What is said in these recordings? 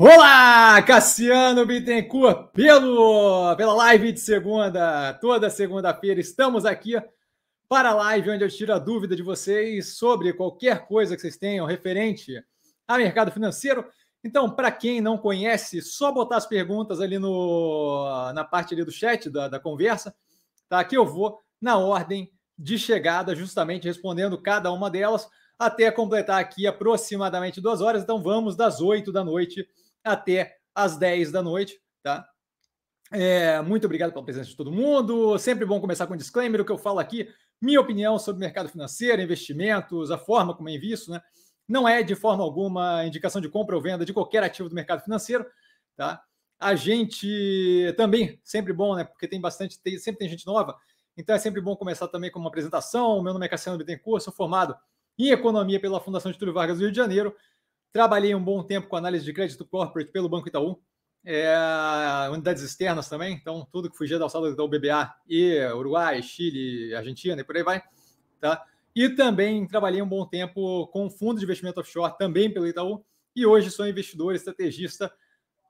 Olá, Cassiano Bittencourt, pelo, pela live de segunda, toda segunda-feira estamos aqui para a live onde eu tiro a dúvida de vocês sobre qualquer coisa que vocês tenham referente a mercado financeiro. Então, para quem não conhece, só botar as perguntas ali no, na parte ali do chat da, da conversa, tá? Aqui eu vou na ordem de chegada, justamente respondendo cada uma delas, até completar aqui aproximadamente duas horas. Então, vamos das oito da noite até às 10 da noite, tá? É, muito obrigado pela presença de todo mundo. Sempre bom começar com um disclaimer. O que eu falo aqui, minha opinião sobre mercado financeiro, investimentos, a forma como eu invisto, né? Não é de forma alguma indicação de compra ou venda de qualquer ativo do mercado financeiro, tá? A gente também, sempre bom, né? Porque tem bastante, tem, sempre tem gente nova, então é sempre bom começar também com uma apresentação. Meu nome é Cassiano Bittencourt, sou formado em Economia pela Fundação Getúlio Vargas do Rio de Janeiro Trabalhei um bom tempo com análise de crédito corporate pelo Banco Itaú, é, unidades externas também, então tudo que fugia da alçada do BBA e Uruguai, Chile, Argentina e por aí vai, tá? E também trabalhei um bom tempo com fundo de investimento offshore, também pelo Itaú, e hoje sou investidor estrategista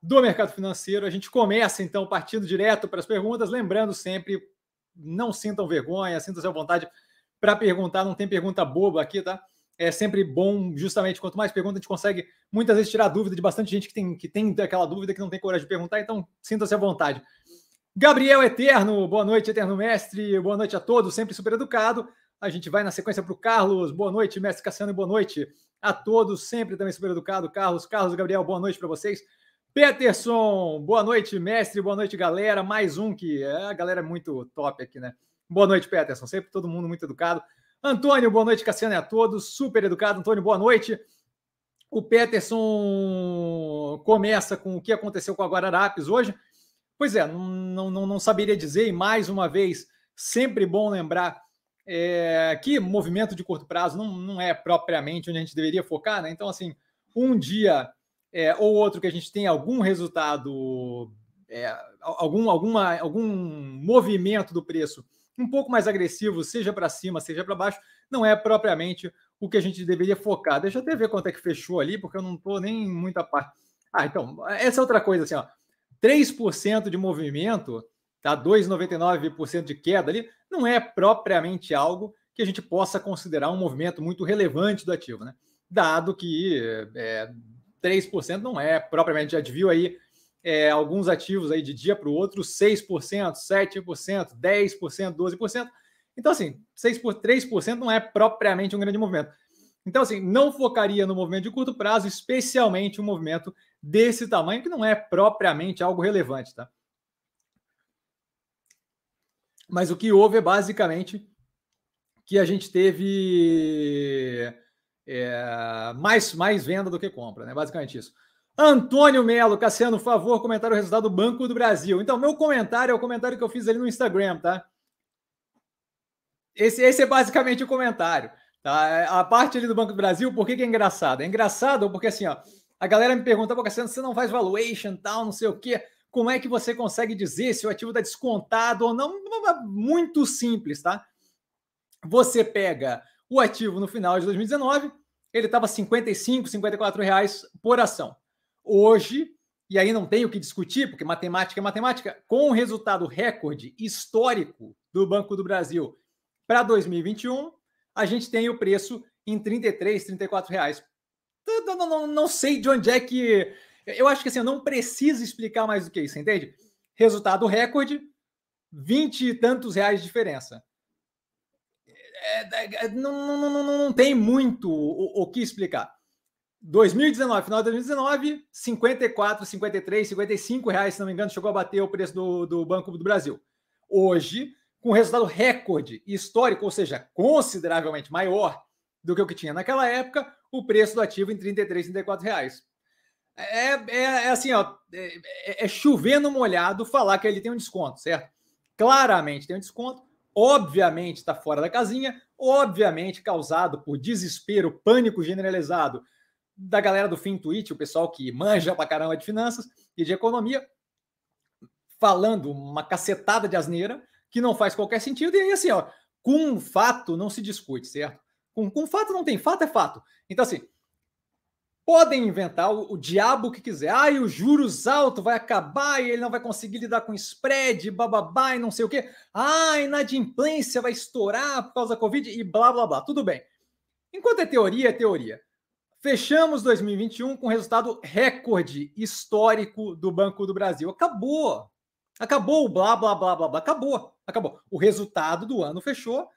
do mercado financeiro. A gente começa então partindo direto para as perguntas, lembrando sempre, não sintam vergonha, sintam-se à vontade para perguntar, não tem pergunta boba aqui, tá? É sempre bom, justamente, quanto mais perguntas a gente consegue muitas vezes tirar dúvida de bastante gente que tem, que tem aquela dúvida que não tem coragem de perguntar, então sinta-se à vontade. Gabriel Eterno, boa noite, Eterno Mestre, boa noite a todos, sempre super educado. A gente vai na sequência para o Carlos, boa noite, Mestre Cassiano, boa noite a todos, sempre também super educado. Carlos, Carlos, Gabriel, boa noite para vocês. Peterson, boa noite, mestre, boa noite, galera. Mais um que é, a galera é muito top aqui, né? Boa noite, Peterson, sempre todo mundo muito educado. Antônio, boa noite, Cassiano e a todos. Super educado, Antônio, boa noite. O Peterson começa com o que aconteceu com a Guararapes hoje. Pois é, não, não, não saberia dizer, e mais uma vez, sempre bom lembrar é, que movimento de curto prazo não, não é propriamente onde a gente deveria focar, né? Então, assim, um dia é, ou outro que a gente tem algum resultado, é, algum, alguma, algum movimento do preço um pouco mais agressivo, seja para cima, seja para baixo, não é propriamente o que a gente deveria focar. Deixa eu até ver quanto é que fechou ali, porque eu não estou nem muita parte. Ah, então, essa é outra coisa, assim, ó, 3% de movimento, tá? 2,99% de queda ali, não é propriamente algo que a gente possa considerar um movimento muito relevante do ativo, né? Dado que é, 3% não é propriamente, já viu aí é, alguns ativos aí de dia para o outro, 6%, 7%, 10%, 12%. Então, assim, 6 por 3% não é propriamente um grande movimento. Então, assim, não focaria no movimento de curto prazo, especialmente um movimento desse tamanho, que não é propriamente algo relevante, tá? Mas o que houve é basicamente que a gente teve é, mais, mais venda do que compra, né? Basicamente isso. Antônio Melo, Cassiano, favor, comentar o resultado do Banco do Brasil. Então, meu comentário é o comentário que eu fiz ali no Instagram, tá? Esse, esse é basicamente o comentário. Tá? A parte ali do Banco do Brasil, por que, que é engraçado? É engraçado porque assim, ó, a galera me pergunta, pô, Cassiano, você não faz valuation, tal, não sei o quê. Como é que você consegue dizer se o ativo está descontado ou não? Muito simples, tá? Você pega o ativo no final de 2019, ele estava 55, 54 reais por ação hoje, e aí não tem o que discutir, porque matemática é matemática, com o resultado recorde histórico do Banco do Brasil para 2021, a gente tem o preço em 33, 34 reais. Não, não, não, sei de onde é que. Eu acho que assim, eu não preciso explicar mais do que isso, entende? Resultado recorde, 20 e tantos reais de diferença. É, é, não, não, não, não tem muito o, o que explicar. 2019, final de 2019, 54, 53, 55 reais, se não me engano, chegou a bater o preço do, do Banco do Brasil. Hoje, com resultado recorde histórico, ou seja, consideravelmente maior do que o que tinha naquela época, o preço do ativo em 33, 34 reais. É, é, é assim, ó, é, é, é molhado falar que ele tem um desconto, certo? Claramente tem um desconto, obviamente está fora da casinha, obviamente causado por desespero, pânico generalizado da galera do FinTwitch, o pessoal que manja pra caramba de finanças e de economia, falando uma cacetada de asneira que não faz qualquer sentido. E aí, assim, ó, com fato não se discute, certo? Com, com fato não tem, fato é fato. Então, assim, podem inventar o, o, diabo que quiser. Ah, e os juros altos vai acabar e ele não vai conseguir lidar com spread, bababá e não sei o quê. Ah, inadimplência vai estourar por causa da Covid e blá, blá, blá. Tudo bem. Enquanto é teoria, é teoria. Fechamos 2021 com resultado recorde histórico do Banco do Brasil. Acabou. Acabou o blá, blá, blá, blá, blá. Acabou. Acabou. O resultado do ano fechou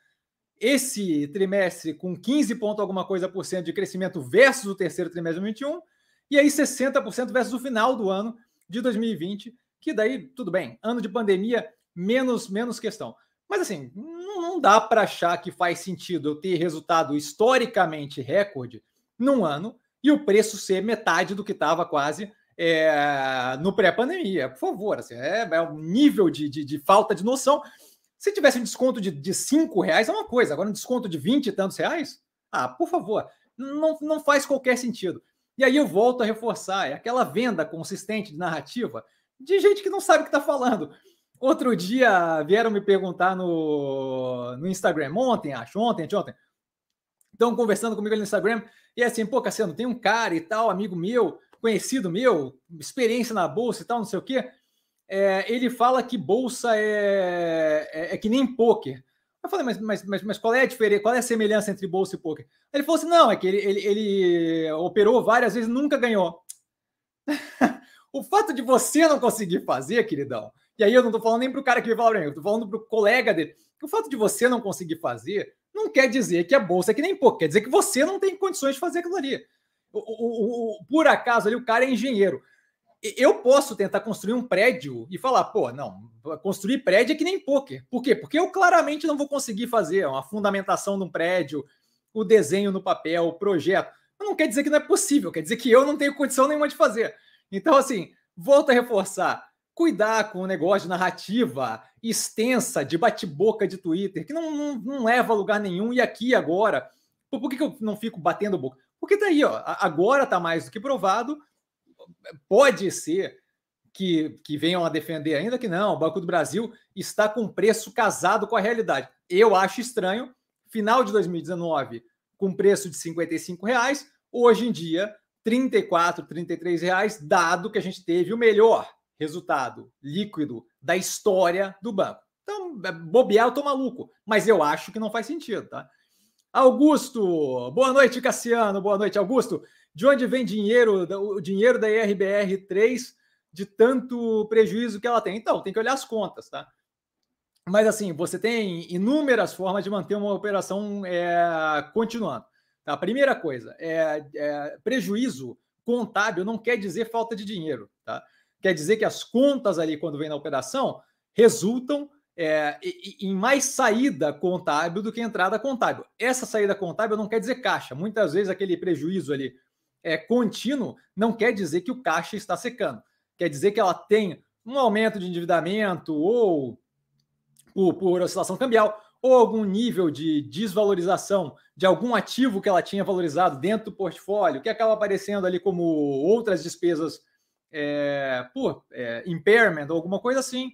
esse trimestre com 15 ponto alguma coisa por cento de crescimento versus o terceiro trimestre de 2021, e aí 60% versus o final do ano de 2020, que daí tudo bem, ano de pandemia, menos menos questão. Mas assim, não, dá para achar que faz sentido eu ter resultado historicamente recorde num ano e o preço ser metade do que estava quase é, no pré-pandemia. Por favor, assim, é, é um nível de, de, de falta de noção se tivesse um desconto de, de cinco reais, é uma coisa. Agora, um desconto de 20 e tantos reais? Ah, por favor, não, não faz qualquer sentido. E aí eu volto a reforçar: é aquela venda consistente de narrativa de gente que não sabe o que está falando. Outro dia vieram me perguntar no, no Instagram, ontem, acho, ontem, ontem. Estão conversando comigo no Instagram, e é assim, pô, Cassiano, tem um cara e tal, amigo meu, conhecido meu, experiência na bolsa e tal, não sei o quê é, ele fala que bolsa é, é, é que nem pôquer. Eu falei, mas, mas, mas, mas, qual é a diferença, qual é a semelhança entre bolsa e poker? Ele falou assim: não, é que ele, ele, ele operou várias vezes nunca ganhou. o fato de você não conseguir fazer, queridão, e aí eu não estou falando nem para o cara que para mim, eu estou falando para o colega dele. O fato de você não conseguir fazer não quer dizer que a bolsa é que nem pouco, quer dizer que você não tem condições de fazer aquilo ali. O, o, o, por acaso ali o cara é engenheiro eu posso tentar construir um prédio e falar, pô, não, construir prédio é que nem poker. Por quê? Porque eu claramente não vou conseguir fazer uma fundamentação de um prédio, o desenho no papel, o projeto. Não quer dizer que não é possível, quer dizer que eu não tenho condição nenhuma de fazer. Então, assim, volto a reforçar. Cuidar com o negócio de narrativa extensa, de bate-boca de Twitter, que não, não, não, leva a lugar nenhum. E aqui agora, por, por que, eu não fico batendo boca? Porque tá aí, ó, agora tá mais do que provado pode ser que, que venham a defender ainda que não, o Banco do Brasil está com preço casado com a realidade. Eu acho estranho, final de 2019, com preço de 55 reais, hoje em dia, 34, 33 reais, dado que a gente teve o melhor resultado líquido da história do banco. Então, é, bobear, eu tô maluco, mas eu acho que não faz sentido, tá? Augusto, boa noite, Cassiano, boa noite, Augusto. De onde vem dinheiro, o dinheiro da IRBR3 de tanto prejuízo que ela tem? Então, tem que olhar as contas, tá? Mas assim, você tem inúmeras formas de manter uma operação é, continuando. Tá? A primeira coisa é, é, prejuízo contábil não quer dizer falta de dinheiro, tá? Quer dizer que as contas ali, quando vem na operação, resultam é, em mais saída contábil do que entrada contábil. Essa saída contábil não quer dizer caixa. Muitas vezes aquele prejuízo ali é, contínuo não quer dizer que o caixa está secando. Quer dizer que ela tem um aumento de endividamento ou por, por oscilação cambial ou algum nível de desvalorização de algum ativo que ela tinha valorizado dentro do portfólio, que acaba aparecendo ali como outras despesas é, por é, impairment ou alguma coisa assim,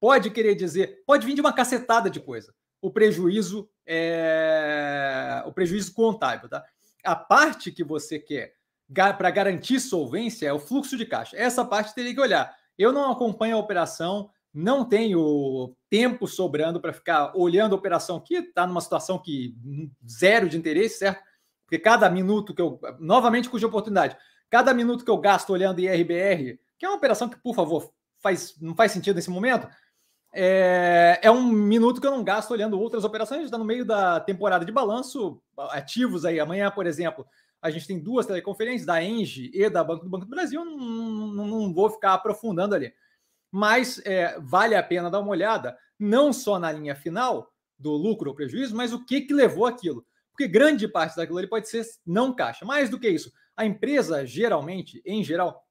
pode querer dizer, pode vir de uma cacetada de coisa. O prejuízo é o prejuízo contábil, tá? A parte que você quer para garantir solvência é o fluxo de caixa. Essa parte teria que olhar. Eu não acompanho a operação, não tenho tempo sobrando para ficar olhando a operação que está numa situação que zero de interesse, certo? Porque cada minuto que eu. Novamente, cuja oportunidade. Cada minuto que eu gasto olhando IRBR, que é uma operação que, por favor, faz, não faz sentido nesse momento, é, é um minuto que eu não gasto olhando outras operações. Está no meio da temporada de balanço, ativos aí. Amanhã, por exemplo, a gente tem duas teleconferências, da Engie e da Banco do Banco do Brasil, não, não, não vou ficar aprofundando ali. Mas é, vale a pena dar uma olhada, não só na linha final do lucro ou prejuízo, mas o que, que levou aquilo. Porque grande parte daquilo ali pode ser não caixa. Mais do que isso, a empresa, geralmente, em geral,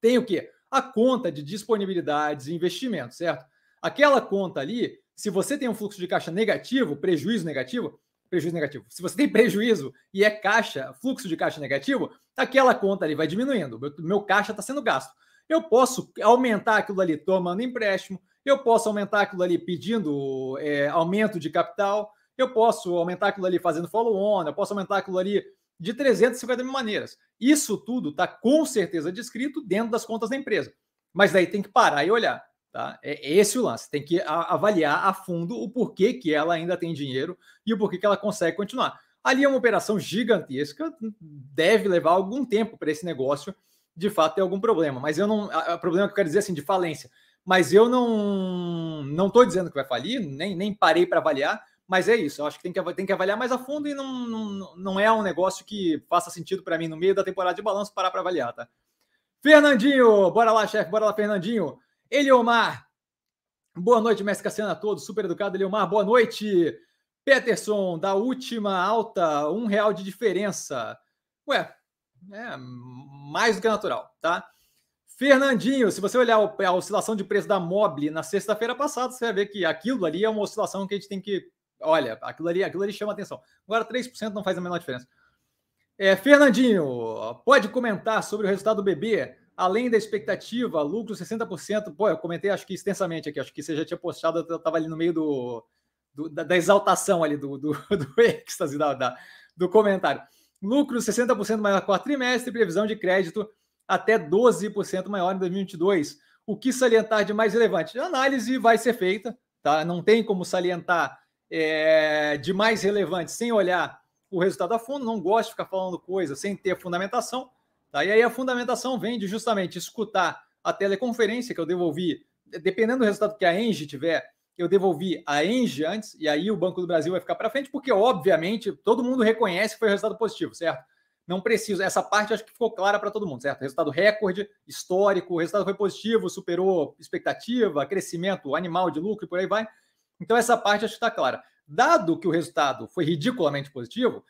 tem o quê? A conta de disponibilidades e investimentos, certo? Aquela conta ali, se você tem um fluxo de caixa negativo, prejuízo negativo, prejuízo negativo. Se você tem prejuízo e é caixa, fluxo de caixa negativo, aquela conta ali vai diminuindo. Meu, caixa está sendo gasto. Eu posso aumentar aquilo ali tomando empréstimo, eu posso aumentar aquilo ali pedindo é, aumento de capital, eu posso aumentar aquilo ali fazendo follow-on, eu posso aumentar aquilo ali de 350 mil maneiras. Isso tudo está com certeza descrito dentro das contas da empresa. Mas daí tem que parar e olhar. Tá? É esse o lance. Tem que avaliar a fundo o porquê que ela ainda tem dinheiro e o porquê que ela consegue continuar. Ali é uma operação gigantesca, deve levar algum tempo para esse negócio de fato ter algum problema. Mas eu não. O problema que eu quero dizer assim, de falência. Mas eu não não estou dizendo que vai falir, nem, nem parei para avaliar, mas é isso. Eu acho que tem que, tem que avaliar mais a fundo e não, não, não é um negócio que faça sentido para mim no meio da temporada de balanço parar para avaliar, tá? Fernandinho, bora lá, chefe, bora lá, Fernandinho. Eliomar, boa noite, mestre Cassiano a todos, super educado, Eliomar, boa noite. Peterson, da última alta, um real de diferença. Ué, é mais do que natural, tá? Fernandinho, se você olhar a oscilação de preço da Mobile na sexta-feira passada, você vai ver que aquilo ali é uma oscilação que a gente tem que. Olha, aquilo ali, aquilo ali chama atenção. Agora, 3% não faz a menor diferença. É, Fernandinho, pode comentar sobre o resultado do BB? além da expectativa, lucro 60%. Pô, eu comentei acho que extensamente aqui, acho que você já tinha postado, eu estava ali no meio do, do da, da, exaltação ali, do, do, do êxtase da, da, do comentário. Lucro 60% maior quarto trimestre, previsão de crédito até 12% maior em 2022. O que salientar de mais relevante? A análise vai ser feita, tá? Não tem como salientar é, de mais relevante sem olhar o resultado a fundo. Não gosto de ficar falando coisa sem ter fundamentação. Tá? E aí a fundamentação vem de justamente escutar a teleconferência que eu devolvi, dependendo do resultado que a Engie tiver, eu devolvi a Engie antes, e aí o Banco do Brasil vai ficar para frente, porque, obviamente, todo mundo reconhece que foi resultado positivo, certo? Não preciso. Essa parte acho que ficou clara para todo mundo, certo? Resultado recorde, histórico, o resultado foi positivo, superou expectativa, crescimento animal de lucro e por aí vai. Então, essa parte acho que está clara. Dado que o resultado foi ridiculamente positivo,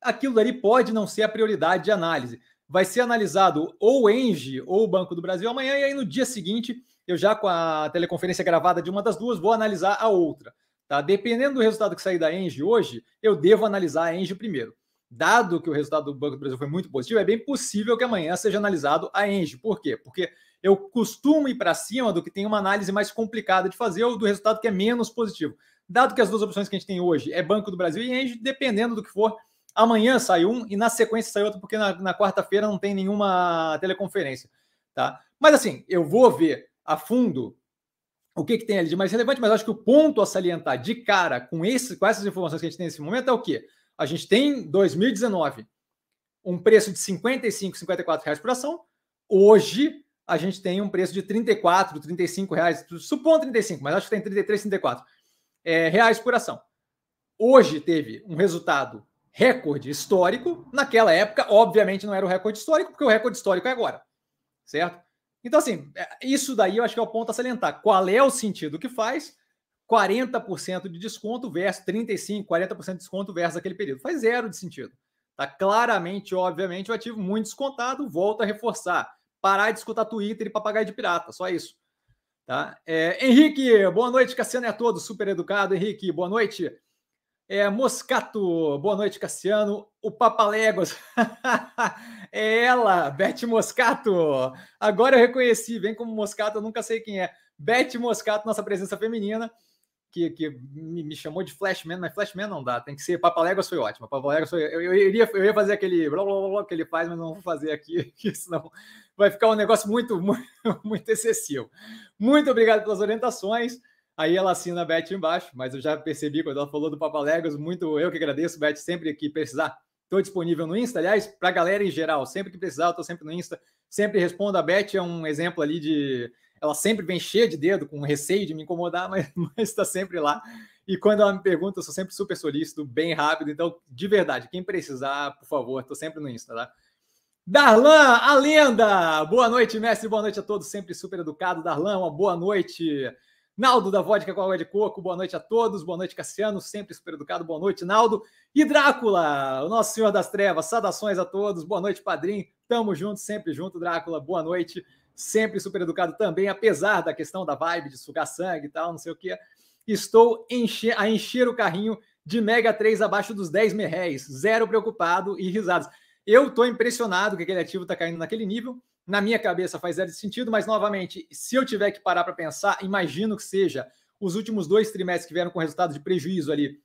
aquilo ali pode não ser a prioridade de análise vai ser analisado ou o Engie ou o Banco do Brasil amanhã, e aí no dia seguinte, eu já com a teleconferência gravada de uma das duas, vou analisar a outra. Tá? Dependendo do resultado que sair da Engie hoje, eu devo analisar a Engie primeiro. Dado que o resultado do Banco do Brasil foi muito positivo, é bem possível que amanhã seja analisado a Engie. Por quê? Porque eu costumo ir para cima do que tem uma análise mais complicada de fazer ou do resultado que é menos positivo. Dado que as duas opções que a gente tem hoje é Banco do Brasil e Engie, dependendo do que for, Amanhã sai um e na sequência sai outro, porque na, na quarta-feira não tem nenhuma teleconferência. Tá? Mas assim, eu vou ver a fundo o que, que tem ali de mais relevante, mas acho que o ponto a salientar de cara com, esse, com essas informações que a gente tem nesse momento é o quê? A gente tem 2019 um preço de 55, 54 reais por ação. Hoje a gente tem um preço de 34, 35 reais, supondo 35, mas acho que tem 33, 34 é, reais por ação. Hoje teve um resultado recorde histórico. Naquela época, obviamente, não era o recorde histórico, porque o recorde histórico é agora, certo? Então, assim, é, isso daí eu acho que é o ponto a salientar. Qual é o sentido que faz 40% de desconto versus 35%, 40% de desconto versus aquele período? Faz zero de sentido. Tá claramente, obviamente, o ativo muito descontado, volta a reforçar. Parar de escutar Twitter e papagaio de pirata, só isso. Tá? É, Henrique, boa noite, Cassiano é a todos, super educado. Henrique, boa noite. É, Moscato, boa noite, Cassiano. O Papaléguas, é ela, Beth Moscato. Agora eu reconheci, vem como Moscato, eu nunca sei quem é. Beth Moscato, nossa presença feminina, que, que me, me, chamou de Flashman, mas Flashman não dá, tem que ser. Papaléguas foi ótimo. Papaléguas foi. Eu, eu, iria, eu ia fazer aquele blá, blá, blá, que ele faz, mas não vou fazer aqui, que senão vai ficar um negócio muito, muito, muito excessivo. Muito obrigado pelas orientações. Aí ela assina a Beth embaixo, mas eu já percebi quando ela falou do Papalegos, muito eu que agradeço, Beth, sempre que precisar. Estou disponível no Insta, aliás, para a galera em geral, sempre que precisar, eu estou sempre no Insta, sempre respondo. A Beth é um exemplo ali de. Ela sempre vem cheia de dedo, com receio de me incomodar, mas está sempre lá. E quando ela me pergunta, eu sou sempre super solícito, bem rápido. Então, de verdade, quem precisar, por favor, estou sempre no Insta, tá? Darlan, a lenda! Boa noite, mestre, boa noite a todos, sempre super educado. Darlan, uma boa noite. Naldo da Vodka com água de coco, boa noite a todos, boa noite Cassiano, sempre super educado, boa noite Naldo. E Drácula, o nosso Senhor das Trevas, saudações a todos, boa noite Padrim, tamo junto, sempre junto Drácula, boa noite, sempre super educado também, apesar da questão da vibe de sugar sangue e tal, não sei o que. Estou a encher o carrinho de Mega 3 abaixo dos 10 merréis, zero preocupado e risadas. Eu tô impressionado que aquele ativo tá caindo naquele nível, na minha cabeça faz zero sentido, mas novamente, se eu tiver que parar para pensar, imagino que seja os últimos dois trimestres que vieram com resultado de prejuízo ali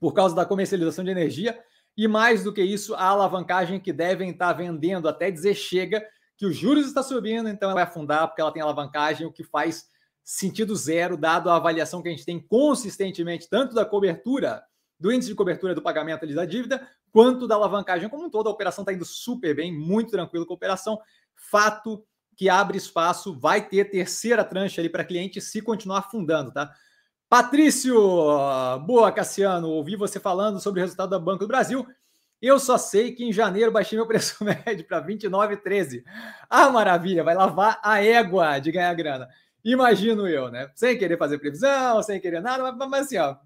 por causa da comercialização de energia. E mais do que isso, a alavancagem que devem estar vendendo até dizer chega, que os juros está subindo, então ela vai afundar porque ela tem alavancagem, o que faz sentido zero, dado a avaliação que a gente tem consistentemente, tanto da cobertura, do índice de cobertura do pagamento da dívida, quanto da alavancagem como um todo. A operação está indo super bem, muito tranquilo com a operação. Fato que abre espaço, vai ter terceira tranche ali para cliente se continuar afundando, tá? Patrício, boa, Cassiano, ouvi você falando sobre o resultado da Banco do Brasil. Eu só sei que em janeiro baixei meu preço médio para 29,13. Ah, maravilha, vai lavar a égua de ganhar grana. Imagino eu, né? Sem querer fazer previsão, sem querer nada, mas, mas assim, ó,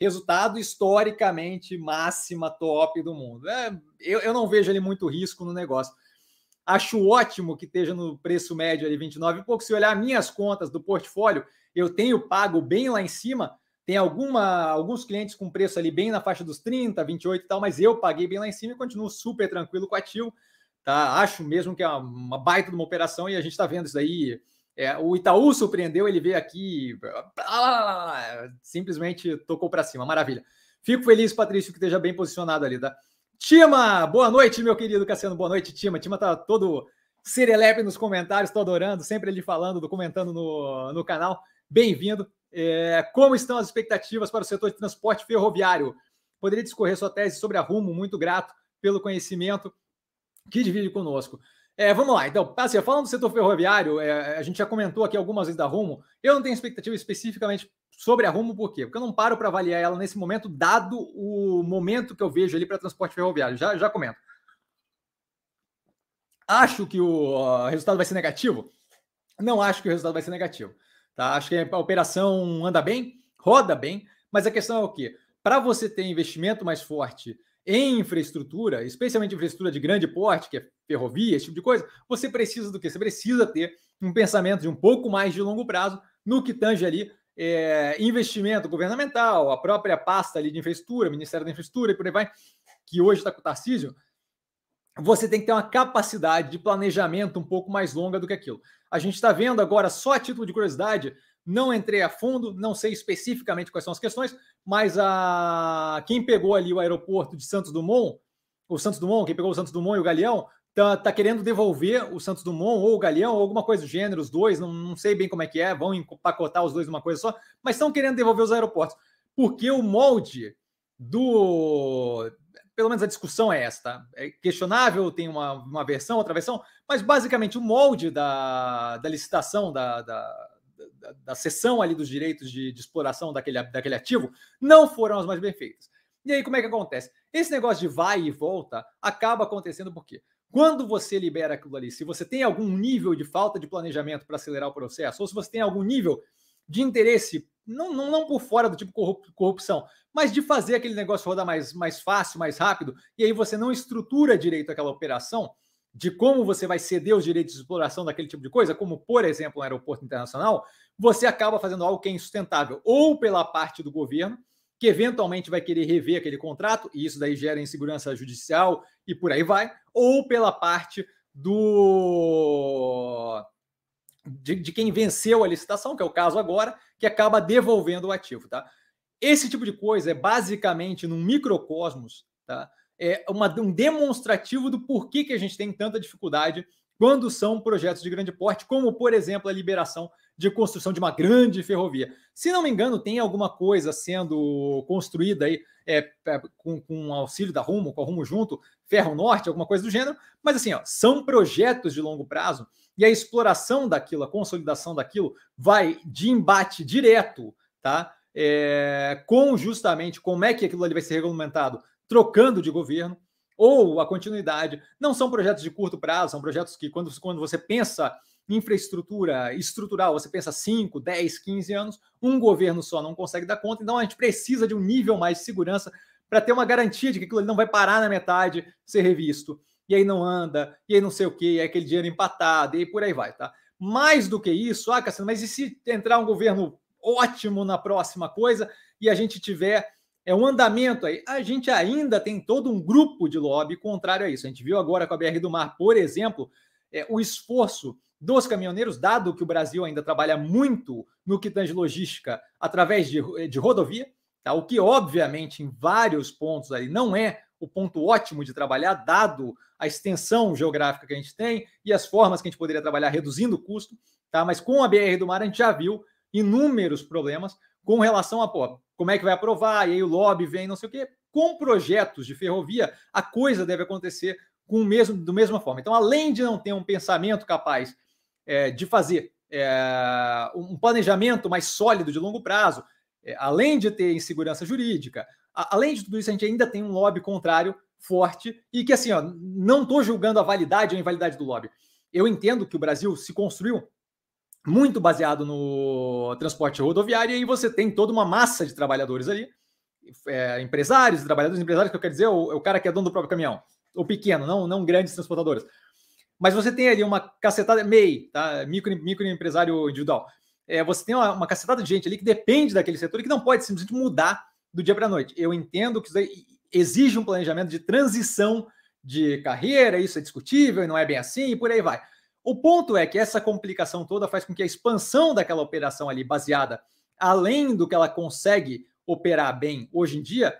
resultado historicamente máxima top do mundo. É, eu, eu não vejo ali muito risco no negócio. Acho ótimo que esteja no preço médio ali 29 e pouco. Se olhar minhas contas do portfólio, eu tenho pago bem lá em cima. Tem alguma, alguns clientes com preço ali bem na faixa dos 30, 28 e tal, mas eu paguei bem lá em cima e continuo super tranquilo com o ativo. Tá? Acho mesmo que é uma baita de uma operação e a gente está vendo isso daí. É, o Itaú surpreendeu, ele veio aqui, simplesmente tocou para cima, maravilha. Fico feliz, Patrício, que esteja bem posicionado ali, tá? Tima, boa noite, meu querido Cassiano. Boa noite, Tima. Tima tá todo serelepe nos comentários, estou adorando, sempre ele falando, comentando no, no canal. Bem-vindo. É, como estão as expectativas para o setor de transporte ferroviário? Poderia discorrer sua tese sobre a Rumo, muito grato pelo conhecimento que divide conosco. É, vamos lá, então, assim, falando do setor ferroviário, é, a gente já comentou aqui algumas vezes da Rumo. Eu não tenho expectativa especificamente sobre a Rumo, por quê? Porque eu não paro para avaliar ela nesse momento, dado o momento que eu vejo ali para transporte ferroviário. Já, já comento. Acho que o resultado vai ser negativo? Não acho que o resultado vai ser negativo. Tá? Acho que a operação anda bem, roda bem, mas a questão é o quê? Para você ter investimento mais forte em infraestrutura, especialmente infraestrutura de grande porte, que é ferrovia, esse tipo de coisa, você precisa do quê? Você precisa ter um pensamento de um pouco mais de longo prazo no que tange ali é, investimento governamental, a própria pasta ali de infraestrutura, Ministério da Infraestrutura e por aí vai, que hoje está com o Tarcísio, você tem que ter uma capacidade de planejamento um pouco mais longa do que aquilo. A gente está vendo agora, só a título de curiosidade, não entrei a fundo, não sei especificamente quais são as questões, mas a quem pegou ali o aeroporto de Santos Dumont, o Santos Dumont, quem pegou o Santos Dumont e o Galeão, tá, tá querendo devolver o Santos Dumont ou o Galeão, ou alguma coisa do gênero, os dois, não, não sei bem como é que é, vão empacotar os dois numa coisa só, mas estão querendo devolver os aeroportos. Porque o molde do. Pelo menos a discussão é esta. É questionável, tem uma, uma versão, outra versão, mas basicamente o molde da, da licitação, da, da da, da sessão ali dos direitos de, de, exploração daquele, daquele ativo não foram as mais bem feitas. E aí, como é que acontece? Esse negócio de vai e volta acaba acontecendo por quê? Quando você libera aquilo ali, se você tem algum nível de falta de planejamento para acelerar o processo, ou se você tem algum nível de interesse, não, não, não por fora do tipo corrupção, mas de fazer aquele negócio rodar mais, mais fácil, mais rápido, e aí você não estrutura direito aquela operação, de como você vai ceder os direitos de exploração daquele tipo de coisa, como, por exemplo, um aeroporto internacional, você acaba fazendo algo que é insustentável, ou pela parte do governo, que eventualmente vai querer rever aquele contrato, e isso daí gera insegurança judicial e por aí vai, ou pela parte do de, de, quem venceu a licitação, que é o caso agora, que acaba devolvendo o ativo, tá? Esse tipo de coisa é basicamente num microcosmos, tá? é, uma, um demonstrativo do porquê que a gente tem tanta dificuldade quando são projetos de grande porte, como, por exemplo, a liberação de construção de uma grande ferrovia. Se não me engano, tem alguma coisa sendo construída aí é, é com, com auxílio da Rumo, com a Rumo junto, Ferro Norte, alguma coisa do gênero, mas assim, ó, são projetos de longo prazo e a exploração daquilo, a consolidação daquilo, vai de embate direto, tá? É, com justamente como é que aquilo ali vai ser regulamentado trocando de governo, ou a continuidade. Não são projetos de curto prazo, são projetos que, quando, quando você pensa infraestrutura estrutural, você pensa 5, 10, 15 anos, um governo só não consegue dar conta, então a gente precisa de um nível mais de segurança para ter uma garantia de que aquilo não vai parar na metade, ser revisto, e aí não anda, e aí não sei o que, aí aquele dinheiro empatado, e por aí vai, tá? Mais do que isso, ah, Cassino, mas e se entrar um governo ótimo na próxima coisa e a gente tiver é um andamento aí. A gente ainda tem todo um grupo de lobby contrário a isso. A gente viu agora com a BR do Mar, por exemplo, é, o esforço dos caminhoneiros, dado que o Brasil ainda trabalha muito no que tange logística através de, de rodovia, tá? o que obviamente em vários pontos aí não é o ponto ótimo de trabalhar, dado a extensão geográfica que a gente tem e as formas que a gente poderia trabalhar reduzindo o custo, tá? Mas com a BR do Mar a gente já viu inúmeros problemas com relação a pô, como é que vai aprovar, e aí o lobby vem, não sei o quê. Com projetos de ferrovia, a coisa deve acontecer com o mesmo, do mesma forma. Então, além de não ter um pensamento capaz é, de fazer é, um planejamento mais sólido de longo prazo, é, além de ter insegurança jurídica, a, além de tudo isso, a gente ainda tem um lobby contrário forte e que, assim, ó, não estou julgando a validade ou a invalidade do lobby. Eu entendo que o Brasil se construiu muito baseado no transporte rodoviário, e você tem toda uma massa de trabalhadores ali, é, empresários, trabalhadores empresários, que eu quero dizer, o, o, cara que é dono do próprio caminhão, o pequeno, não, não grandes transportadoras. Mas você tem ali uma cacetada, MEI, tá? micro, microempresário individual. É, você tem uma, uma cacetada de gente ali que depende daquele setor e que não pode simplesmente mudar do dia para a noite. Eu entendo que isso exige um planejamento de transição de carreira, isso é discutível e não é bem assim, e por aí vai. O ponto é que essa complicação toda faz com que a expansão daquela operação ali, baseada além do que ela consegue operar bem hoje em dia,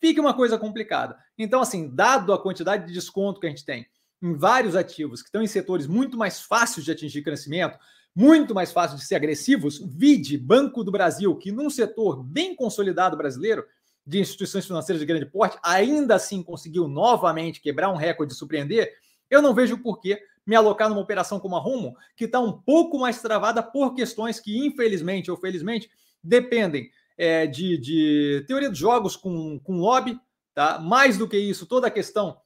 fique uma coisa complicada. Então, assim, dado a quantidade de desconto que a gente tem em vários ativos que estão em setores muito mais fáceis de atingir crescimento, muito mais fáceis de ser agressivos, vide Banco do Brasil, que num setor bem consolidado brasileiro, de instituições financeiras de grande porte, ainda assim conseguiu novamente quebrar um recorde de surpreender, eu não vejo por que me alocar numa operação como a Rumo, que está um pouco mais travada por questões que, infelizmente ou felizmente, dependem é, de, de, teoria dos jogos com, com lobby, tá? Mais do que isso, toda a questão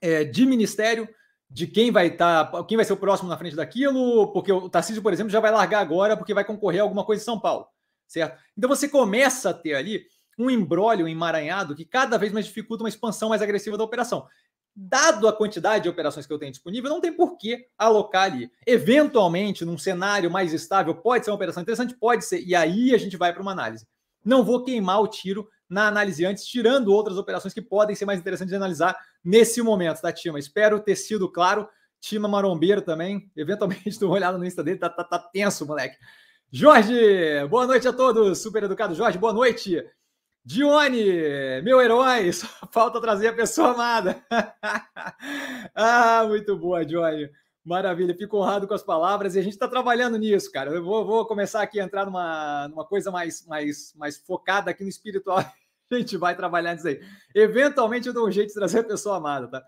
é, de ministério, de quem vai estar, tá, quem vai ser o próximo na frente daquilo, porque o Tarcísio, por exemplo, já vai largar agora porque vai concorrer a alguma coisa em São Paulo, certo? Então você começa a ter ali um embrólio emaranhado que cada vez mais dificulta uma expansão mais agressiva da operação dado a quantidade de operações que eu tenho disponível, não tem por que alocar ali. Eventualmente, num cenário mais estável, pode ser uma operação interessante? Pode ser. E aí a gente vai para uma análise. Não vou queimar o tiro na análise antes, tirando outras operações que podem ser mais interessantes de analisar nesse momento, tá, Tima? Espero ter sido claro. Tima Marombeiro também. Eventualmente, estou uma olhada no Insta dele, tá, tá, tá tenso, moleque. Jorge, boa noite a todos. Super educado Jorge, boa noite. Dione, meu herói, só falta trazer a pessoa amada. ah, muito boa, Dione. Maravilha, fico honrado com as palavras e a gente está trabalhando nisso, cara. Eu vou, vou, começar aqui a entrar numa, numa coisa mais, mais, mais focada aqui no espiritual. A gente vai trabalhar nisso aí. Eventualmente eu dou um jeito de trazer a pessoa amada, tá?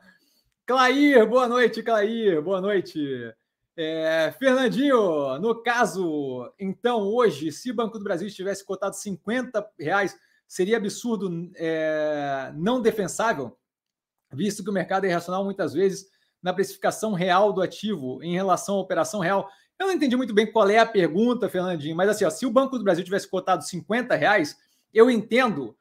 Clair, boa noite, Clair, boa noite. É, Fernandinho, no caso, então, hoje, se o Banco do Brasil estivesse cotado 50 reais seria absurdo, é, não defensável, visto que o mercado é irracional muitas vezes na precificação real do ativo em relação à operação real. Eu não entendi muito bem qual é a pergunta, Fernandinho, mas assim, ó, se o Banco do Brasil tivesse cotado 50 reais, eu entendo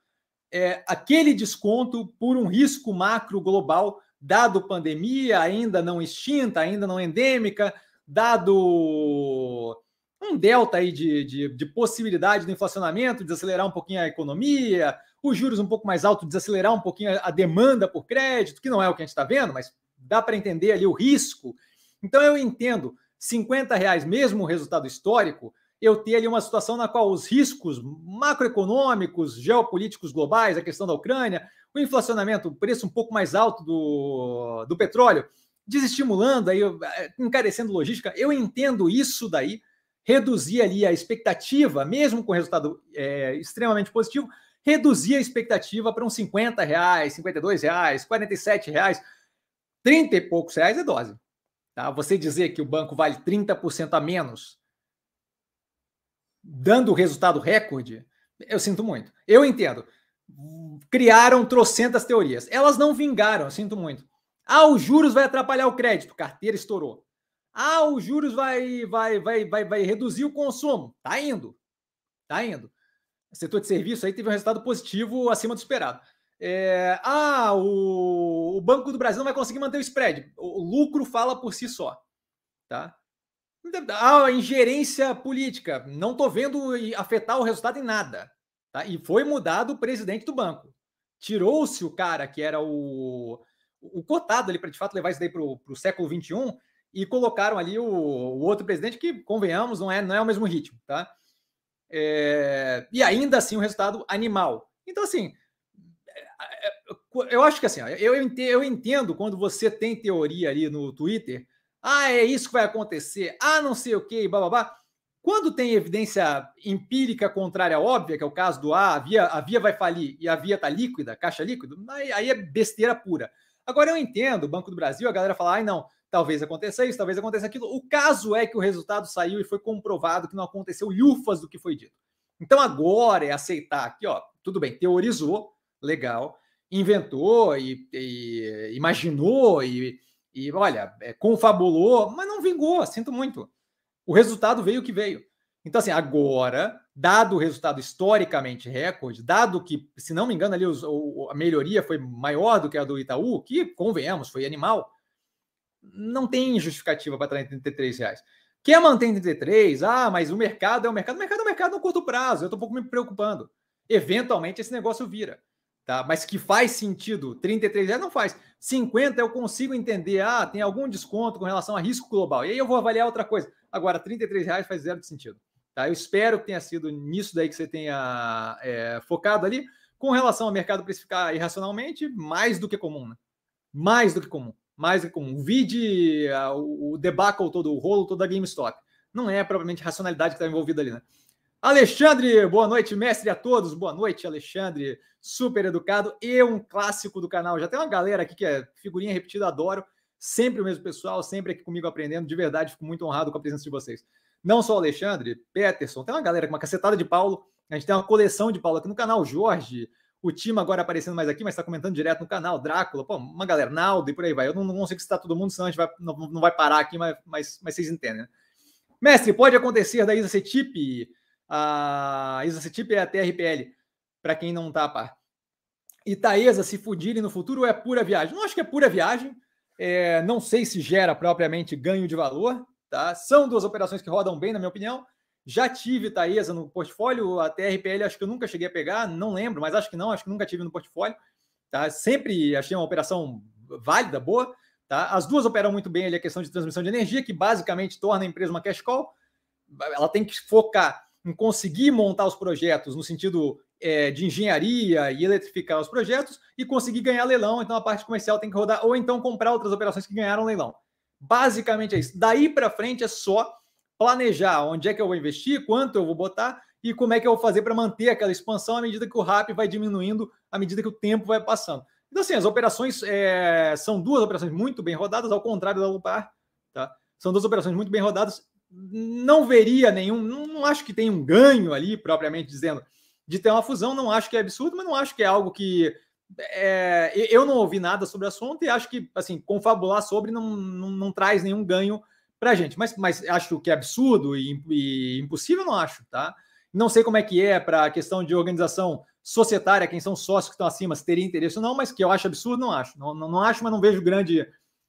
é, aquele desconto por um risco macro global, dado pandemia ainda não extinta, ainda não endêmica, dado um delta aí de, de, de, possibilidade do inflacionamento, desacelerar um pouquinho a economia, os juros um pouco mais altos, desacelerar um pouquinho a demanda por crédito, que não é o que a gente está vendo, mas dá para entender ali o risco. Então eu entendo 50 reais, mesmo o resultado histórico, eu ter ali uma situação na qual os riscos macroeconômicos, geopolíticos globais, a questão da Ucrânia, o inflacionamento, o preço um pouco mais alto do, do petróleo, desestimulando aí, encarecendo logística, eu entendo isso daí, reduzir ali a expectativa, mesmo com resultado é, extremamente positivo, reduzir a expectativa para uns 50 reais, 52 reais, 47 reais, 30 e poucos reais é dose. Tá? Você dizer que o banco vale 30% a menos, dando resultado recorde, eu sinto muito. Eu entendo. Criaram trocentas teorias. Elas não vingaram, eu sinto muito. Ah, os juros vai atrapalhar o crédito. Carteira estourou. Ah, os juros vai, vai, vai, vai, vai reduzir o consumo. Tá indo. Tá indo. O setor de serviço aí teve um resultado positivo acima do esperado. É, ah, o, o, Banco do Brasil não vai conseguir manter o spread. O, lucro fala por si só. Tá? Ah, ingerência política. Não estou vendo afetar o resultado em nada. Tá? E foi mudado o presidente do banco. Tirou-se o cara que era o, o cotado ali para de fato levar isso daí para o século XXI e colocaram ali o, o, outro presidente que, convenhamos, não é, não é o mesmo ritmo, tá? É, e ainda assim o um resultado animal. Então, assim, eu acho que assim, eu entendo, eu entendo quando você tem teoria ali no Twitter, ah, é isso que vai acontecer, ah, não sei o que, babá. Quando tem evidência empírica contrária óbvia, que é o caso do ah, a via, a via vai falir e a via está líquida, caixa líquida, aí, aí, é besteira pura. Agora eu entendo, o Banco do Brasil, a galera fala, ai não, talvez aconteça isso, talvez aconteça aquilo. O caso é que o resultado saiu e foi comprovado que não aconteceu lufas do que foi dito. Então agora é aceitar aqui, ó, tudo bem, teorizou, legal, inventou e, e imaginou e, e olha, é, confabulou, mas não vingou, sinto muito. O resultado veio o que veio. Então, assim, agora, dado o resultado historicamente recorde, dado que, se não me engano, ali os, a melhoria foi maior do que a do Itaú, que, convenhamos, foi animal, não tem justificativa para estar em 33 reais. Quer manter em 33? Ah, mas o mercado é o mercado. O mercado é o mercado no curto prazo. Eu estou um pouco me preocupando. Eventualmente esse negócio vira. Tá? Mas que faz sentido, 33 reais não faz. 50 eu consigo entender, ah, tem algum desconto com relação a risco global. E aí eu vou avaliar outra coisa. Agora, 33 reais faz zero de sentido. Tá? Eu espero que tenha sido nisso daí que você tenha é, focado ali. Com relação ao mercado precificar irracionalmente, mais do que comum, né? Mais do que comum. Mais comum. O vide o debacle todo, o rolo todo da GameStop. Não é propriamente racionalidade que está envolvida ali, né? Alexandre, boa noite, mestre a todos. Boa noite, Alexandre. Super educado e um clássico do canal. Já tem uma galera aqui que é figurinha repetida, adoro. Sempre o mesmo pessoal, sempre aqui comigo aprendendo. De verdade, fico muito honrado com a presença de vocês. Não só Alexandre, Peterson, tem uma galera com uma cacetada de Paulo. A gente tem uma coleção de Paulo aqui no canal. Jorge, o time agora aparecendo mais aqui, mas está comentando direto no canal. Drácula, pô, uma galera, Naldo e por aí vai. Eu não, não consigo citar todo mundo, senão a gente vai, não, não vai parar aqui, mas, mas, mas vocês entendem, né? Mestre, pode acontecer da Isa Cetip a Isacetip é a TRPL, para quem não está a par. E Taesa se fudirem no futuro é pura viagem? Não acho que é pura viagem. É, não sei se gera propriamente ganho de valor. Tá? São duas operações que rodam bem, na minha opinião. Já tive Taesa no portfólio, a TRPL acho que eu nunca cheguei a pegar, não lembro, mas acho que não, acho que nunca tive no portfólio. Tá? Sempre achei uma operação válida, boa. Tá? As duas operam muito bem ali a questão de transmissão de energia, que basicamente torna a empresa uma cash call. Ela tem que focar em conseguir montar os projetos no sentido é, de engenharia e eletrificar os projetos e conseguir ganhar leilão. Então a parte comercial tem que rodar, ou então comprar outras operações que ganharam leilão. Basicamente é isso. Daí para frente é só planejar onde é que eu vou investir, quanto eu vou botar e como é que eu vou fazer para manter aquela expansão à medida que o RAP vai diminuindo, à medida que o tempo vai passando. Então, assim, as operações é, são duas operações muito bem rodadas, ao contrário da Lupar, tá? São duas operações muito bem rodadas não veria nenhum, não acho que tem um ganho ali, propriamente dizendo, de ter uma fusão, não acho que é absurdo, mas não acho que é algo que. É, eu não ouvi nada sobre o assunto e acho que, assim, confabular sobre não, não, não traz nenhum ganho para a gente. Mas, mas acho que é absurdo e, e, impossível, não acho, tá? Não sei como é que é para a questão de organização societária, quem são sócios que estão acima, se teria interesse ou não, mas que eu acho absurdo, não acho. Não, não, não acho, mas não vejo grande,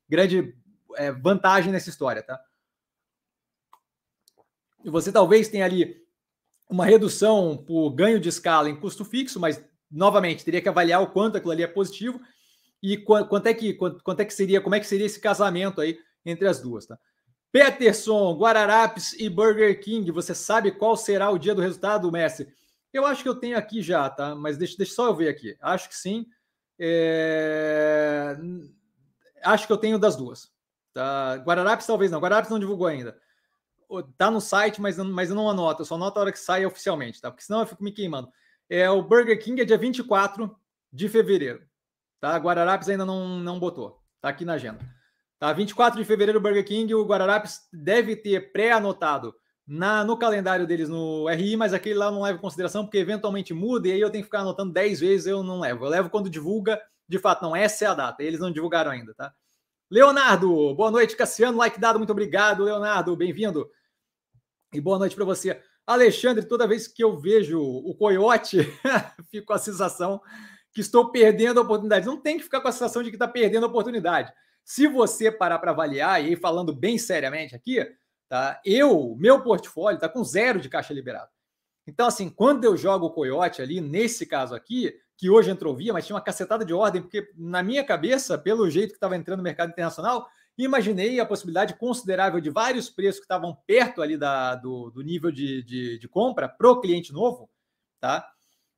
grande é, vantagem nessa história, tá? E você talvez tenha ali uma redução por ganho de escala em custo fixo, mas novamente teria que avaliar o quanto aquilo ali é positivo e quanto é que quanto, é que seria, como é que seria esse casamento aí entre as duas, tá? Peterson, Guararapes e Burger King, você sabe qual será o dia do resultado, mestre? Eu acho que eu tenho aqui já, tá? Mas deixa, deixa só eu ver aqui. Acho que sim. É... Acho que eu tenho das duas. Tá? Guararapes talvez não. Guararapes não divulgou ainda tá no site, mas, mas eu não anoto, eu só anoto a hora que sai oficialmente, tá? Porque senão eu fico me queimando. É, o Burger King é dia 24 de fevereiro, tá? Guararapes ainda não, não botou, tá aqui na agenda. Tá? 24 de fevereiro, Burger King, o Guararapes deve ter pré-anotado na, no calendário deles no RI, mas aquele lá eu não levo em consideração, porque eventualmente muda e aí eu tenho que ficar anotando 10 vezes, eu não levo. Eu levo quando divulga, de fato, não, essa é a data, eles não divulgaram ainda, tá? Leonardo, boa noite, Cassiano, like dado, muito obrigado, Leonardo, bem-vindo. E boa noite para você. Alexandre, toda vez que eu vejo o coiote, fico com a sensação que estou perdendo a oportunidade. Não tem que ficar com a sensação de que está perdendo a oportunidade. Se você parar para avaliar, e aí falando bem seriamente aqui, tá? Eu, meu portfólio está com zero de caixa liberado. Então, assim, quando eu jogo o coiote ali, nesse caso aqui, que hoje entrou via, mas tinha uma cacetada de ordem, porque na minha cabeça, pelo jeito que estava entrando no mercado internacional, imaginei a possibilidade considerável de vários preços que estavam perto ali da, do, do nível de, de, de compra para o cliente novo, tá?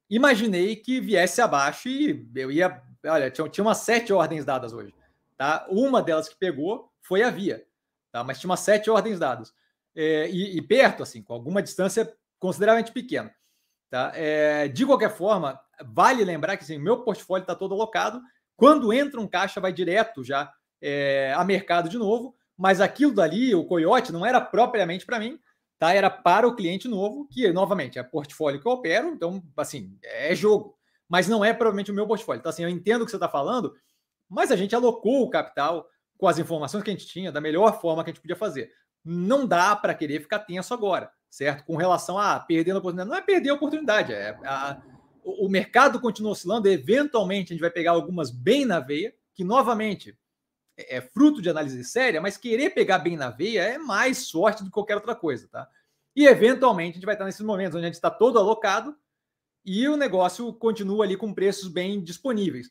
Imaginei que viesse abaixo e eu ia olha, tinha, tinha umas sete ordens dadas hoje. Tá? Uma delas que pegou foi a via, tá? mas tinha umas sete ordens dadas. É, e, e, perto, assim, com alguma distância consideravelmente pequena. Tá? É, de qualquer forma, vale lembrar que assim, meu portfólio está todo alocado. Quando entra um caixa, vai direto já é, a mercado de novo. Mas aquilo dali, o coiote, não era propriamente para mim, tá? Era para o cliente novo, que, novamente, é portfólio que eu opero, então, assim, é jogo. Mas não é provavelmente o meu portfólio. Então, assim, eu entendo o que você está falando, mas a gente alocou o capital com as informações que a gente tinha da melhor forma que a gente podia fazer. Não dá para querer ficar tenso agora, certo? Com relação a perdendo a oportunidade. Não é perder a oportunidade, é a, o mercado continua oscilando, eventualmente a gente vai pegar algumas bem na veia, que novamente é, é fruto de análise séria, mas querer pegar bem na veia é mais sorte do que qualquer outra coisa, tá? E eventualmente a gente vai estar nesses momentos onde a gente está todo alocado e o negócio continua ali com preços bem disponíveis.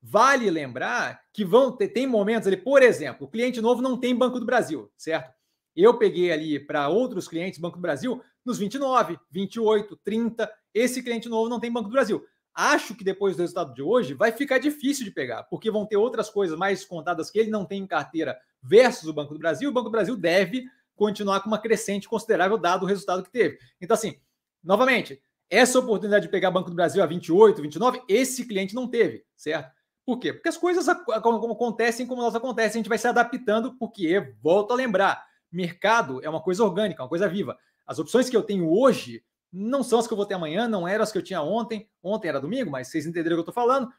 Vale lembrar que vão ter tem momentos ali, por exemplo, o cliente novo não tem Banco do Brasil, certo? Eu peguei ali para outros clientes Banco do Brasil nos 29, 28, 30. Esse cliente novo não tem Banco do Brasil. Acho que depois do resultado de hoje vai ficar difícil de pegar, porque vão ter outras coisas mais contadas que ele não tem em carteira versus o Banco do Brasil. O Banco do Brasil deve continuar com uma crescente considerável dado o resultado que teve. Então, assim, novamente, essa oportunidade de pegar Banco do Brasil a 28, 29, esse cliente não teve, certo? Por quê? Porque as coisas acontecem como elas acontecem, a gente vai se adaptando, porque, volto a lembrar, mercado é uma coisa orgânica, uma coisa viva. As opções que eu tenho hoje não são as que eu vou ter amanhã, não eram as que eu tinha ontem. Ontem era domingo, mas vocês entenderam o que eu estou falando.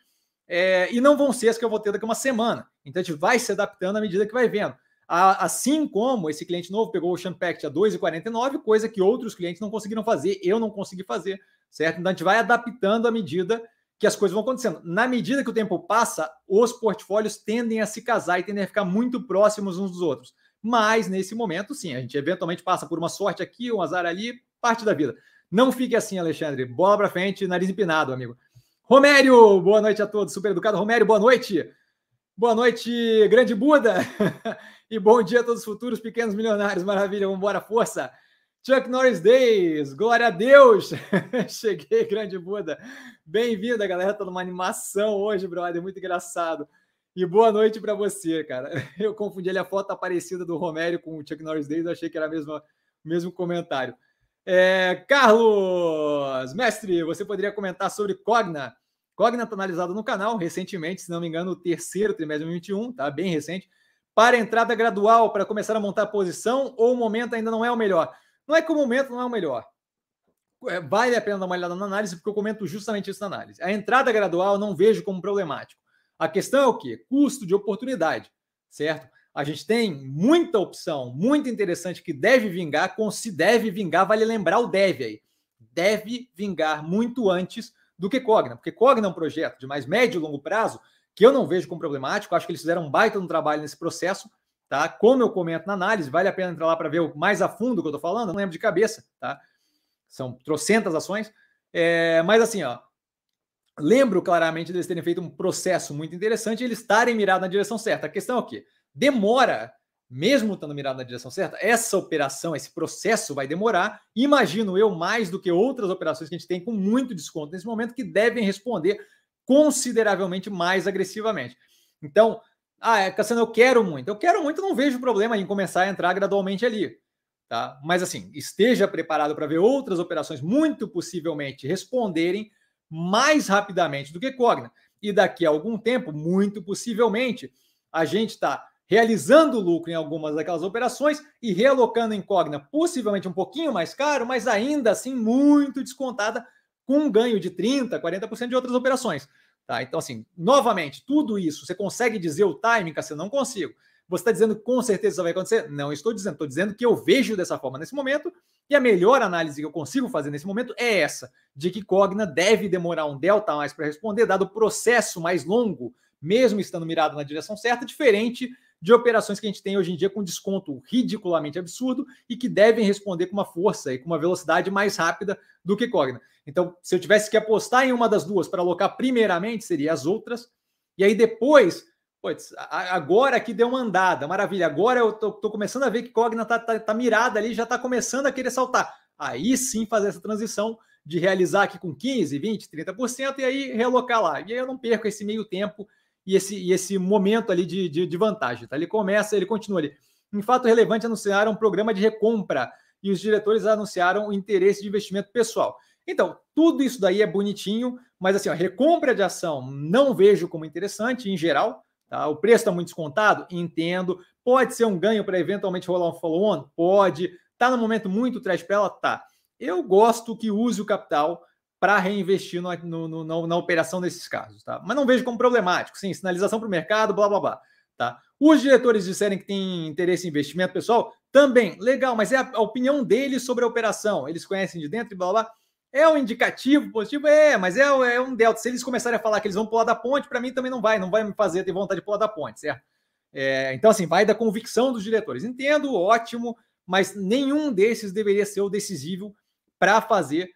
É, e não vão ser as que eu vou ter daqui a uma semana. Então a gente vai se adaptando à medida que vai vendo. assim como esse cliente novo pegou o Champact a 2,49, coisa que outros clientes não conseguiram fazer, eu não consegui fazer, certo? Então a gente vai adaptando à medida que as coisas vão acontecendo. Na medida que o tempo passa, os portfólios tendem a se casar e tendem a ficar muito próximos uns dos outros. Mas nesse momento, sim, a gente eventualmente passa por uma sorte aqui, um azar ali, parte da vida. Não fique assim, Alexandre. Bola para frente, nariz empinado, amigo. Romério, boa noite a todos. Super educado. Romério, boa noite. Boa noite, grande Buda. e bom dia a todos os futuros pequenos milionários. Maravilha, vamos embora, força. Chuck Norris Days, glória a Deus! Cheguei, grande Buda. Bem-vinda, galera. Tô numa animação hoje, brother, muito engraçado. E boa noite para você, cara. Eu confundi ali a foto aparecida do Romério com o Chuck Norris Days, eu achei que era o mesmo, mesmo comentário. É, Carlos, mestre, você poderia comentar sobre Cogna? Cogna está analisado no canal recentemente, se não me engano, o terceiro trimestre de 2021, tá bem recente. Para entrada gradual, para começar a montar a posição, ou o momento ainda não é o melhor? Não é que o momento não é o melhor. É, vale a pena dar uma olhada na análise, porque eu comento justamente isso na análise. A entrada gradual eu não vejo como problemático. A questão é o quê? Custo de oportunidade, certo? A gente tem muita opção, muito interessante que deve vingar. Com se deve vingar, vale lembrar o deve aí. Deve vingar muito antes do que Cogna, porque Cogna é um projeto de mais médio e longo prazo que eu não vejo como problemático. Acho que eles fizeram um baita no trabalho nesse processo, tá? Como eu comento na análise, vale a pena entrar lá para ver mais a fundo o que eu estou falando. Não lembro de cabeça, tá? São trocentas ações. É, mas assim, ó, lembro claramente deles terem feito um processo muito interessante e eles estarem mirados na direção certa. A questão é o quê? demora, mesmo estando mirado na direção certa, essa operação, esse processo vai demorar. Imagino eu mais do que outras operações que a gente tem com muito desconto nesse momento que devem responder consideravelmente mais agressivamente. Então, ah, é, Cassiano, eu quero muito. Eu quero muito, não vejo problema em começar a entrar gradualmente ali. Tá? Mas assim, esteja preparado para ver outras operações muito possivelmente responderem mais rapidamente do que Cogna. E daqui a algum tempo, muito possivelmente, a gente está realizando lucro em algumas daquelas operações e realocando em Cogna, possivelmente um pouquinho mais caro, mas ainda assim muito descontada, com um ganho de 30%, 40% de outras operações. Tá? Então, assim, novamente, tudo isso, você consegue dizer o timing, você não consigo. Você está dizendo que com certeza isso vai acontecer? Não estou dizendo, estou dizendo que eu vejo dessa forma nesse momento, e a melhor análise que eu consigo fazer nesse momento é essa, de que Cogna deve demorar um delta mais para responder, dado o processo mais longo, mesmo estando mirado na direção certa, diferente de operações que a gente tem hoje em dia com desconto ridiculamente absurdo e que devem responder com uma força e com uma velocidade mais rápida do que Cogna. Então, se eu tivesse que apostar em uma das duas para alocar primeiramente, seria as outras. E aí depois, putz, agora aqui deu uma andada, maravilha. Agora eu tô, começando a ver que Cogna tá, tá, tá mirada ali, já tá começando a querer saltar. Aí sim fazer essa transição de realizar aqui com 15, 20, 30% e aí relocar lá. E aí eu não perco esse meio tempo e esse, e esse momento ali de, de, de vantagem. Tá? Ele começa, ele continua ali. Em fato relevante, anunciaram um programa de recompra e os diretores anunciaram o interesse de investimento pessoal. Então, tudo isso daí é bonitinho, mas assim, a recompra de ação não vejo como interessante em geral. Tá? O preço está muito descontado? Entendo. Pode ser um ganho para eventualmente rolar um follow-on? Pode. Está no momento muito trash para ela? Tá. Eu gosto que use o capital para reinvestir no, no, no, na operação desses casos, tá? Mas não vejo como problemático. Sim, sinalização para o mercado, blá blá blá. Tá? Os diretores disserem que têm interesse em investimento pessoal, também, legal, mas é a, a opinião deles sobre a operação. Eles conhecem de dentro e blá blá. É um indicativo positivo? É, mas é, é um delta. Se eles começarem a falar que eles vão pular da ponte, para mim também não vai, não vai me fazer ter vontade de pular da ponte, certo? É, então, assim, vai da convicção dos diretores. Entendo, ótimo, mas nenhum desses deveria ser o decisivo para fazer.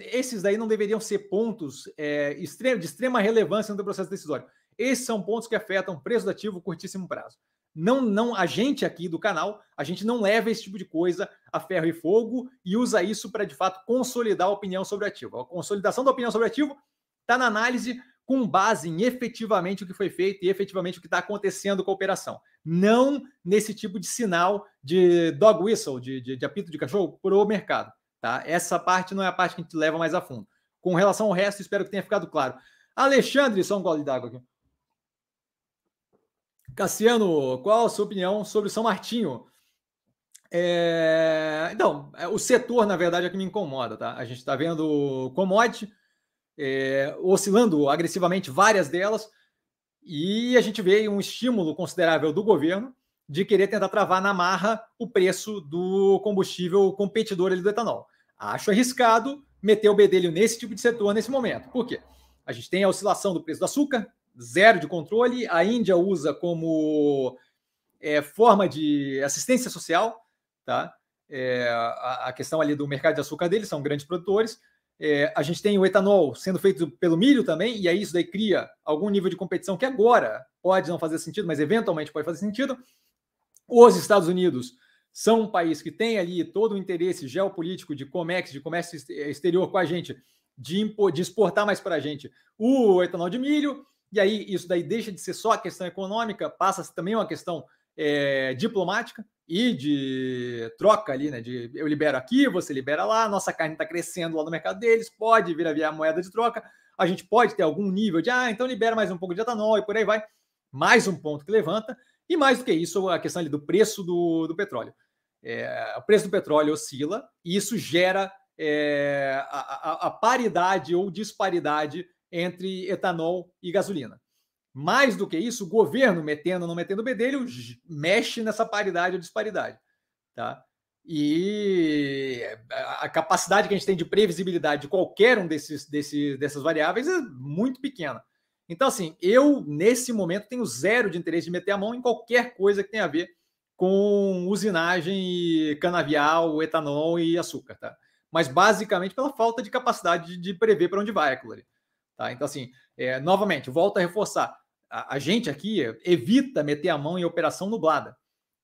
Esses daí não deveriam ser pontos é, de extrema relevância no processo decisório. Esses são pontos que afetam preço do ativo curtíssimo prazo não, não, a gente aqui do canal, a gente não leva esse tipo de coisa a ferro e fogo e usa isso para de fato consolidar a opinião sobre o ativo. A consolidação da opinião sobre o ativo está na análise com base em efetivamente o que foi feito e efetivamente o que está acontecendo com a operação. Não nesse tipo de sinal de dog whistle, de, de, de apito de cachorro, para o mercado. Tá? Essa parte não é a parte que a gente leva mais a fundo. Com relação ao resto, espero que tenha ficado claro. Alexandre, só um gole d'água aqui. Cassiano, qual a sua opinião sobre São Martinho? É... Então, é, o setor, na verdade, é que me incomoda, tá? A gente está vendo commodity é, oscilando agressivamente várias delas, e a gente vê um estímulo considerável do governo de querer tentar travar na marra o preço do combustível competidor ali do etanol. Acho arriscado meter o bedelho nesse tipo de setor nesse momento. Por quê? A gente tem a oscilação do preço do açúcar, zero de controle. A Índia usa como é, forma de assistência social, tá? É, a, a, questão ali do mercado de açúcar deles, são grandes produtores. É, a gente tem o etanol sendo feito pelo milho também, e aí isso daí cria algum nível de competição que agora pode não fazer sentido, mas eventualmente pode fazer sentido. Os Estados Unidos são um país que tem ali todo o interesse geopolítico de COMEX, de comércio exterior com a gente, de, de exportar mais para a gente o etanol de milho, e aí isso daí deixa de ser só a questão econômica, passa também uma questão é, diplomática e de troca ali, né? De eu libero aqui, você libera lá, nossa carne está crescendo lá no mercado deles, pode vir a via moeda de troca, a gente pode ter algum nível de ah, então libera mais um pouco de etanol e por aí vai. Mais um ponto que levanta, e mais do que isso, a questão ali do preço do, do petróleo. É, o preço do petróleo oscila e isso gera é, a, a, a paridade ou disparidade entre etanol e gasolina. Mais do que isso, o governo, metendo ou não metendo bedelho, mexe nessa paridade ou disparidade. Tá? E a capacidade que a gente tem de previsibilidade de qualquer um desses, desses, dessas variáveis é muito pequena. Então, assim, eu, nesse momento, tenho zero de interesse de meter a mão em qualquer coisa que tenha a ver com usinagem, canavial, etanol e açúcar, tá? Mas basicamente pela falta de capacidade de, de prever para onde vai aquilo ali. Tá? Então, assim, é, novamente, volto a reforçar. A, a, gente aqui evita meter a mão em operação nublada.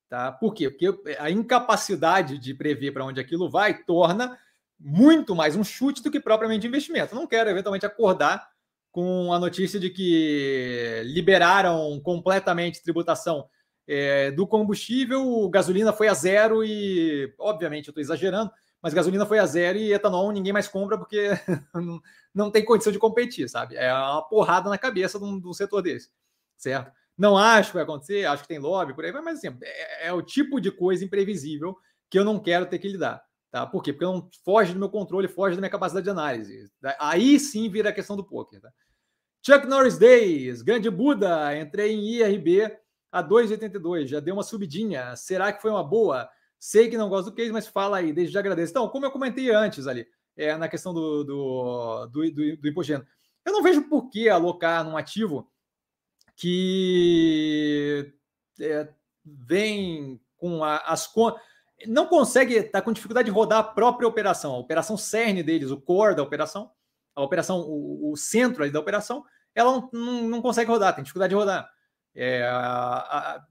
Tá? Por quê? Porque a incapacidade de prever para onde aquilo vai torna muito mais um chute do que propriamente investimento. não quero, eventualmente, acordar com a notícia de que liberaram completamente tributação é, do combustível, gasolina foi a zero e, obviamente, eu estou exagerando, mas gasolina foi a zero e etanol ninguém mais compra porque não tem condição de competir, sabe? É uma porrada na cabeça de um, de um, setor desse, certo? Não acho que vai acontecer, acho que tem lobby por aí, mas assim, é, é, o tipo de coisa imprevisível que eu não quero ter que lidar. Tá? Por quê? Porque não foge do meu controle, foge da minha capacidade de análise. Aí sim vira a questão do poker. Tá? Chuck Norris Days, grande Buda, entrei em IRB a 2,82, já deu uma subidinha. Será que foi uma boa? Sei que não gosto do case, mas fala aí, desde já agradeço. Então, como eu comentei antes ali, é, na questão do, do, do, do, do imposto eu não vejo por que alocar num ativo que é, vem com a, as contas. Não consegue, está com dificuldade de rodar a própria operação, a operação cerne deles, o core da operação, a operação, o, o centro da operação, ela não, não, não consegue rodar, tem dificuldade de rodar é, a, a,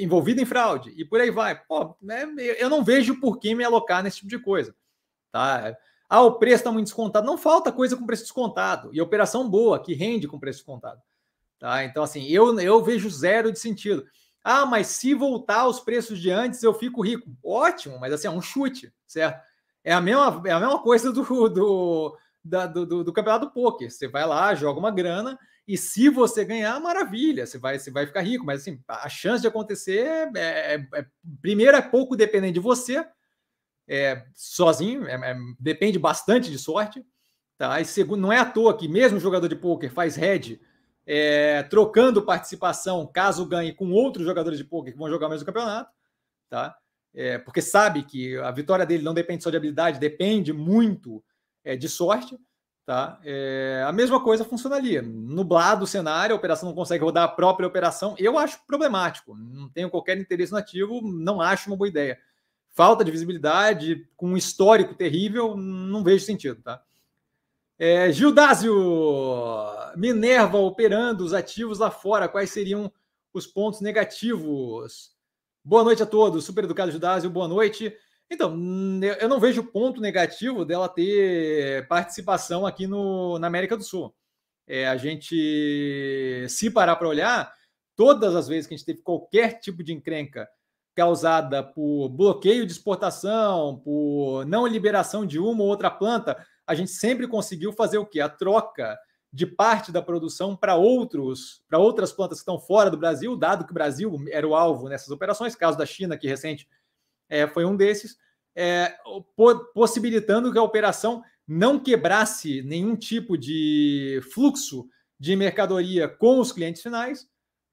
envolvido em fraude e por aí vai. Pô, né, eu não vejo por que me alocar nesse tipo de coisa. Tá? Ah, o preço está muito descontado. Não falta coisa com preço descontado. E operação boa, que rende com preço descontado. Tá? Então, assim, eu, eu vejo zero de sentido. Ah, mas se voltar aos preços de antes, eu fico rico. Ótimo, mas assim, é um chute, certo? É a mesma, é a mesma coisa do, do, da, do, do, do campeonato do poker. Você vai lá, joga uma grana, e se você ganhar, maravilha, você vai, você vai ficar rico. Mas assim, a chance de acontecer é, é, é primeiro é pouco dependente de você, é, sozinho, é, é, depende bastante de sorte. Tá? E segundo, não é à toa que mesmo jogador de poker faz head trocando participação caso ganhe com outros jogadores de poker que vão jogar o mesmo campeonato, tá? Porque sabe que a vitória dele não depende só de habilidade, depende muito de sorte. Tá? É, a mesma coisa funcionaria. Nublado o cenário, a operação não consegue rodar a própria operação. Eu acho problemático. Não tenho qualquer interesse nativo, não acho uma boa ideia. Falta de visibilidade, com um histórico terrível, não vejo sentido. Tá? É, Gildásio, Minerva operando os ativos lá fora, quais seriam os pontos negativos? Boa noite a todos, super educado Gildásio, boa noite. Então, eu não vejo ponto negativo dela ter participação aqui no, na América do Sul. É, a gente, se parar para olhar, todas as vezes que a gente teve qualquer tipo de encrenca causada por bloqueio de exportação, por não liberação de uma ou outra planta, a gente sempre conseguiu fazer o quê? A troca de parte da produção para outros, para outras plantas que estão fora do Brasil, dado que o Brasil era o alvo nessas operações, caso da China, que recente é, foi um desses, é, possibilitando que a operação não quebrasse nenhum tipo de fluxo de mercadoria com os clientes finais,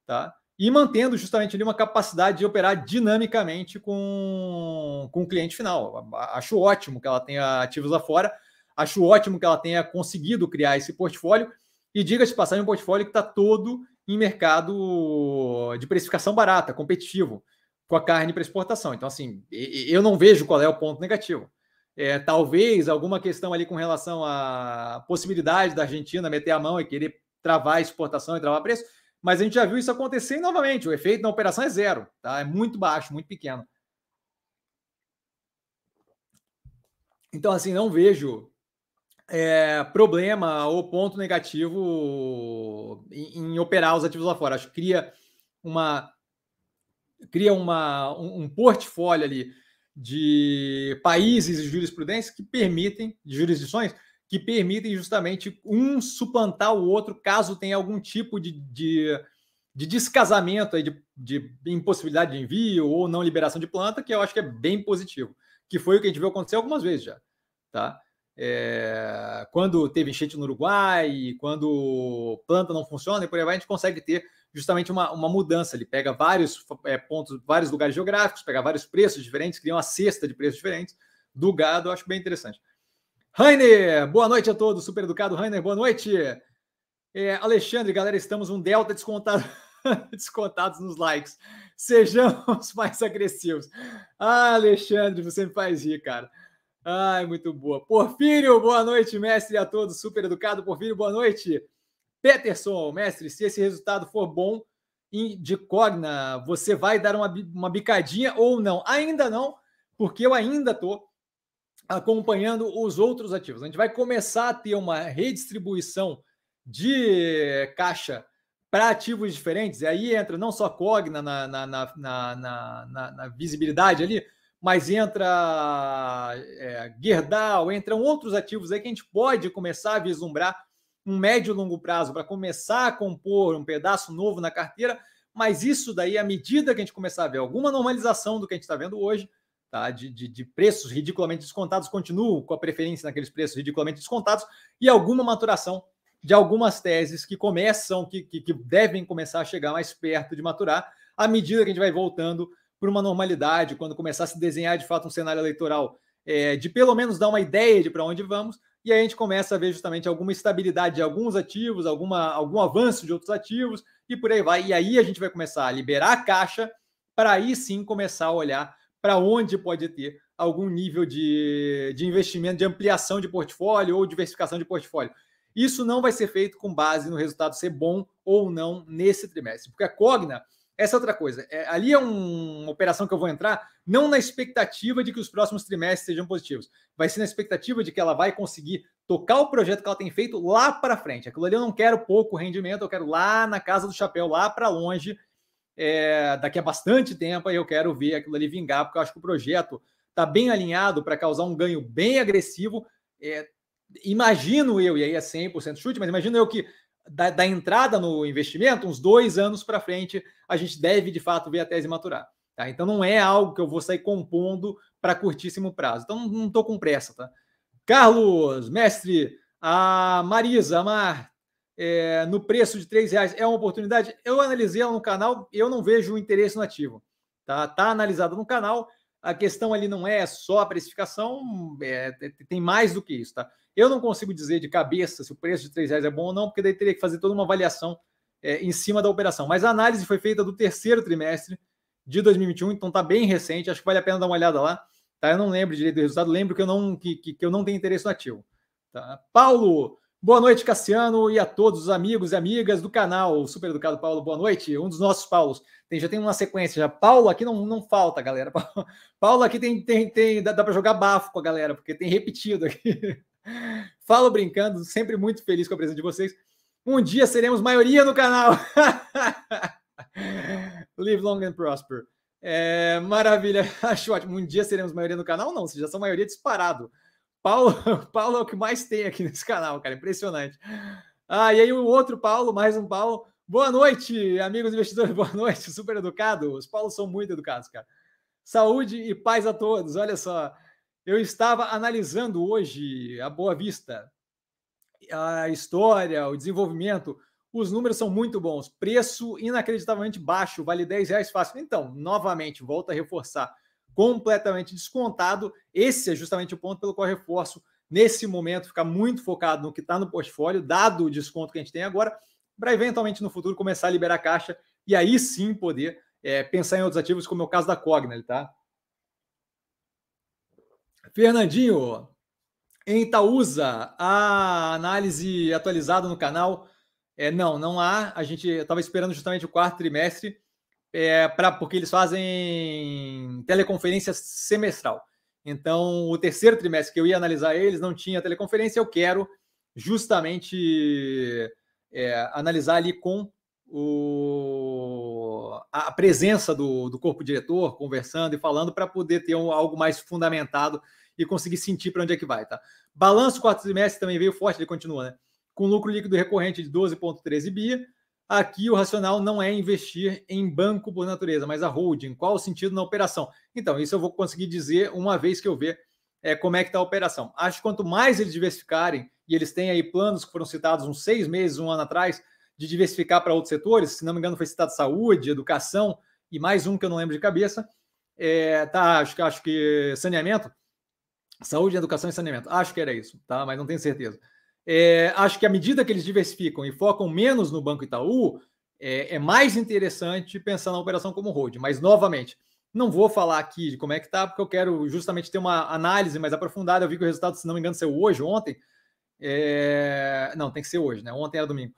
tá? E mantendo justamente ali uma capacidade de operar dinamicamente com, com o cliente final. Acho ótimo que ela tenha ativos lá fora, acho ótimo que ela tenha conseguido criar esse portfólio. E diga-se de passagem, um portfólio que está todo em mercado de precificação barata, competitivo com a carne para exportação. Então, assim, eu não vejo qual é o ponto negativo. É, talvez alguma questão ali com relação à possibilidade da Argentina meter a mão e querer travar a exportação e travar preço, mas a gente já viu isso acontecer novamente. O efeito na operação é zero, tá? É muito baixo, muito pequeno. Então, assim, não vejo é, problema ou ponto negativo em, em, operar os ativos lá fora. Acho que cria uma cria uma, um, um portfólio ali de países e jurisprudências que permitem, de jurisdições, que permitem justamente um suplantar o outro caso tenha algum tipo de, de, de descasamento aí de, de, impossibilidade de envio ou não liberação de planta, que eu acho que é bem positivo, que foi o que a gente viu acontecer algumas vezes já. Tá? É, quando teve enchente no Uruguai, quando planta não funciona e por aí vai, a gente consegue ter justamente uma, uma mudança. Ele pega vários é, pontos, vários lugares geográficos, pega vários preços diferentes, cria uma cesta de preços diferentes do gado. Eu acho bem interessante. Rainer, boa noite a todos. Super educado, Rainer, boa noite. É, Alexandre, galera, estamos um delta descontado, descontados nos likes. Sejamos mais agressivos. Ah, Alexandre, você me faz rir, cara. Ai, muito boa. Porfírio, boa noite, mestre a todos. Super educado, Porfírio, boa noite. Peterson, mestre, se esse resultado for bom de Cogna, você vai dar uma, uma bicadinha ou não? Ainda não, porque eu ainda estou acompanhando os outros ativos. A gente vai começar a ter uma redistribuição de caixa para ativos diferentes, e aí entra não só Cogna na, na, na, na, visibilidade ali, mas entra é, Gerdau, entram outros ativos aí que a gente pode começar a vislumbrar um médio e longo prazo para começar a compor um pedaço novo na carteira, mas isso daí, à medida que a gente começar a ver alguma normalização do que a gente está vendo hoje, tá? De, de, de, preços ridiculamente descontados, continuo com a preferência naqueles preços ridiculamente descontados, e alguma maturação de algumas teses que começam, que, que, que devem começar a chegar mais perto de maturar, à medida que a gente vai voltando para uma normalidade, quando começar a se desenhar de fato um cenário eleitoral, é, de pelo menos dar uma ideia de para onde vamos, e aí a gente começa a ver justamente alguma estabilidade de alguns ativos, alguma, algum avanço de outros ativos, e por aí vai. E aí a gente vai começar a liberar a caixa para aí sim começar a olhar para onde pode ter algum nível de, de investimento, de ampliação de portfólio ou diversificação de portfólio. Isso não vai ser feito com base no resultado ser bom ou não nesse trimestre, porque a Cogna Essa é outra coisa. É, ali é um, uma operação que eu vou entrar não na expectativa de que os próximos trimestres sejam positivos. Vai ser na expectativa de que ela vai conseguir tocar o projeto que ela tem feito lá para frente. Aquilo ali eu não quero pouco rendimento, eu quero lá na casa do chapéu, lá para longe, é, daqui a bastante tempo, aí eu quero ver aquilo ali vingar, porque eu acho que o projeto está bem alinhado para causar um ganho bem agressivo. É, imagino eu, e aí é 100% chute, mas imagino eu que da, da entrada no investimento, uns dois anos para frente, a gente deve de fato ver a tese maturar. Tá? Então não é algo que eu vou sair compondo para curtíssimo prazo. Então não estou com pressa. Tá? Carlos, mestre, a Marisa, a Mar, é, no preço de três reais é uma oportunidade? Eu analisei ela no canal, eu não vejo interesse no ativo. Tá, tá analisado no canal. A questão ali não é só a precificação, é, tem mais do que isso, tá? Eu não consigo dizer de cabeça se o preço de três reais é bom ou não, porque daí teria que fazer toda uma avaliação é, em cima da operação. Mas a análise foi feita do terceiro trimestre de 2021, então está bem recente. Acho que vale a pena dar uma olhada lá. Tá? Eu não lembro direito do resultado, lembro que eu não, que, que, que eu não tenho interesse no ativo. Tá? Paulo, boa noite, Cassiano, e a todos os amigos e amigas do canal. Super educado Paulo, boa noite. Um dos nossos Paulos. Tem, já tem uma sequência já. Paulo aqui não, não falta, galera. Paulo aqui tem, tem, tem dá, dá para jogar bafo com a galera, porque tem repetido aqui. Falo brincando, sempre muito feliz com a presença de vocês. Um dia seremos maioria no canal. Live long and prosper. É, maravilha, acho ótimo. Um dia seremos maioria no canal? Não, vocês já são maioria disparado. Paulo, Paulo é o que mais tem aqui nesse canal, cara, impressionante. Ah, e aí o outro Paulo, mais um Paulo. Boa noite, amigos investidores, boa noite, super educado. Os Paulos são muito educados, cara. Saúde e paz a todos. Olha só, eu estava analisando hoje a Boa Vista, a história, o desenvolvimento. Os números são muito bons. Preço inacreditavelmente baixo, vale 10 reais fácil. Então, novamente, volto a reforçar, completamente descontado. Esse é justamente o ponto pelo qual reforço, nesse momento, ficar muito focado no que está no portfólio, dado o desconto que a gente tem agora, para eventualmente no futuro começar a liberar caixa e aí sim poder é, pensar em outros ativos, como é o caso da Cogna, tá? Fernandinho, em Itaúsa, a análise atualizada no canal. É, não, não há. A gente estava esperando justamente o quarto trimestre, é, pra, porque eles fazem teleconferência semestral. Então, o terceiro trimestre que eu ia analisar eles não tinha teleconferência. Eu quero justamente é, analisar ali com o, a presença do, do corpo diretor, conversando e falando, para poder ter um, algo mais fundamentado e conseguir sentir para onde é que vai, tá? Balanço quarto trimestre também veio forte, ele continua, né? Com lucro líquido recorrente de 12,13 bi. Aqui o racional não é investir em banco por natureza, mas a holding. Qual o sentido na operação? Então, isso eu vou conseguir dizer uma vez que eu ver é, como é que está a operação. Acho que quanto mais eles diversificarem, e eles têm aí planos que foram citados uns seis meses, um ano atrás, de diversificar para outros setores, se não me engano, foi citado saúde, educação e mais um que eu não lembro de cabeça. É, tá, acho acho que saneamento Saúde, educação e saneamento. Acho que era isso, tá? Mas não tenho certeza. É, acho que à medida que eles diversificam e focam menos no Banco Itaú, é, é, mais interessante pensar na operação como hold. Mas, novamente, não vou falar aqui de como é que tá, porque eu quero justamente ter uma análise mais aprofundada. Eu vi que o resultado, se não me engano, saiu hoje, ontem. É... Não, tem que ser hoje, né? Ontem era domingo.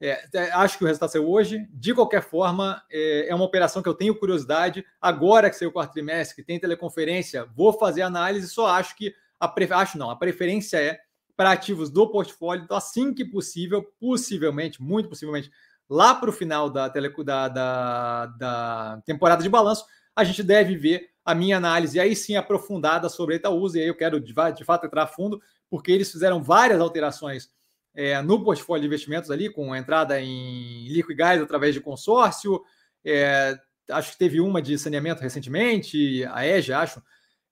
É, é, acho que o resultado saiu hoje. De qualquer forma, é, é, uma operação que eu tenho curiosidade. Agora que saiu o quarto trimestre, que tem teleconferência, vou fazer análise. Só acho que a acho não, a preferência é para ativos do portfólio. Então, assim que possível, possivelmente, muito possivelmente, lá para o final da, tele... da, da, da temporada de balanço, a gente deve ver a minha análise aí sim aprofundada sobre a Itaúsa. E aí eu quero de, de fato entrar a fundo, porque eles fizeram várias alterações é, no portfólio de investimentos ali, com entrada em líquido e gás através de consórcio. É, acho que teve uma de saneamento recentemente, a EGE, acho.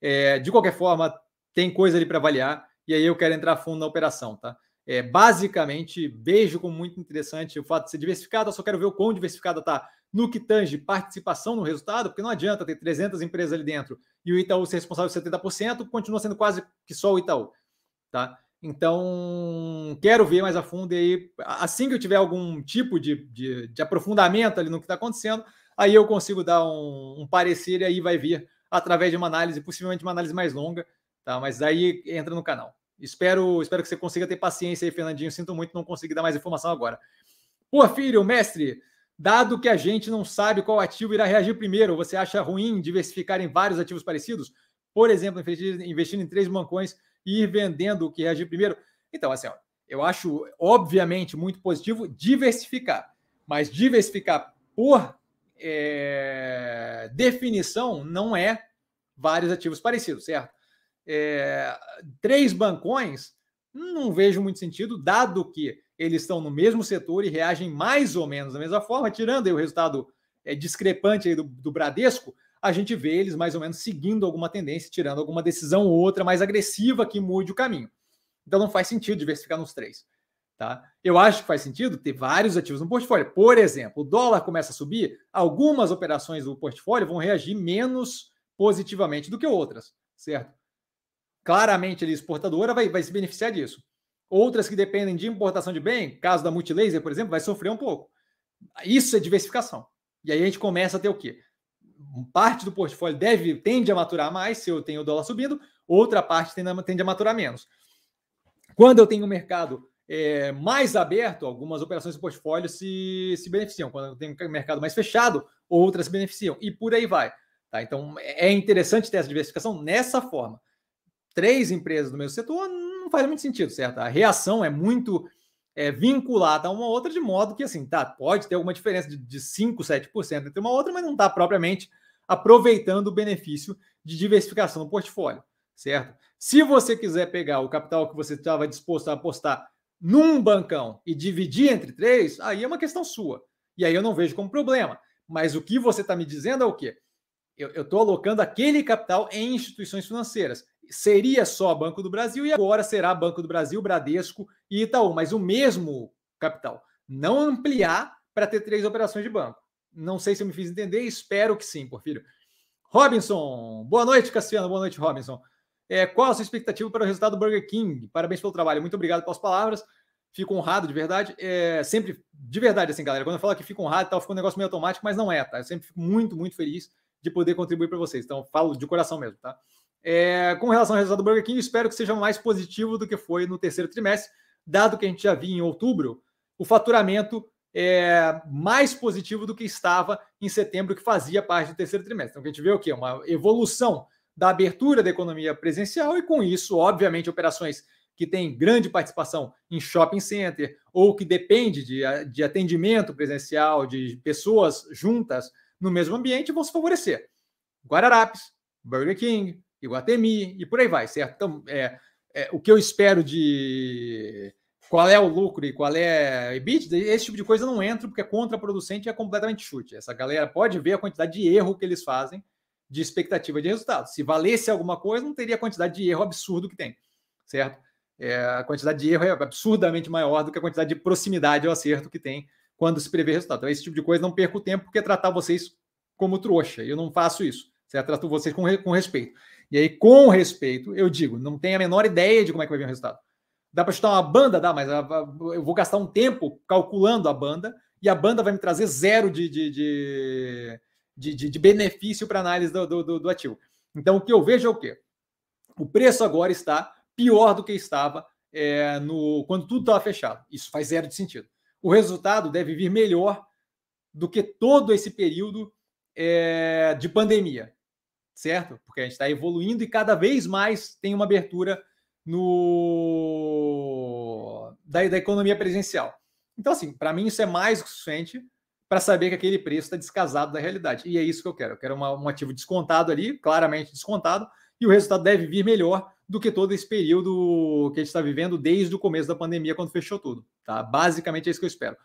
É, de qualquer forma, tem coisa ali para avaliar, e aí eu quero entrar fundo na operação, tá? É, basicamente, vejo como muito interessante o fato de ser diversificada, só quero ver o quão diversificada está no que tange participação no resultado, porque não adianta ter 300 empresas ali dentro e o Itaú ser responsável por 70%, continua sendo quase que só o Itaú, tá? Então, quero ver mais a fundo e aí, assim que eu tiver algum tipo de, de, de aprofundamento ali no que está acontecendo, aí eu consigo dar um, um, parecer e aí vai vir através de uma análise, possivelmente uma análise mais longa, tá? Mas aí entra no canal. Espero, espero que você consiga ter paciência aí, Fernandinho. Sinto muito não conseguir dar mais informação agora. Filho, mestre, Dado que a gente não sabe qual ativo irá reagir primeiro, você acha ruim diversificar em vários ativos parecidos? Por exemplo, investindo em três bancões ir vendendo o que reagir primeiro? Então, assim, ó, eu acho obviamente muito positivo diversificar, mas diversificar por é, definição não é vários ativos parecidos, certo? É, três bancões, não vejo muito sentido, dado que eles estão no mesmo setor e reagem mais ou menos da mesma forma, tirando o resultado é, discrepante do, do Bradesco, a gente vê eles mais ou menos seguindo alguma tendência, tirando alguma decisão ou outra mais agressiva que mude o caminho. Então não faz sentido diversificar nos três. Tá? Eu acho que faz sentido ter vários ativos no portfólio. Por exemplo, o dólar começa a subir, algumas operações do portfólio vão reagir menos positivamente do que outras, certo? Claramente, a exportadora vai, vai se beneficiar disso. Outras que dependem de importação de bem, caso da Multilaser, por exemplo, vai sofrer um pouco. Isso é diversificação. E aí a gente começa a ter o quê? Parte do portfólio deve tende a maturar mais se eu tenho o dólar subindo, outra parte tende a, maturar menos. Quando eu tenho o mercado é, mais aberto, algumas operações do portfólio se, se beneficiam. Quando eu tenho um mercado mais fechado, outras se beneficiam. E por aí vai. Tá? Então é interessante ter essa diversificação nessa forma. Três empresas do mesmo setor não faz muito sentido, certo? A reação é muito é, vinculada a uma outra, de modo que, assim, tá, pode ter alguma diferença de, de 5%, 7% entre uma outra, mas não está propriamente aproveitando o benefício de diversificação do portfólio, certo? Se você quiser pegar o capital que você estava disposto a apostar num bancão e dividir entre três, aí é uma questão sua. E aí eu não vejo como problema. Mas o que você está me dizendo é o quê? Eu estou alocando aquele capital em instituições financeiras seria só Banco do Brasil e agora será Banco do Brasil, Bradesco e Itaú, mas o mesmo capital. Não ampliar para ter três operações de banco. Não sei se eu me fiz entender, espero que sim, Porfírio. Robinson, boa noite, Cassiano, boa noite, Robinson. É, qual a sua expectativa para o resultado do Burger King? Parabéns pelo trabalho, muito obrigado pelas palavras. Fico honrado de verdade. É, sempre, de verdade, assim, galera, quando eu falo que fico honrado e tal, fica um negócio meio automático, mas não é, tá? Eu sempre fico muito, muito feliz de poder contribuir para vocês. Então, falo de coração mesmo, tá? É, com relação ao resultado do Burger King, espero que seja mais positivo do que foi no terceiro trimestre, dado que a gente já viu em outubro o faturamento é mais positivo do que estava em setembro, que fazia parte do terceiro trimestre. Então, a gente vê o quê? Uma evolução da abertura da economia presencial e, com isso, obviamente, operações que têm grande participação em shopping center ou que depende de, de atendimento presencial, de pessoas juntas no mesmo ambiente, vão se favorecer. Guararapes, Burger King, Iguatemi e por aí vai, certo? Então, é, é, o que eu espero de qual é o lucro e qual é a EBITDA, esse tipo de coisa não entra porque é contraproducente e é completamente chute. Essa galera pode ver a quantidade de erro que eles fazem de expectativa de resultado. Se valesse alguma coisa, não teria a quantidade de erro absurdo que tem, certo? É, a quantidade de erro é absurdamente maior do que a quantidade de proximidade ao acerto que tem quando se prevê resultado. Então, esse tipo de coisa não perco tempo porque tratar vocês como trouxa. Eu não faço isso. Certo? Trato vocês com, com respeito. E aí, com respeito, eu digo, não tenho a menor ideia de como é que vai vir o resultado. Dá para chutar uma banda? Dá, mas eu vou gastar um tempo calculando a banda e a banda vai me trazer zero de, de, de, de, de benefício para análise do, do, do, ativo. Então, o que eu vejo é o quê? O preço agora está pior do que estava é, no, quando tudo estava fechado. Isso faz zero de sentido. O resultado deve vir melhor do que todo esse período é, de pandemia certo? Porque a gente está evoluindo e cada vez mais tem uma abertura no da, da economia presencial. Então, assim, para mim isso é mais que suficiente para saber que aquele preço está descasado da realidade. E é isso que eu quero. Eu quero uma, um ativo descontado ali, claramente descontado, e o resultado deve vir melhor do que todo esse período que a gente está vivendo desde o começo da pandemia, quando fechou tudo. Tá? Basicamente é isso que eu espero.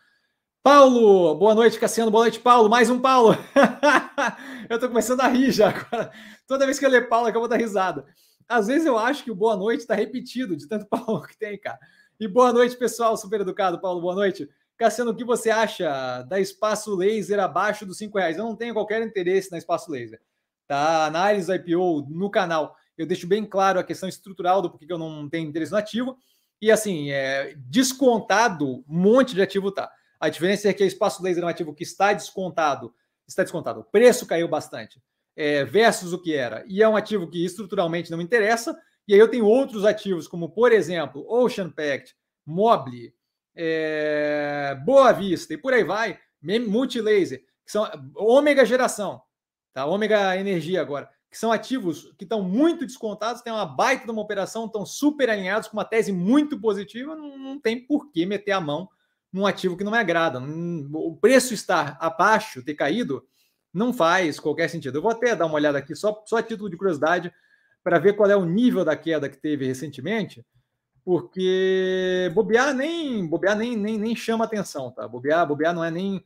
Paulo, boa noite, Cassiano. Boa noite, Paulo. Mais um Paulo. eu tô começando a rir já agora. Toda vez que eu ler Paulo, eu vou dar risada. Às vezes eu acho que o boa noite está repetido de tanto Paulo que tem, cara. E boa noite, pessoal. Super educado, Paulo. Boa noite. Cassiano, o que você acha da espaço laser abaixo dos cinco reais? Eu não tenho qualquer interesse na espaço laser. Tá? Análise IPO no canal. Eu deixo bem claro a questão estrutural do porquê eu não tenho interesse no ativo. E assim, é, descontado, um monte de ativo tá. A diferença é que o espaço laser é um ativo que está descontado, está descontado, o preço caiu bastante, é, versus o que era. E é um ativo que estruturalmente não me interessa. E aí eu tenho outros ativos, como, por exemplo, Ocean Pact, Mobile, é, Boa Vista e por aí vai, Multilaser, que são ômega geração, tá? Ômega energia agora, que são ativos que estão muito descontados, tem uma baita de uma operação, estão super alinhados com uma tese muito positiva, não, não tem por que meter a mão num ativo que não me agrada. o preço estar abaixo, ter caído, não faz qualquer sentido. Eu vou até dar uma olhada aqui, só, só a título de curiosidade, para ver qual é o nível da queda que teve recentemente, porque bobear nem bobear nem, nem, nem chama atenção, tá? Bobear, bobear não é nem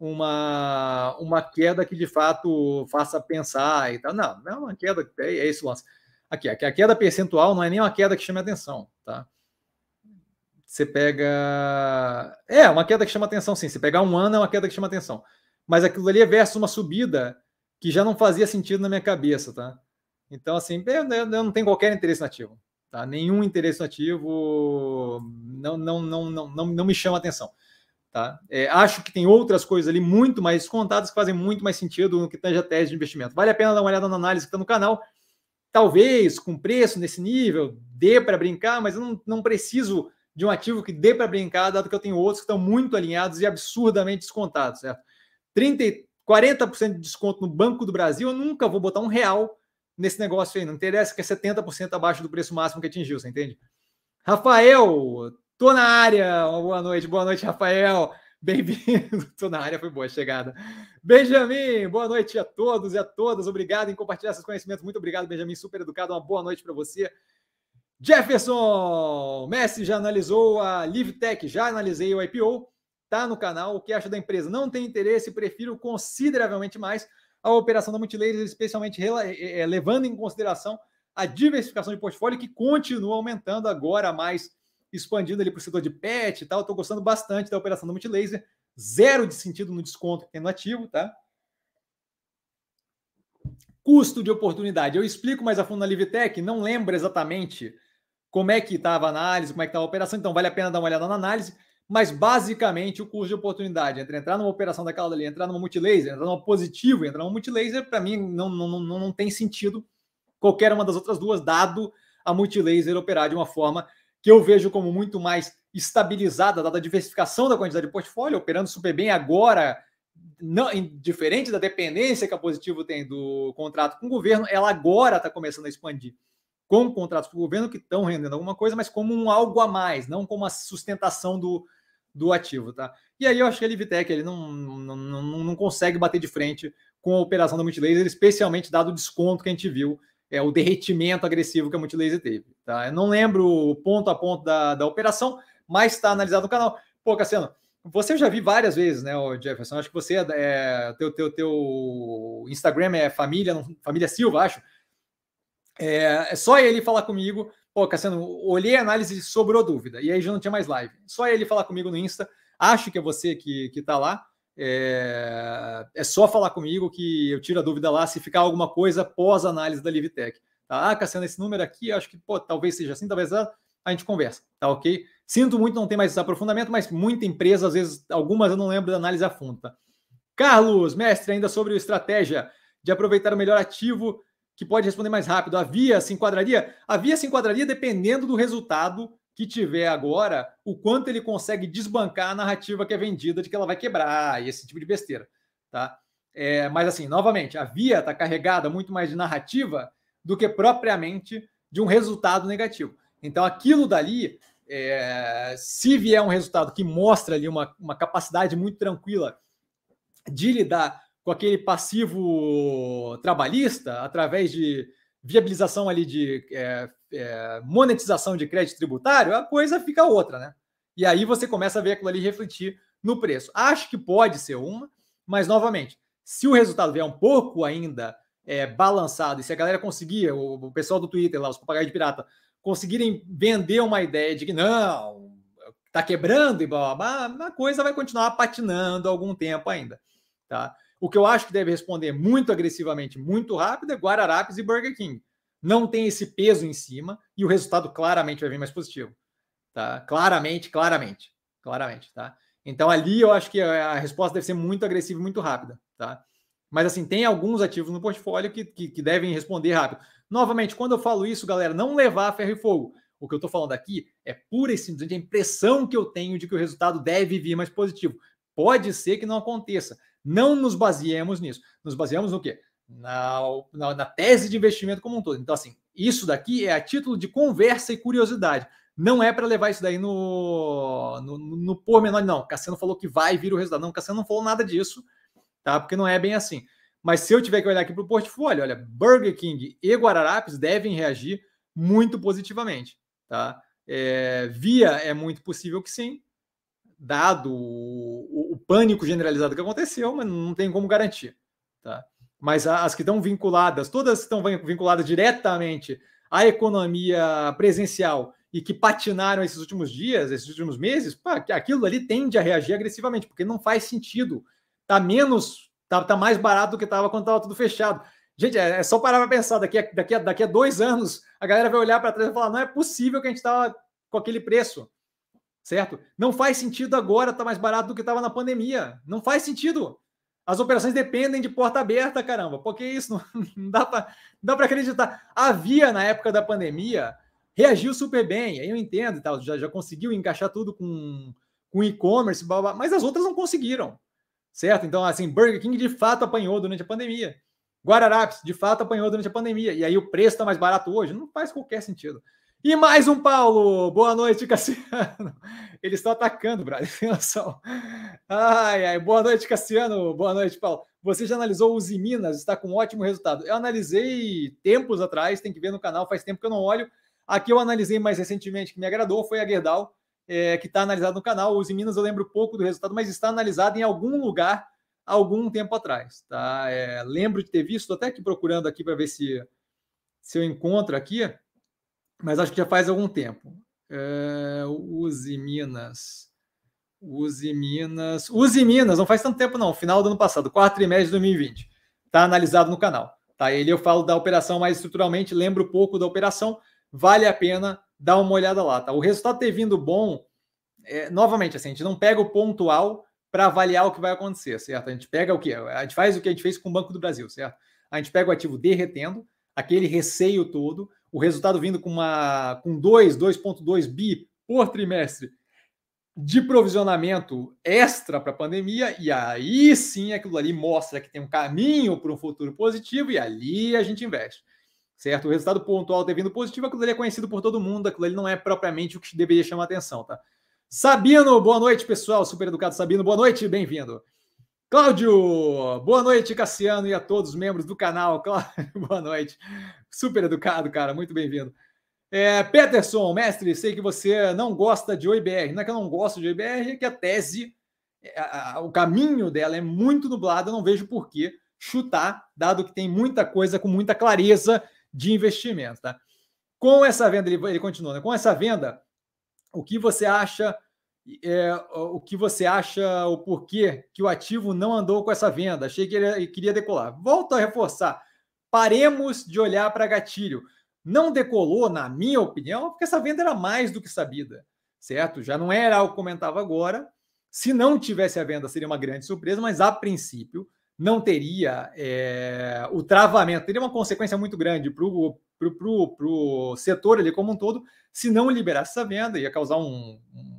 uma, uma queda que de fato faça pensar e tal. Não, não é uma queda, é, é esse o lance. Aqui, aqui, a queda percentual não é nem uma queda que chame atenção, tá? Você pega. É, uma queda que chama atenção, sim. Se pegar um ano, é uma queda que chama atenção. Mas aquilo ali é versus uma subida que já não fazia sentido na minha cabeça, tá? Então, assim, eu, eu não tenho qualquer interesse nativo. Tá? Nenhum interesse nativo não, não, não, não, não, não me chama atenção. Tá? É, acho que tem outras coisas ali muito mais descontadas que fazem muito mais sentido no que tange a tese de investimento. Vale a pena dar uma olhada na análise que está no canal. Talvez com preço nesse nível dê para brincar, mas eu não, não preciso de um ativo que dê para brincar, dado que eu tenho outros que estão muito alinhados e absurdamente descontados, certo? 30, 40% de desconto no Banco do Brasil, eu nunca vou botar um real nesse negócio aí. Não interessa que é 70% abaixo do preço máximo que atingiu, você entende? Rafael, tô na área. Boa noite, boa noite, Rafael. Bem-vindo. Tô na área, foi boa a chegada. Benjamin, boa noite a todos e a todas. Obrigado em compartilhar esses conhecimentos. Muito obrigado, Benjamin, super educado. Uma boa noite para você. Jefferson, Messi já analisou a LiveTech, já analisei o IPO, tá no canal. O que acha da empresa? Não tem interesse, prefiro consideravelmente mais a operação da Multilaser, especialmente é, levando em consideração a diversificação de portfólio que continua aumentando agora mais expandindo ali para o setor de pet e tal. Estou gostando bastante da operação da Multilaser. Zero de sentido no desconto que tem no ativo, tá? Custo de oportunidade. Eu explico mais a fundo na LiveTech, não lembro exatamente como é que estava a análise, como é que estava a operação, então vale a pena dar uma olhada na análise, mas basicamente o custo de oportunidade entre entrar numa operação daquela ali, entrar numa multilaser, entrar numa positivo, entrar numa multilaser, para mim não, não, não, não tem sentido qualquer uma das outras duas, dado a multilaser operar de uma forma que eu vejo como muito mais estabilizada, dada a diversificação da quantidade de portfólio, operando super bem agora, não, diferente da dependência que a Positivo tem do contrato com o governo, ela agora está começando a expandir com contratos para o governo que estão rendendo alguma coisa, mas como um algo a mais, não como a sustentação do, do ativo, tá? E aí eu acho que a Livitec ele não, não, não, não consegue bater de frente com a operação da Multilaser, especialmente dado o desconto que a gente viu, é o derretimento agressivo que a Multilaser teve, tá? Eu não lembro o ponto a ponto da, da operação, mas está analisado no canal. Pô, Cassiano, você já vi várias vezes, né, Jefferson? Acho que você é, é teu, teu, teu Instagram é família, família Silva, acho. É, é só ele falar comigo. Pô, Cassiano, olhei a análise sobrou dúvida. E aí já não tinha mais live. Só ele falar comigo no Insta. Acho que é você que, que tá lá. É, é só falar comigo que eu tiro a dúvida lá se ficar alguma coisa pós-análise da LiveTech. Tá? Ah, Cassiano, esse número aqui, acho que pô, talvez seja assim, talvez a gente conversa, tá ok? Sinto muito não ter mais esse aprofundamento, mas muita empresa, às vezes, algumas eu não lembro da análise a fundo, tá? Carlos, mestre, ainda sobre a estratégia de aproveitar o melhor ativo que pode responder mais rápido. A via se enquadraria? A via se enquadraria dependendo do resultado que tiver agora, o quanto ele consegue desbancar a narrativa que é vendida de que ela vai quebrar e esse tipo de besteira, tá? É, mas assim, novamente, a via está carregada muito mais de narrativa do que propriamente de um resultado negativo. Então, aquilo dali, é, se vier um resultado que mostra ali uma, uma capacidade muito tranquila de lidar com aquele passivo trabalhista, através de viabilização ali de é, é, monetização de crédito tributário, a coisa fica outra, né? E aí você começa a ver aquilo ali refletir no preço. Acho que pode ser uma, mas novamente, se o resultado vier um pouco ainda é, balançado, e se a galera conseguir, o, o pessoal do Twitter lá, os papagaios de pirata, conseguirem vender uma ideia de que não, tá quebrando e blá, blá, blá, a coisa vai continuar patinando algum tempo ainda, tá? O que eu acho que deve responder muito agressivamente, muito rápido, é Guararapes e Burger King. Não tem esse peso em cima e o resultado claramente vai vir mais positivo. Tá? Claramente, claramente. Claramente, tá? Então ali eu acho que a resposta deve ser muito agressiva e muito rápida, tá? Mas assim, tem alguns ativos no portfólio que, que, que devem responder rápido. Novamente, quando eu falo isso, galera, não levar ferro e fogo. O que eu estou falando aqui é pura e simplesmente a impressão que eu tenho de que o resultado deve vir mais positivo Pode ser que não aconteça. Não nos baseemos nisso. Nos baseamos no quê? Na, na, na tese de investimento como um todo. Então, assim, isso daqui é a título de conversa e curiosidade. Não é para levar isso daí no, no, no pormenor, não. Cassiano falou que vai vir o resultado. Não, Cassiano não falou nada disso, tá? Porque não é bem assim. Mas se eu tiver que olhar aqui para o portfólio, olha, Burger King e Guararapes devem reagir muito positivamente, tá? É, via é muito possível que sim, dado o, o, pânico generalizado que aconteceu, mas não tem como garantir, tá? Mas as que estão vinculadas, todas estão vinculadas diretamente à economia presencial e que patinaram esses últimos dias, esses últimos meses, pá, aquilo ali tende a reagir agressivamente, porque não faz sentido. Tá menos, tá, tá mais barato do que estava quando estava tudo fechado. Gente, é, é só parar para pensar, daqui a, daqui, a, daqui a dois anos, a galera vai olhar para trás e falar: não é possível que a gente estava com aquele preço, certo? Não faz sentido agora tá mais barato do que estava na pandemia. Não faz sentido. As operações dependem de porta aberta, caramba. Porque isso não, não dá para acreditar. Havia na época da pandemia reagiu super bem, aí eu entendo e tal, já, já conseguiu encaixar tudo com, com e-commerce, mas as outras não conseguiram, certo? Então, assim, Burger King de fato apanhou durante a pandemia. Guararapes, de fato, apanhou durante a pandemia. E aí o preço está mais barato hoje? Não faz qualquer sentido. E mais um Paulo. Boa noite, Cassiano. Eles estão atacando, brother. Tem. Ai, ai. Boa noite, Cassiano. Boa noite, Paulo. Você já analisou os Minas? Está com um ótimo resultado. Eu analisei tempos atrás, tem que ver no canal, faz tempo que eu não olho. Aqui eu analisei mais recentemente, que me agradou, foi a Gerdau, é, que está analisado no canal. Os Minas eu lembro pouco do resultado, mas está analisado em algum lugar algum tempo atrás. Tá? É, lembro de ter visto, até aqui procurando aqui para ver se, se eu encontro aqui, mas acho que já faz algum tempo. É, Minas. Use Minas. Use Minas, não faz tanto tempo, não. Final do ano passado, quarto trimestre de 2020. Está analisado no canal. Tá? Ele eu falo da operação mais estruturalmente, lembro pouco da operação, vale a pena dar uma olhada lá. Tá? O resultado ter vindo bom, é, novamente, assim, a gente não pega o pontual para avaliar o que vai acontecer, certo? A gente pega o que? A gente faz o que a gente fez com o Banco do Brasil, certo? A gente pega o ativo derretendo, aquele receio todo, o resultado vindo com uma com 2, 2.2 bi por trimestre de provisionamento extra para a pandemia, e aí sim aquilo ali mostra que tem um caminho para um futuro positivo, e ali a gente investe certo? O resultado pontual ter vindo positivo, aquilo ali é conhecido por todo mundo, aquilo ali não é propriamente o que deveria chamar atenção, tá? Sabino, boa noite, pessoal. Super educado Sabino, boa noite, bem-vindo. Cláudio, boa noite, Cassiano e a todos os membros do canal. Cláudio, boa noite. Super educado, cara, muito bem-vindo. É, Peterson, mestre, sei que você não gosta de OIBR. Não é que eu não gosto de OIBR, é que a tese, é, a, a, o caminho dela é muito nublado, eu não vejo por que chutar, dado que tem muita coisa com muita clareza de investimento. Tá? Com essa venda, ele, ele continua, né? com essa venda, o que você acha, é, o que você acha, o porquê que o ativo não andou com essa venda? Achei que ele queria decolar. Volto a reforçar, paremos de olhar para gatilho. Não decolou, na minha opinião, porque essa venda era mais do que sabida, certo? Já não era o que comentava agora. Se não tivesse a venda, seria uma grande surpresa, mas a princípio não teria é, o travamento, teria uma consequência muito grande para o setor ali como um todo, se não liberasse essa venda, ia causar um, um,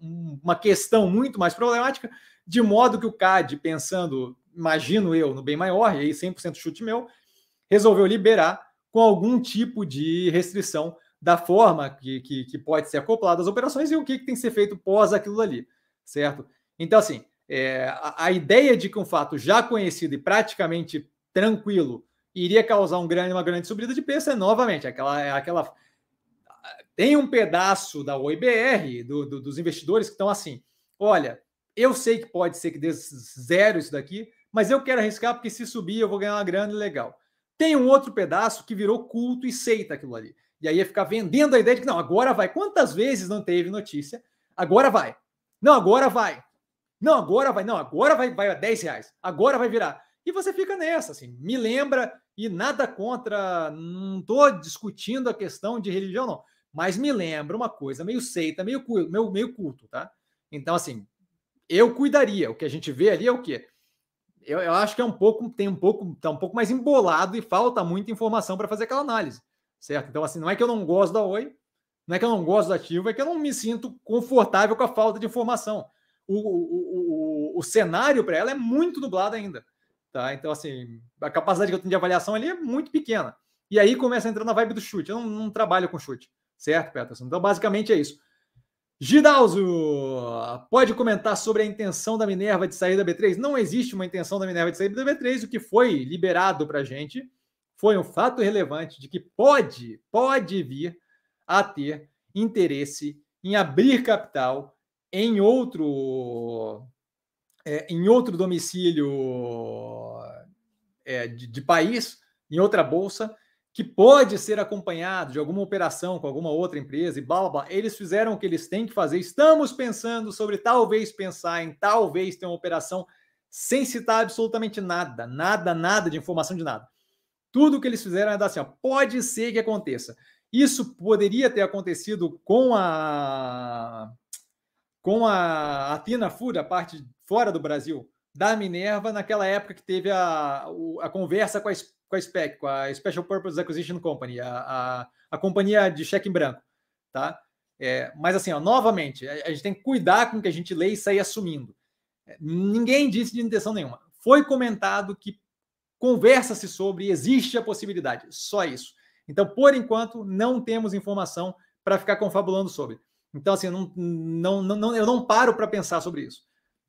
uma questão muito mais problemática, de modo que o CAD, pensando, imagino eu, no bem maior, e aí 100% chute meu, resolveu liberar com algum tipo de restrição da forma que, que, que pode ser acoplada às operações e o que, que tem que ser feito pós aquilo ali, certo? Então, assim, é, a, a, ideia de que um fato já conhecido e praticamente tranquilo iria causar um grande, uma grande subida de preço é novamente aquela, é aquela. Tem um pedaço da OIBR, do, do, dos investidores, que estão assim: olha, eu sei que pode ser que dê zero isso daqui, mas eu quero arriscar porque se subir eu vou ganhar uma grana legal. Tem um outro pedaço que virou culto e seita aquilo ali. E aí ia ficar vendendo a ideia de que não, agora vai. Quantas vezes não teve notícia? Agora vai. Não, agora vai. Não, agora vai, não, agora vai, vai a 10 reais, agora vai virar. E você fica nessa, assim, me lembra, e nada contra, não estou discutindo a questão de religião, não, mas me lembra uma coisa meio seita, meio, meio, meio culto, tá? Então, assim, eu cuidaria. O que a gente vê ali é o quê? Eu, eu acho que é um pouco, tem um pouco, tá um pouco mais embolado e falta muita informação para fazer aquela análise, certo? Então, assim, não é que eu não gosto da Oi, não é que eu não gosto do ativo, é que eu não me sinto confortável com a falta de informação o, o, o cenário para ela é muito nublado ainda. Tá? Então, assim, a capacidade que eu tenho de avaliação ali é muito pequena. E aí começa a entrar na vibe do chute. Eu não, não trabalho com chute, certo, Peterson? Então, basicamente é isso. Gidalzo, pode comentar sobre a intenção da Minerva de sair da B3? Não existe uma intenção da Minerva de sair da B3. O que foi liberado para a gente foi um fato relevante de que pode, pode vir a ter interesse em abrir capital em outro, é, em outro domicílio é, de, de país, em outra bolsa, que pode ser acompanhado de alguma operação com alguma outra empresa e blá blá blá. Eles fizeram o que eles têm que fazer. Estamos pensando sobre talvez pensar em talvez ter uma operação sem citar absolutamente nada, nada, nada de informação de nada. Tudo que eles fizeram é dar assim: ó, pode ser que aconteça. Isso poderia ter acontecido com a com a Athena Food, a parte fora do Brasil, da Minerva, naquela época que teve a, a conversa com a com a SPEC, com a Special Purpose Acquisition Company, a, a, a companhia de cheque em branco, tá? É, mas assim, ó, novamente, a, a, gente tem que cuidar com o que a gente lê e sair assumindo. É, ninguém disse de intenção nenhuma. Foi comentado que conversa-se sobre, existe a possibilidade, só isso. Então, por enquanto, não temos informação para ficar confabulando sobre. Então, assim, não, não, não, eu não paro para pensar sobre isso.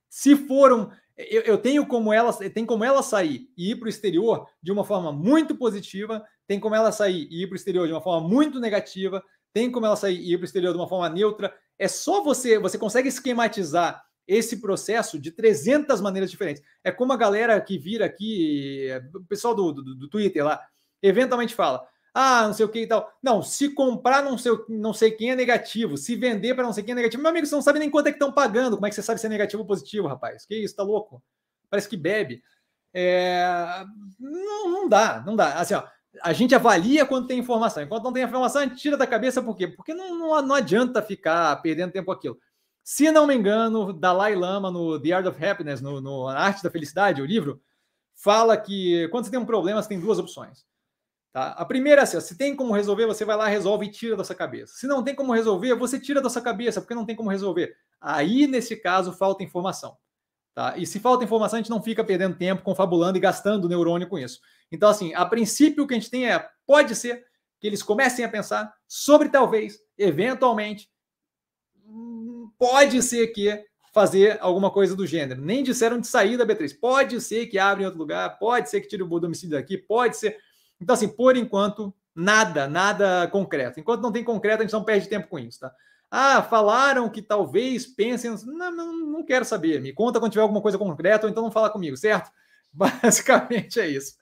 Se for um, eu, eu, tenho como ela tem como ela sair e ir para o exterior de uma forma muito positiva, tem como ela sair e ir para o exterior de uma forma muito negativa, tem como ela sair e ir para o exterior de uma forma neutra. É só você, você consegue esquematizar esse processo de 300 maneiras diferentes. É como a galera que vira aqui, o pessoal do, do, do Twitter lá, eventualmente fala: ah, não sei o que e tal. Não, se comprar não sei, não sei quem é negativo, se vender para não sei quem é negativo. Meu amigo, você não sabe nem quanto é que estão pagando. Como é que você sabe se é negativo ou positivo, rapaz? Que isso, tá louco? Parece que bebe. É... Não, não dá, não dá. Assim, ó, a gente avalia quando tem informação. Enquanto não tem informação, a gente tira da cabeça por quê? Porque não, não, não adianta ficar perdendo tempo com aquilo. Se não me engano, Dalai Lama, no The Art of Happiness, no, no Arte da Felicidade, o livro, fala que quando você tem um problema, você tem duas opções Tá? A primeira é assim: se tem como resolver, você vai lá, resolve e tira da sua cabeça. Se não tem como resolver, você tira da sua cabeça, porque não tem como resolver. Aí, nesse caso, falta informação. Tá? E se falta informação, a gente não fica perdendo tempo confabulando e gastando neurônio com isso. Então, assim, a princípio, o que a gente tem é: pode ser que eles comecem a pensar sobre talvez, eventualmente, pode ser que fazer alguma coisa do gênero. Nem disseram de sair da B3. Pode ser que abra em outro lugar, pode ser que tire o domicílio daqui, pode ser. Então, assim, por enquanto, nada, nada concreto. Enquanto não tem concreto, a gente não perde tempo com isso, tá? Ah, falaram que talvez pensem. Não, não, quero saber. Me conta quando tiver alguma coisa concreta, ou então não fala comigo, certo? Basicamente é isso.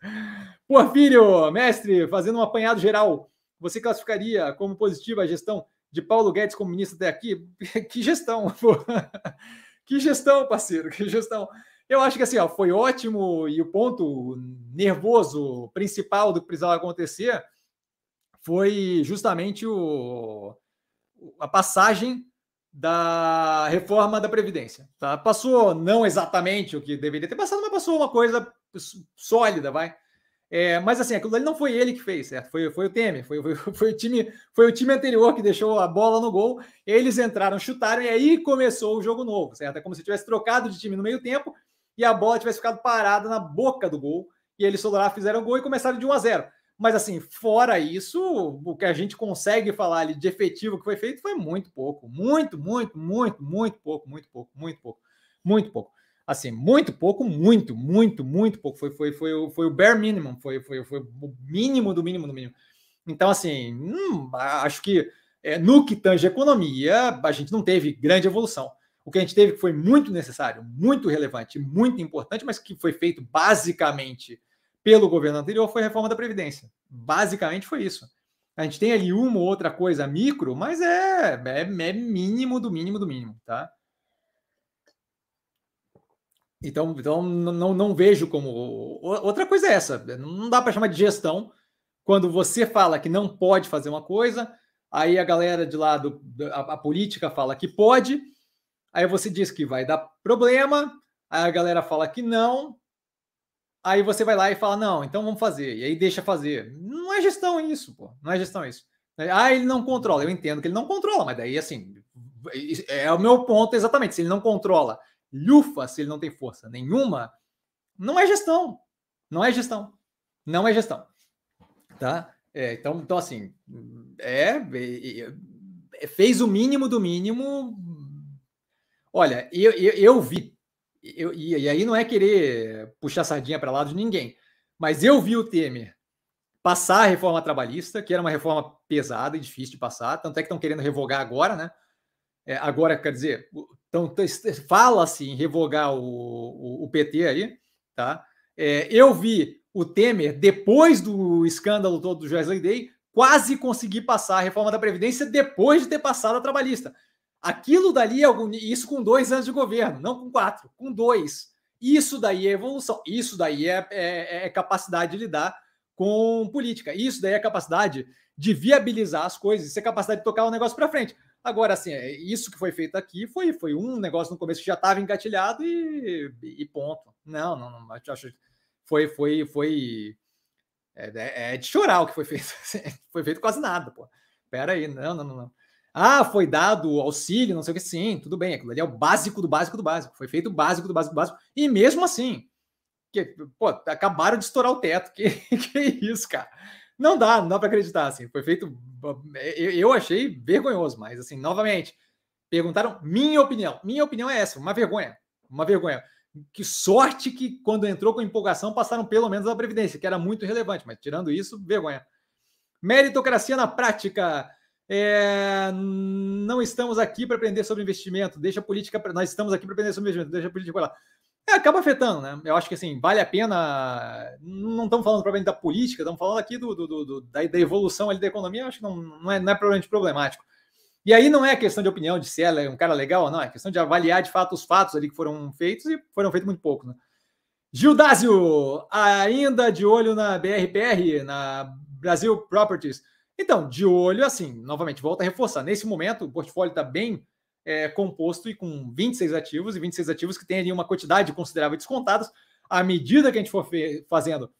Porfírio, mestre, fazendo um apanhado geral, você classificaria como positiva a gestão de Paulo Guedes como ministro até aqui? Que gestão, pô. Que gestão, parceiro, que gestão. Eu acho que assim, ó, foi ótimo e o ponto nervoso principal do que precisava acontecer foi justamente o, a passagem da reforma da Previdência. Tá? Passou não exatamente o que deveria ter passado, mas passou uma coisa sólida, vai. É, mas assim, aquilo ali não foi ele que fez, certo? Foi, foi o Temer, foi, foi, foi, o time, foi o time anterior que deixou a bola no gol. Eles entraram, chutaram e aí começou o jogo novo, certo? É como se tivesse trocado de time no meio tempo e a bola tivesse ficado parada na boca do gol. E eles lá fizeram gol e começaram de 1 a 0. Mas assim, fora isso, o que a gente consegue falar ali de efetivo que foi feito foi muito pouco. Muito, muito, muito, muito pouco, muito pouco, muito pouco, muito pouco. Assim, muito pouco, muito, muito, muito pouco. Foi, foi, foi, foi o bare minimum, foi, foi, foi o mínimo do mínimo do mínimo. Então, assim, hum, acho que é, no que tange economia, a gente não teve grande evolução. O que a gente teve que foi muito necessário, muito relevante, muito importante, mas que foi feito basicamente pelo governo anterior foi a reforma da Previdência. Basicamente foi isso. A gente tem ali uma ou outra coisa micro, mas é, é, é mínimo do mínimo do mínimo, tá? Então, então não, não vejo como. Outra coisa é essa: não dá para chamar de gestão quando você fala que não pode fazer uma coisa, aí a galera de lá, do, a, a política fala que pode, Aí você diz que vai dar problema, aí a galera fala que não, aí você vai lá e fala, não, então vamos fazer, e aí deixa fazer. Não é gestão isso, pô, não é gestão isso. Ah, ele não controla, eu entendo que ele não controla, mas daí assim, é o meu ponto exatamente, se ele não controla lufa se ele não tem força nenhuma, não é gestão. Não é gestão. Não é gestão. Tá? É, então, então, assim, é, é, é, fez o mínimo do mínimo. Olha, eu, eu, eu vi, eu, e, aí não é querer puxar sardinha para lado de ninguém, mas eu vi o Temer passar a reforma trabalhista, que era uma reforma pesada e difícil de passar, tanto é que estão querendo revogar agora, né? É, agora, quer dizer, então, fala-se em revogar o, o, o, PT aí, tá? É, eu vi o Temer, depois do escândalo todo do Wesley Day, quase conseguir passar a reforma da Previdência depois de ter passado a trabalhista. Aquilo dali é isso com dois anos de governo, não com quatro, com dois. Isso daí é evolução, isso daí é, é, é capacidade de lidar com política, isso daí é capacidade de viabilizar as coisas, isso é capacidade de tocar o negócio para frente. Agora, assim, é, isso que foi feito aqui foi, foi um negócio no começo que já estava engatilhado e, e, ponto. Não, não, não. Acho, foi, foi, foi. É, é, é, de chorar o que foi feito. foi feito quase nada, pô. Pera aí, não, não, não. Ah, foi dado auxílio, não sei o que. Sim, tudo bem. Aquilo ali é o básico do básico do básico. Foi feito o básico do básico do básico. E mesmo assim, que, pô, acabaram de estourar o teto. Que, que isso, cara? Não dá, não dá para acreditar. Assim, foi feito. Eu, achei vergonhoso, mas assim, novamente, perguntaram minha opinião. Minha opinião é essa, uma vergonha. Uma vergonha. Que sorte que quando entrou com empolgação passaram pelo menos a Previdência, que era muito relevante, mas tirando isso, vergonha. Meritocracia na prática. É, não estamos aqui para aprender sobre investimento, deixa a política. Nós estamos aqui para aprender sobre investimento, deixa a política para lá. É, acaba afetando, né? Eu acho que assim, vale a pena. Não estamos falando provavelmente da política, estamos falando aqui do, do, do da, da, evolução ali da economia, acho que não, não, é, não é provavelmente problemático. E aí não é questão de opinião de se ela é um cara legal ou não, é questão de avaliar de fato os fatos ali que foram feitos e foram feitos muito pouco, né? Gildásio, ainda de olho na BRPR, na Brasil Properties. Então, de olho, assim, novamente, volta a reforçar. Nesse momento, o portfólio está bem é, composto e com 26 ativos, e 26 ativos que tem ali uma quantidade considerável de descontados. À medida que a gente for fazendo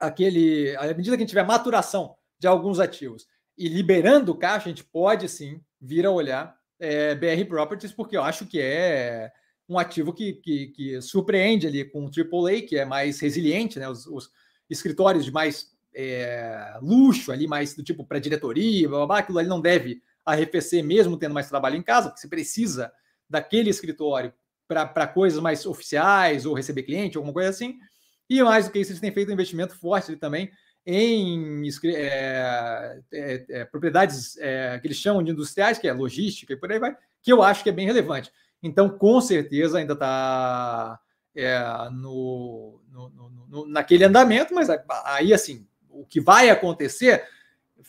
aquele. À medida que a gente tiver maturação de alguns ativos e liberando caixa, a gente pode sim vir a olhar é, BR Properties, porque eu acho que é um ativo que, que, que surpreende ali com o AAA, que é mais resiliente, né? Os, os escritórios de mais é, luxo ali, mais do tipo para diretoria, blá, blá, blá, aquilo ali não deve arrefecer mesmo tendo mais trabalho em casa, porque você precisa daquele escritório para coisas mais oficiais ou receber cliente, alguma coisa assim. E mais do que isso, eles têm feito um investimento forte também em é, é, é, propriedades é, que eles chamam de industriais, que é logística e por aí vai, que eu acho que é bem relevante. Então, com certeza, ainda está é, no, no, no, naquele andamento, mas aí, assim, o que vai acontecer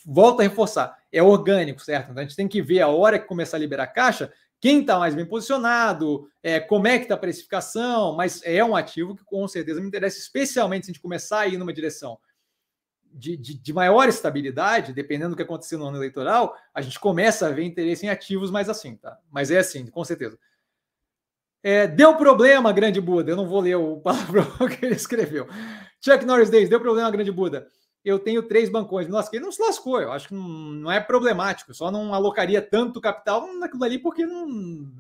volta a reforçar, é orgânico, certo? Então a gente tem que ver a hora que começar a liberar caixa, quem está mais bem posicionado, é, como é que está a precificação, mas é um ativo que com certeza me interessa, especialmente se a gente começar a ir numa direção de, de, de, maior estabilidade, dependendo do que acontecer no ano eleitoral, a gente começa a ver interesse em ativos mais assim, tá? Mas é assim, com certeza. É, deu problema, grande Buda. Eu não vou ler o palavrão que ele escreveu. Chuck Norris Days, deu problema, grande Buda eu tenho três bancões. Nossa, ele não se lascou, eu acho que não, não é problemático, só não alocaria tanto capital naquilo ali, porque não.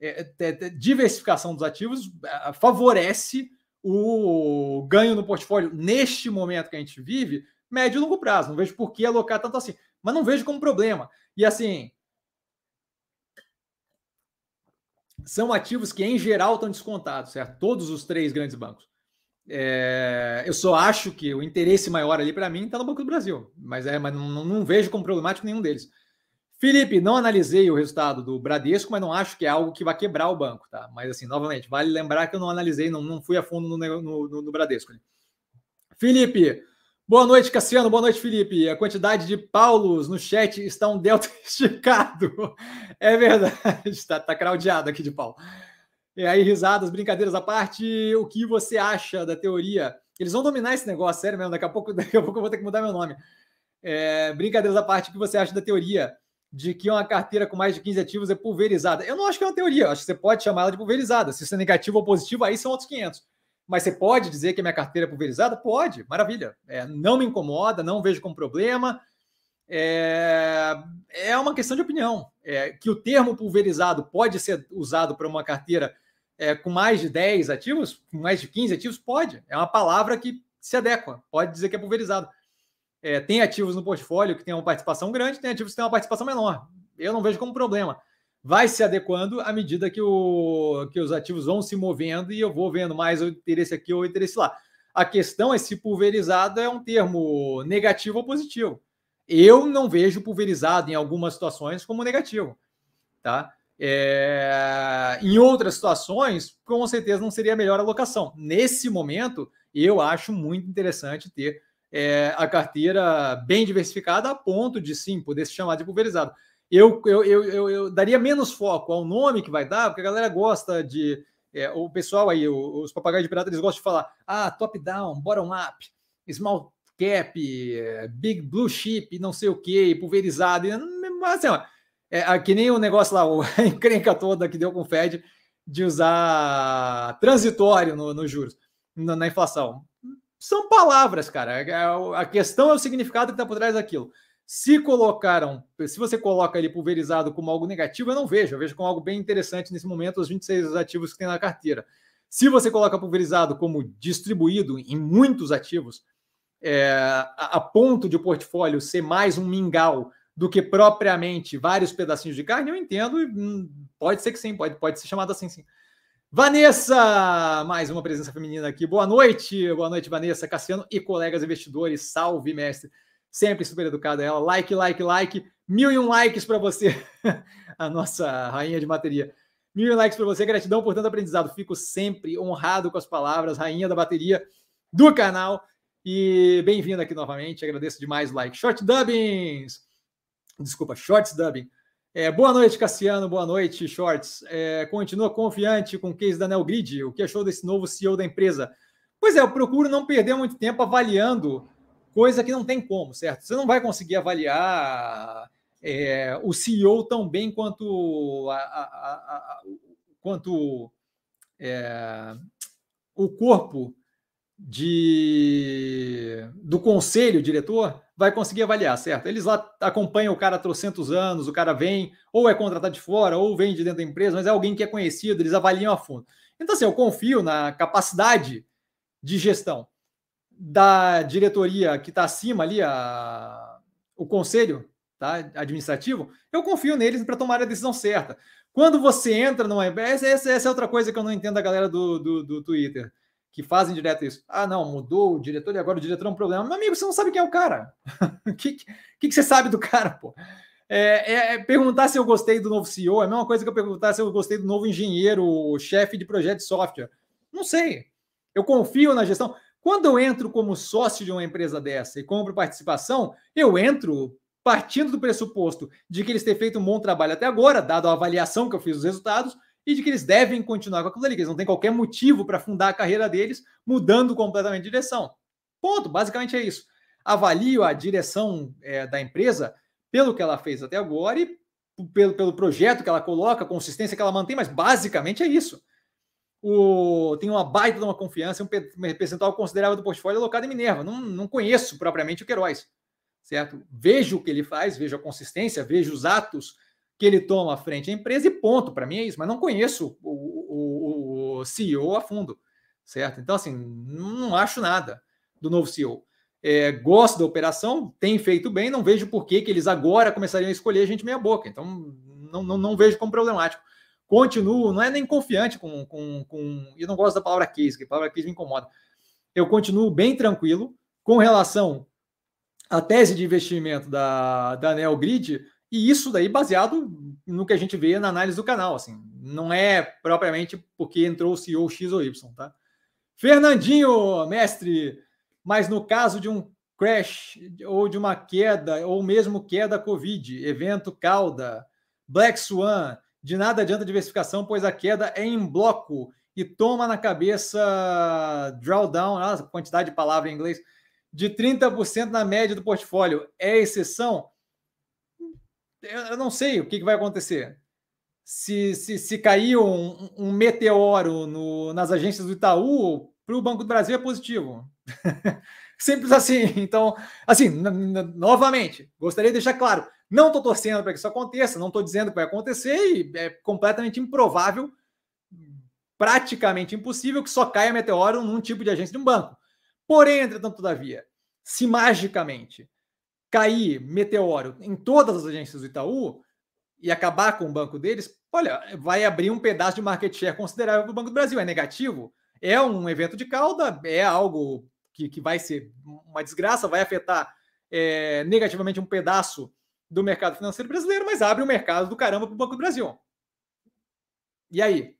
É, é, é, diversificação dos ativos é, favorece o ganho no portfólio neste momento que a gente vive, médio e longo prazo. Não vejo por que alocar tanto assim, mas não vejo como problema. E assim. São ativos que, em geral, estão descontados, certo? Todos os três grandes bancos. É, eu só acho que o interesse maior ali para mim está no Banco do Brasil, mas é, mas não, não, vejo como problemático nenhum deles. Felipe, não analisei o resultado do Bradesco, mas não acho que é algo que vai quebrar o banco, tá? Mas assim, novamente, vale lembrar que eu não analisei, não, não fui a fundo no, no, no, no Bradesco. Felipe, boa noite, Cassiano, boa noite, Felipe. A quantidade de Paulos no chat está um delta esticado. É verdade, está tá craudiado aqui de Paulo. E aí, risadas, brincadeiras à parte, o que você acha da teoria? Eles vão dominar esse negócio, sério mesmo. Daqui a pouco, daqui a pouco eu vou ter que mudar meu nome. É, brincadeiras à parte, o que você acha da teoria de que uma carteira com mais de 15 ativos é pulverizada? Eu não acho que é uma teoria, acho que você pode chamar ela de pulverizada. Se isso é negativo ou positivo, aí são outros 500. Mas você pode dizer que a minha carteira é pulverizada? Pode, maravilha. É, não me incomoda, não vejo como problema. É, é uma questão de opinião. É, que o termo pulverizado pode ser usado para uma carteira é, com mais de 10 ativos, com mais de 15 ativos? Pode. É uma palavra que se adequa. Pode dizer que é pulverizado. É, tem ativos no portfólio que tem uma participação grande, tem ativos que têm uma participação menor. Eu não vejo como problema. Vai se adequando à medida que, o, que os ativos vão se movendo e eu vou vendo mais o interesse aqui ou o interesse lá. A questão é se pulverizado é um termo negativo ou positivo. Eu não vejo pulverizado em algumas situações como negativo, tá? É... Em outras situações, com certeza não seria a melhor alocação. Nesse momento, eu acho muito interessante ter é, a carteira bem diversificada a ponto de sim poder se chamar de pulverizado. Eu, eu, eu, eu, eu daria menos foco ao nome que vai dar, porque a galera gosta de é, o pessoal aí, os papagaios de pirata, eles gostam de falar: ah, top-down, bottom-up, small cap, big blue chip, não sei o que, pulverizado. Assim, ó, é, que nem o negócio lá, a encrenca toda que deu com o Fed de usar transitório nos no juros, na, na, inflação. São palavras, cara. É, a questão é o significado que está por trás daquilo. Se colocaram, se você coloca ele pulverizado como algo negativo, eu não vejo. Eu vejo como algo bem interessante nesse momento os 26 ativos que tem na carteira. Se você coloca pulverizado como distribuído em muitos ativos, é, a, a, ponto de o portfólio ser mais um mingau do que propriamente vários pedacinhos de carne, eu entendo. Hum, pode ser que sim, pode, pode ser chamado assim sim. Vanessa, mais uma presença feminina aqui. Boa noite, boa noite, Vanessa, Cassiano e colegas investidores. Salve, mestre sempre super educada ela. Like, like, like. Mil e um likes para você, a nossa rainha de bateria. Mil e um likes para você. Gratidão por tanto aprendizado. Fico sempre honrado com as palavras, rainha da bateria do canal. E bem-vindo aqui novamente. Agradeço demais o like. Short Dubbings. Desculpa, Shorts Dubbing. É, boa noite, Cassiano. Boa noite, Shorts. É, continua confiante com o case da Nelgrid. O que achou desse novo CEO da empresa? Pois é, eu procuro não perder muito tempo avaliando coisa que não tem como, certo? Você não vai conseguir avaliar é, o CEO tão bem quanto, a, a, a, quanto é, o corpo de, do conselho diretor vai conseguir avaliar, certo? Eles lá acompanham o cara há trocentos anos, o cara vem, ou é contratado de fora, ou vem de dentro da empresa, mas é alguém que é conhecido, eles avaliam a fundo. Então, assim, eu confio na capacidade de gestão da diretoria que está acima ali, a, o conselho tá, administrativo, eu confio neles para tomar a decisão certa. Quando você entra numa essa, essa, essa é outra coisa que eu não entendo da galera do, do, do Twitter, que fazem direto isso. Ah, não, mudou o diretor e agora o diretor é um problema. Meu amigo, você não sabe quem é o cara. O que, que, que, você sabe do cara, pô? É, é, é, perguntar se eu gostei do novo CEO é a mesma coisa que eu perguntar se eu gostei do novo engenheiro, chefe de projeto de software. Não sei. Eu confio na gestão. Quando eu entro como sócio de uma empresa dessa e compro participação, eu entro partindo do pressuposto de que eles têm feito um bom trabalho até agora, dado a avaliação que eu fiz dos resultados, e de que eles devem continuar com aquilo ali, que eles não têm qualquer motivo para fundar a carreira deles mudando completamente de direção. Ponto, basicamente é isso. Avalio a direção é, da empresa pelo que ela fez até agora e pelo, pelo projeto que ela coloca, a consistência que ela mantém, mas basicamente é isso o, tem uma baita de uma confiança, um percentual considerável do portfólio alocado em Minerva. Não, não conheço propriamente o Queiroz, certo? Vejo o que ele faz, vejo a consistência, vejo os atos que ele toma à frente da empresa e ponto. Para mim é isso, mas não conheço o, o, o, CEO a fundo, certo? Então, assim, não acho nada do novo CEO. É, gosto da operação, tem feito bem, não vejo por que, que eles agora começariam a escolher gente meia boca. Então, não, não, não vejo como problemático continuo, não é nem confiante com, com, com. Eu não gosto da palavra case, que a palavra case me incomoda. Eu continuo bem tranquilo com relação à tese de investimento da, da Neogrid, e isso daí baseado no que a gente vê na análise do canal. Assim, não é propriamente porque entrou o CEO X ou Y, tá? Fernandinho, mestre, mas no caso de um crash ou de uma queda, ou mesmo queda Covid, evento cauda, Black Swan, de nada adianta diversificação, pois a queda é em bloco e toma na cabeça drawdown, a quantidade de palavra em inglês, de 30% na média do portfólio. É exceção? Eu não sei o que vai acontecer. Se, se, se cair um, um meteoro no, nas agências do Itaú, para o Banco do Brasil é positivo. Simples assim. Então, assim, novamente, gostaria de deixar claro: não estou torcendo para que isso aconteça, não estou dizendo que vai acontecer e é completamente improvável praticamente impossível que só caia meteoro num tipo de agência de um banco. Porém, entretanto, todavia, se magicamente cair meteoro em todas as agências do Itaú e acabar com o banco deles, olha, vai abrir um pedaço de market share considerável para o Banco do Brasil. É negativo? É um evento de cauda? É algo que, que vai ser uma desgraça? Vai afetar é, negativamente um pedaço do mercado financeiro brasileiro, mas abre o mercado do caramba para o Banco do Brasil. E aí?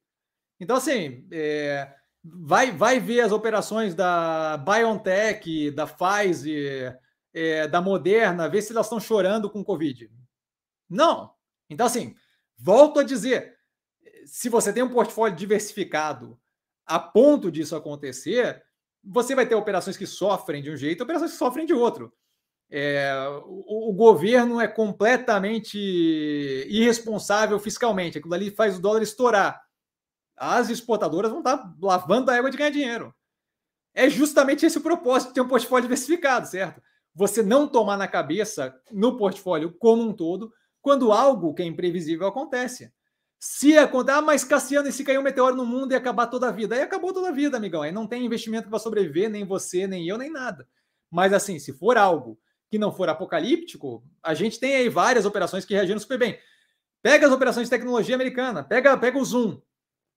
Então, assim, é, vai, vai ver as operações da BioNTech, da Pfizer, é, da Moderna, ver se elas estão chorando com Covid. Não. Então, assim, volto a dizer: se você tem um portfólio diversificado a ponto disso acontecer, você vai ter operações que sofrem de um jeito operações que sofrem de outro. É, o, o, governo é completamente irresponsável fiscalmente. Aquilo ali faz o dólar estourar. As exportadoras vão estar lavando a água de ganhar dinheiro. É justamente esse o propósito de ter um portfólio diversificado, certo? Você não tomar na cabeça no portfólio como um todo quando algo que é imprevisível acontece. Se acontecer, ah, mas Cassiano, e se cair um meteoro no mundo e acabar toda a vida? Aí acabou toda a vida, amigão. Aí não tem investimento vai sobreviver, nem você, nem eu, nem nada. Mas assim, se for algo que não for apocalíptico, a gente tem aí várias operações que reagiram super bem. Pega as operações de tecnologia americana, pega, pega o Zoom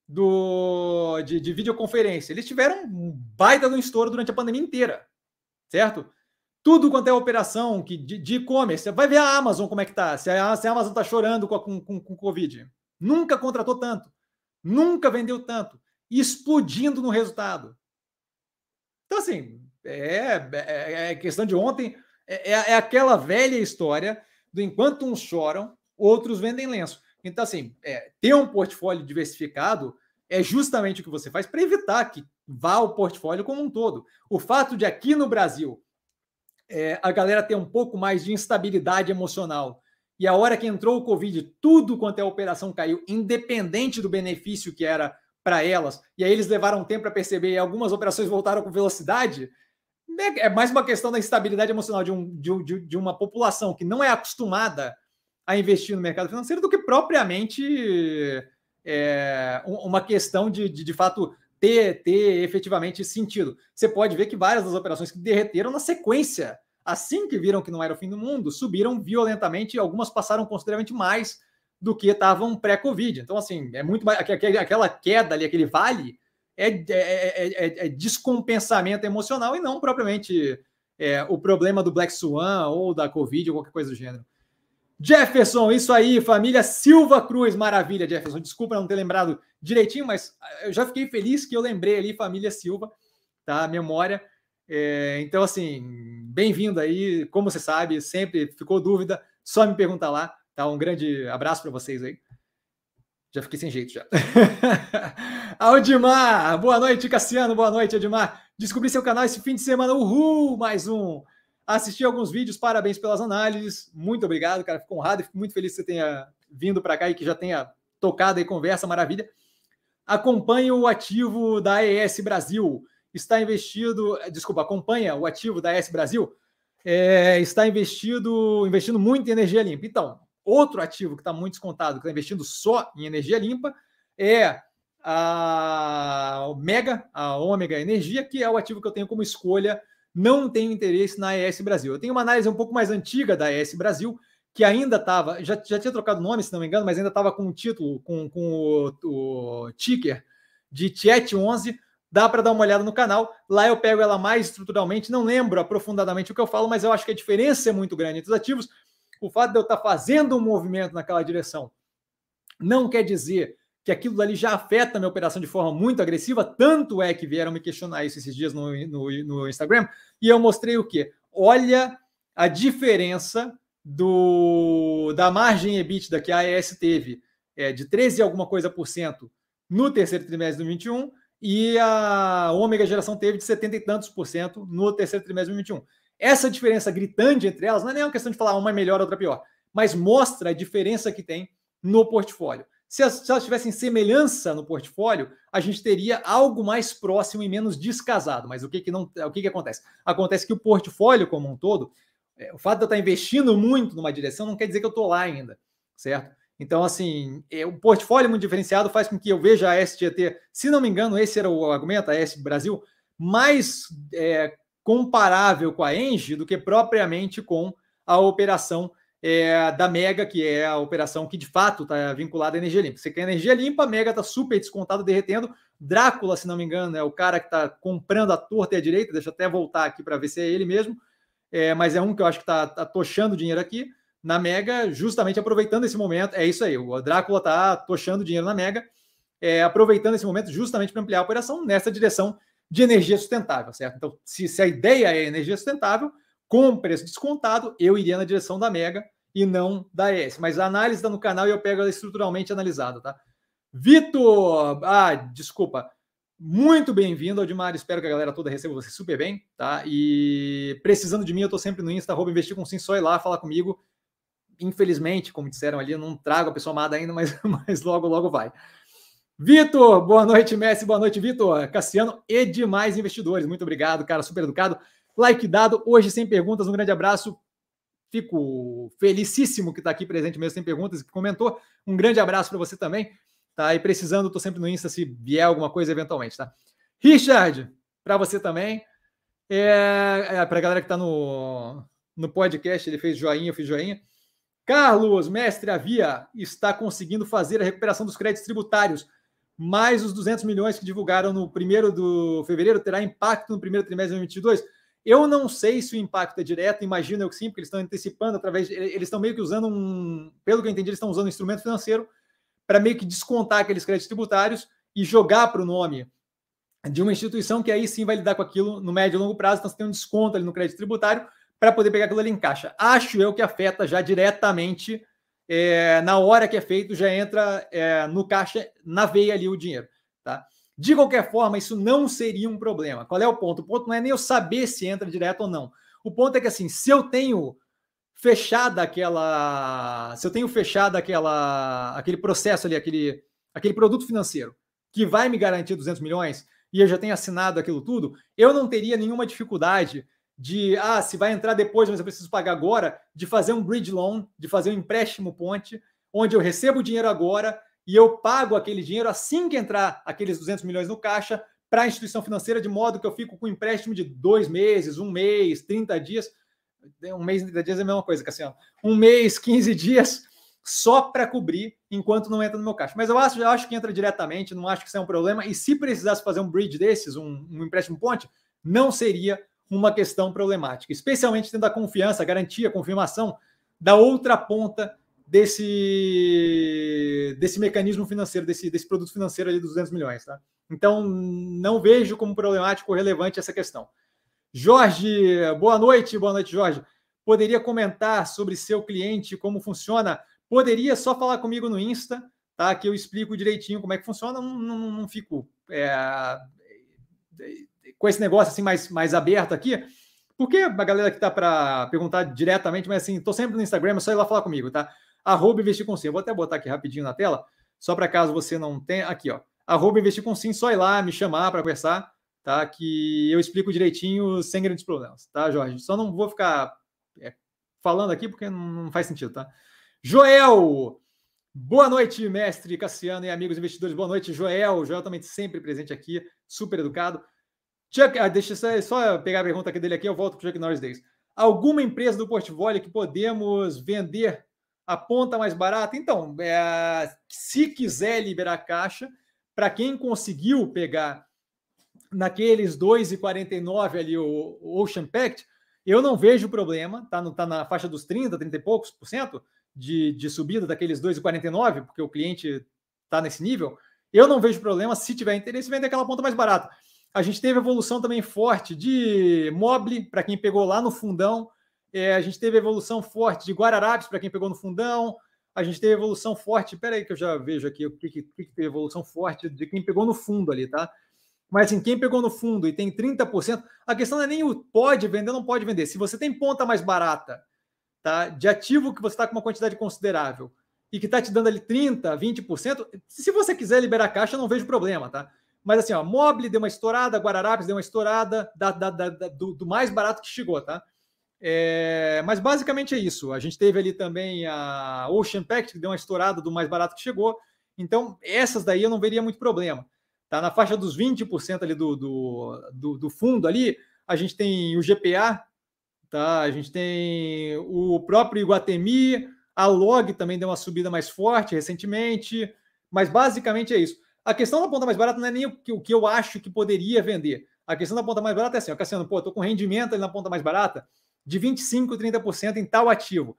do, de, de videoconferência. Eles tiveram um baita de um estouro durante a pandemia inteira, certo? Tudo quanto é operação que, de e-commerce, vai ver a Amazon como é que tá. Se a, se a Amazon tá chorando com, com, com, com Covid. Nunca contratou tanto. Nunca vendeu tanto. Explodindo no resultado. Então, assim, é, é, é questão de ontem. É, é, é, aquela velha história do enquanto uns choram, outros vendem lenço. Então, assim, é, ter um portfólio diversificado é justamente o que você faz para evitar que vá o portfólio como um todo. O fato de aqui no Brasil é, a galera ter um pouco mais de instabilidade emocional. E a hora que entrou o Covid, tudo quanto é operação caiu, independente do benefício que era para elas, e aí eles levaram tempo para perceber e algumas operações voltaram com velocidade, é, é mais uma questão da instabilidade emocional de, um, de, de uma população que não é acostumada a investir no mercado financeiro do que propriamente é, uma questão de, de, de fato, ter, ter efetivamente sentido. Você pode ver que várias das operações que derreteram na sequência, assim que viram que não era o fim do mundo, subiram violentamente e algumas passaram consideravelmente mais do que estavam pré-Covid. Então, assim, é muito mais. Aquela queda ali, aquele vale, é, é, é, é descompensamento emocional e não propriamente o problema do Black Swan ou da Covid ou qualquer coisa do gênero. Jefferson, isso aí, família Silva Cruz, maravilha, Jefferson. Desculpa não ter lembrado direitinho, mas eu já fiquei feliz que eu lembrei ali, família Silva, tá? Memória. É, então, assim, bem-vindo aí. Como você sabe, sempre ficou dúvida, só me pergunta lá, tá? Um grande abraço para vocês aí. Já fiquei sem jeito já. Aldimar, boa noite, Cassiano, boa noite, Aldimar. Descobri seu canal esse fim de semana, uhul, mais um assisti alguns vídeos, parabéns pelas análises. Muito obrigado, cara. Fico honrado e fico muito feliz que você tenha vindo para cá e que já tenha tocado aí conversa, maravilha. Acompanhe o ativo da AES Brasil. Está investido, desculpa, acompanha o ativo da AES Brasil. É, está investido, investindo muito em energia limpa. Então, outro ativo que está muito descontado, que está investindo só em energia limpa, é a Mega, a Ômega Energia, que é o ativo que eu tenho como escolha não tenho interesse na ES Brasil. Eu tenho uma análise um pouco mais antiga da ES Brasil, que ainda estava, já, já tinha trocado nome, se não me engano, mas ainda estava com o título, com, com o, o ticker de Tiet 11. Dá para dar uma olhada no canal. Lá eu pego ela mais estruturalmente. Não lembro aprofundadamente o que eu falo, mas eu acho que a diferença é muito grande entre os ativos. O fato de eu estar fazendo um movimento naquela direção não quer dizer que aquilo ali já afeta a minha operação de forma muito agressiva, tanto é que vieram me questionar isso esses dias no, no, no Instagram, e eu mostrei o quê? Olha a diferença do da margem EBITDA que a AES teve é, de 13 alguma coisa por cento no terceiro trimestre de 2021 e a Ômega Geração teve de 70 e tantos por cento no terceiro trimestre de 2021. Essa diferença gritante entre elas não é nem uma questão de falar uma é melhor, outra pior, mas mostra a diferença que tem no portfólio. Se, se elas tivessem semelhança no portfólio, a gente teria algo mais próximo e menos descasado. Mas o que, que, não, o que, que acontece? Acontece que o portfólio como um todo, é, o fato de eu estar investindo muito numa direção não quer dizer que eu estou lá ainda, certo? Então, assim, é, o portfólio muito diferenciado faz com que eu veja a SGT, se não me engano, esse era o argumento, a S Brasil, mais é, comparável com a Engie do que propriamente com a operação é, da Mega, que é a operação que de fato está vinculada à energia limpa. Você quer energia limpa, a Mega está super descontado, derretendo. Drácula, se não me engano, é o cara que está comprando a torta e a direita. Deixa eu até voltar aqui para ver se é ele mesmo. É, mas é um que eu acho que está tá tochando dinheiro aqui na Mega, justamente aproveitando esse momento. É isso aí, o Drácula está tochando dinheiro na Mega, é, aproveitando esse momento justamente para ampliar a operação nessa direção de energia sustentável, certo? Então, se, se a ideia é energia sustentável, com preço descontado, eu iria na direção da Mega e não da ES. Mas a análise está no canal e eu pego ela estruturalmente analisada, tá? Vitor, ah, desculpa. Muito bem-vindo, Aldimar. Espero que a galera toda receba você super bem, tá? E precisando de mim, eu estou sempre no Insta, arroba investir com sim, só ir lá falar comigo infelizmente, como disseram ali, eu não trago a pessoa amada ainda, mas, mas logo, logo vai. Vitor, boa noite, Messi, boa noite, Vitor. Cassiano e demais investidores, muito obrigado, cara, super educado. Like dado, hoje sem perguntas, um grande abraço. Fico felicíssimo que está aqui presente mesmo sem perguntas, que comentou. Um grande abraço para você também, tá? E precisando, estou sempre no Insta se vier alguma coisa eventualmente, tá? Richard, para você também. É, é para a galera que está no, no podcast, ele fez joinha, eu fiz joinha. Carlos, mestre Avia, está conseguindo fazer a recuperação dos créditos tributários, mas os 200 milhões que divulgaram no primeiro de fevereiro terá impacto no primeiro trimestre de 2022? Eu não sei se o impacto é direto, imagino eu que sim, porque eles estão antecipando através, de, eles estão meio que usando um, pelo que eu entendi, eles estão usando um instrumento financeiro para meio que descontar aqueles créditos tributários e jogar para o nome de uma instituição que aí sim vai lidar com aquilo no médio e longo prazo, então você tem um desconto ali no crédito tributário, para poder pegar aquilo ali em caixa. Acho eu que afeta já diretamente é, na hora que é feito, já entra é, no caixa, na veia ali o dinheiro. De qualquer forma, isso não seria um problema. Qual é o ponto? O ponto não é nem eu saber se entra direto ou não. O ponto é que assim, se eu tenho fechada aquela, se eu tenho fechado aquela, aquele processo ali, aquele, aquele produto financeiro que vai me garantir 200 milhões e eu já tenho assinado aquilo tudo, eu não teria nenhuma dificuldade de ah, se vai entrar depois, mas eu preciso pagar agora, de fazer um bridge loan, de fazer um empréstimo ponte, onde eu recebo o dinheiro agora e eu pago aquele dinheiro assim que entrar aqueles 200 milhões no caixa para a instituição financeira, de modo que eu fico com um empréstimo de dois meses, um mês, 30 dias. Um mês, 30 dias é a mesma coisa, Cassiano. Um mês, 15 dias, só para cobrir enquanto não entra no meu caixa. Mas eu acho, eu acho que entra diretamente, não acho que isso é um problema. E se precisasse fazer um bridge desses, um, um empréstimo ponte, não seria uma questão problemática, especialmente tendo a confiança, a garantia, a confirmação da outra ponta desse, desse mecanismo financeiro, desse, desse produto financeiro ali dos 200 milhões. Tá? Então, não vejo como problemático ou relevante essa questão. Jorge, boa noite, boa noite, Jorge. Poderia comentar sobre seu cliente, como funciona? Poderia só falar comigo no Insta, tá? Que eu explico direitinho como é que funciona. Não, não, não fico é, com esse negócio assim mais, mais aberto aqui, porque a galera que está para perguntar diretamente, mas assim, estou sempre no Instagram, é só ir lá falar comigo, tá? Arroba investir com sim. Eu vou até botar aqui rapidinho na tela, só para caso você não tenha. Aqui, ó. Arroba investir com sim, só ir lá me chamar para conversar, tá? Que eu explico direitinho sem grandes problemas, tá, Jorge? Só não vou ficar é, falando aqui porque não faz sentido, tá? Joel! Boa noite, mestre Cassiano e amigos investidores. Boa noite, Joel. Joel também sempre presente aqui, super educado. Chuck, ah, deixa eu só pegar a pergunta aqui dele aqui, eu volto para o Chuck Norris Days. Alguma empresa do portfólio que podemos vender a ponta mais barata? Então, é, se quiser liberar caixa, para quem conseguiu pegar naqueles 2,49 ali o, Ocean Pact, eu não vejo problema, tá, no, tá na faixa dos 30, 30 e poucos por cento de, de subida daqueles 2,49, porque o cliente está nesse nível. Eu não vejo problema se tiver interesse vender aquela ponta mais barata. A gente teve evolução também forte de Mobile, para quem pegou lá no fundão. É, a gente teve evolução forte de Guararapes, para quem pegou no fundão. A gente teve evolução forte. Espera aí que eu já vejo aqui o que, que, que teve evolução forte de quem pegou no fundo ali, tá? Mas assim, quem pegou no fundo e tem 30%, a questão não é nem o pode vender não pode vender. Se você tem ponta mais barata, tá? De ativo que você está com uma quantidade considerável e que está te dando ali 30%, 20%, se você quiser liberar caixa, não vejo problema, tá? Mas assim, ó, Mobile deu uma estourada, Guararapes deu uma estourada da, da, da, do, do, mais barato que chegou, tá? É, mas basicamente é isso. A gente teve ali também a Ocean Pact, que deu uma estourada do mais barato que chegou. Então, essas daí eu não veria muito problema. Tá na faixa dos 20% ali do, do, do, do fundo ali. A gente tem o GPA, tá? A gente tem o próprio Iguatemi, a Log também deu uma subida mais forte recentemente, mas basicamente é isso. A questão da ponta mais barata não é nem o que, o que eu acho que poderia vender. A questão da ponta mais barata é assim, ó, Cassiano, pô, tô com rendimento ali na ponta mais barata de 25, 30% em tal ativo.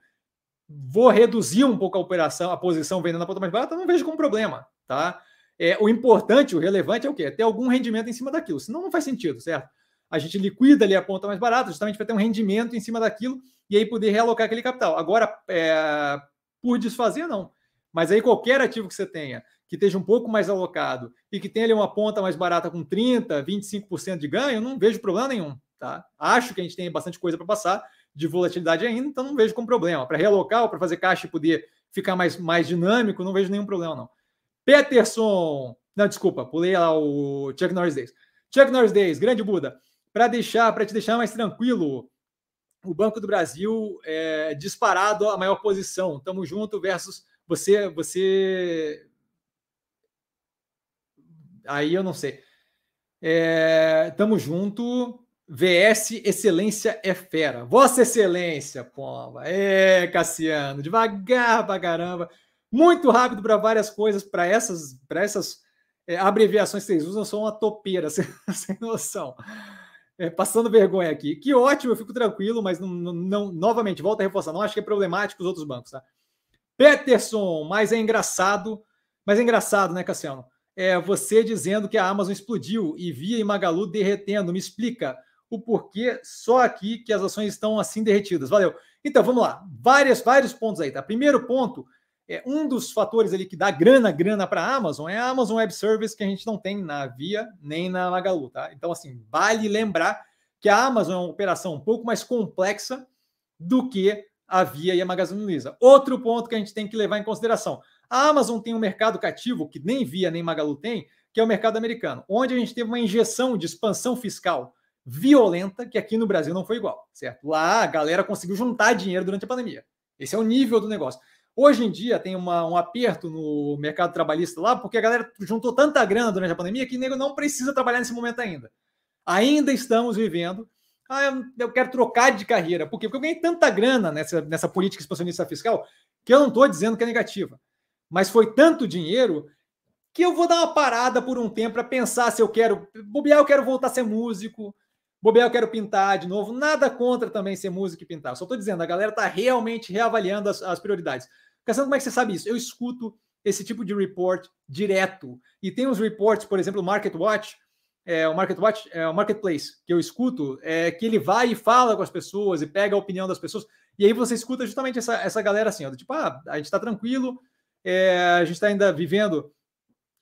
Vou reduzir um pouco a operação, a posição vendendo na ponta mais barata, não vejo como problema, tá? É, o importante, o relevante é o quê? É ter algum rendimento em cima daquilo, senão não faz sentido, certo? A gente liquida ali a ponta mais barata, justamente para ter um rendimento em cima daquilo e aí poder realocar aquele capital. Agora, é, por desfazer, não. Mas aí qualquer ativo que você tenha, que esteja um pouco mais alocado e que tenha ali uma ponta mais barata com 30%, 25% de ganho, não vejo problema nenhum. Tá? Acho que a gente tem bastante coisa para passar de volatilidade ainda, então não vejo como problema. Para realocar para fazer caixa e poder ficar mais, mais dinâmico, não vejo nenhum problema, não. Peterson. Não, desculpa, pulei lá o Chuck Norris Days. Chuck Norris Days, grande Buda. Para deixar, para te deixar mais tranquilo, o Banco do Brasil é disparado a maior posição. Tamo junto versus você, você. Aí eu não sei. É, tamo junto. VS Excelência é fera. Vossa Excelência, pomba. É, Cassiano, devagar pra caramba. Muito rápido para várias coisas, para essas, para essas é, abreviações que vocês usam, são uma topeira, sem, sem noção. É, passando vergonha aqui. Que ótimo, eu fico tranquilo, mas não, não, novamente, volta a reforçar, não acho que é problemático os outros bancos, tá? Peterson, mas é engraçado, mas é engraçado, né, Cassiano? É você dizendo que a Amazon explodiu e Via e Magalu derretendo. Me explica o porquê só aqui que as ações estão assim derretidas. Valeu. Então, vamos lá. Várias, vários pontos aí, tá? Primeiro ponto, é um dos fatores ali que dá grana, grana para a Amazon é a Amazon Web Service que a gente não tem na Via nem na Magalu, tá? Então, assim, vale lembrar que a Amazon é uma operação um pouco mais complexa do que a Via e a Magazine Luiza. Outro ponto que a gente tem que levar em consideração. A Amazon tem um mercado cativo que nem Via nem Magalu tem, que é o mercado americano, onde a gente teve uma injeção de expansão fiscal violenta que aqui no Brasil não foi igual, certo? Lá a galera conseguiu juntar dinheiro durante a pandemia. Esse é o nível do negócio. Hoje em dia tem uma, um aperto no mercado trabalhista lá, porque a galera juntou tanta grana durante a pandemia que nego não precisa trabalhar nesse momento ainda. Ainda estamos vivendo. Ah, eu quero trocar de carreira. Por quê? Porque eu ganhei tanta grana nessa, nessa política expansionista fiscal que eu não estou dizendo que é negativa. Mas foi tanto dinheiro que eu vou dar uma parada por um tempo para pensar se eu quero. Bobear, eu quero voltar a ser músico Bobear, eu quero pintar de novo. Nada contra também ser música e pintar. Só estou dizendo, a galera está realmente reavaliando as, as prioridades. Cassandra, como é que você sabe isso? Eu escuto esse tipo de report direto. E tem uns reports, por exemplo, o Market Watch, é, o Market Watch, é, o Marketplace, que eu escuto, é que ele vai e fala com as pessoas e pega a opinião das pessoas. E aí você escuta justamente essa, essa galera assim, ó, tipo, ah, a gente está tranquilo, é, a gente está ainda vivendo